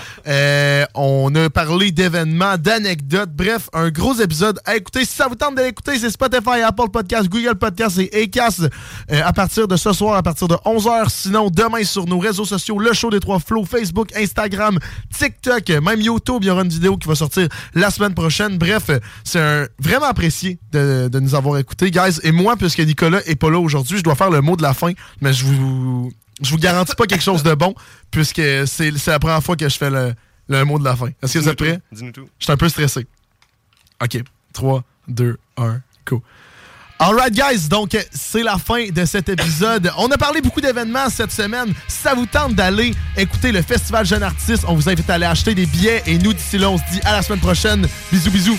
On a parlé d'événements, d'anecdotes. Bref, un gros épisode à écouter. Si ça vous tente de l'écouter, c'est Spotify, Apple Podcast, Google Podcast et Acast euh, à partir de ce soir, à partir de 11h. Sinon, demain sur nos réseaux sociaux, le show des trois flots, Facebook, Instagram, TikTok, même YouTube, il y aura une vidéo qui va sortir la semaine prochaine. Bref, c'est un, vraiment apprécié de, de nous avoir écoutés, guys. Et moi, puisque Nicolas est pas là aujourd'hui, je dois faire le mot de la fin, mais je vous, je vous garantis pas quelque chose de bon, puisque c'est c'est la première fois que je fais le, le mot de la fin. Est-ce que vous êtes prêts? Dis-nous tout. Je suis un peu stressé. OK. 3, 2, 1, go. Alright guys, donc c'est la fin de cet épisode. On a parlé beaucoup d'événements cette semaine. Ça vous tente d'aller écouter le Festival Jeune Artiste, on vous invite à aller acheter des billets. Et nous, d'ici là, on se dit à la semaine prochaine. Bisous, bisous.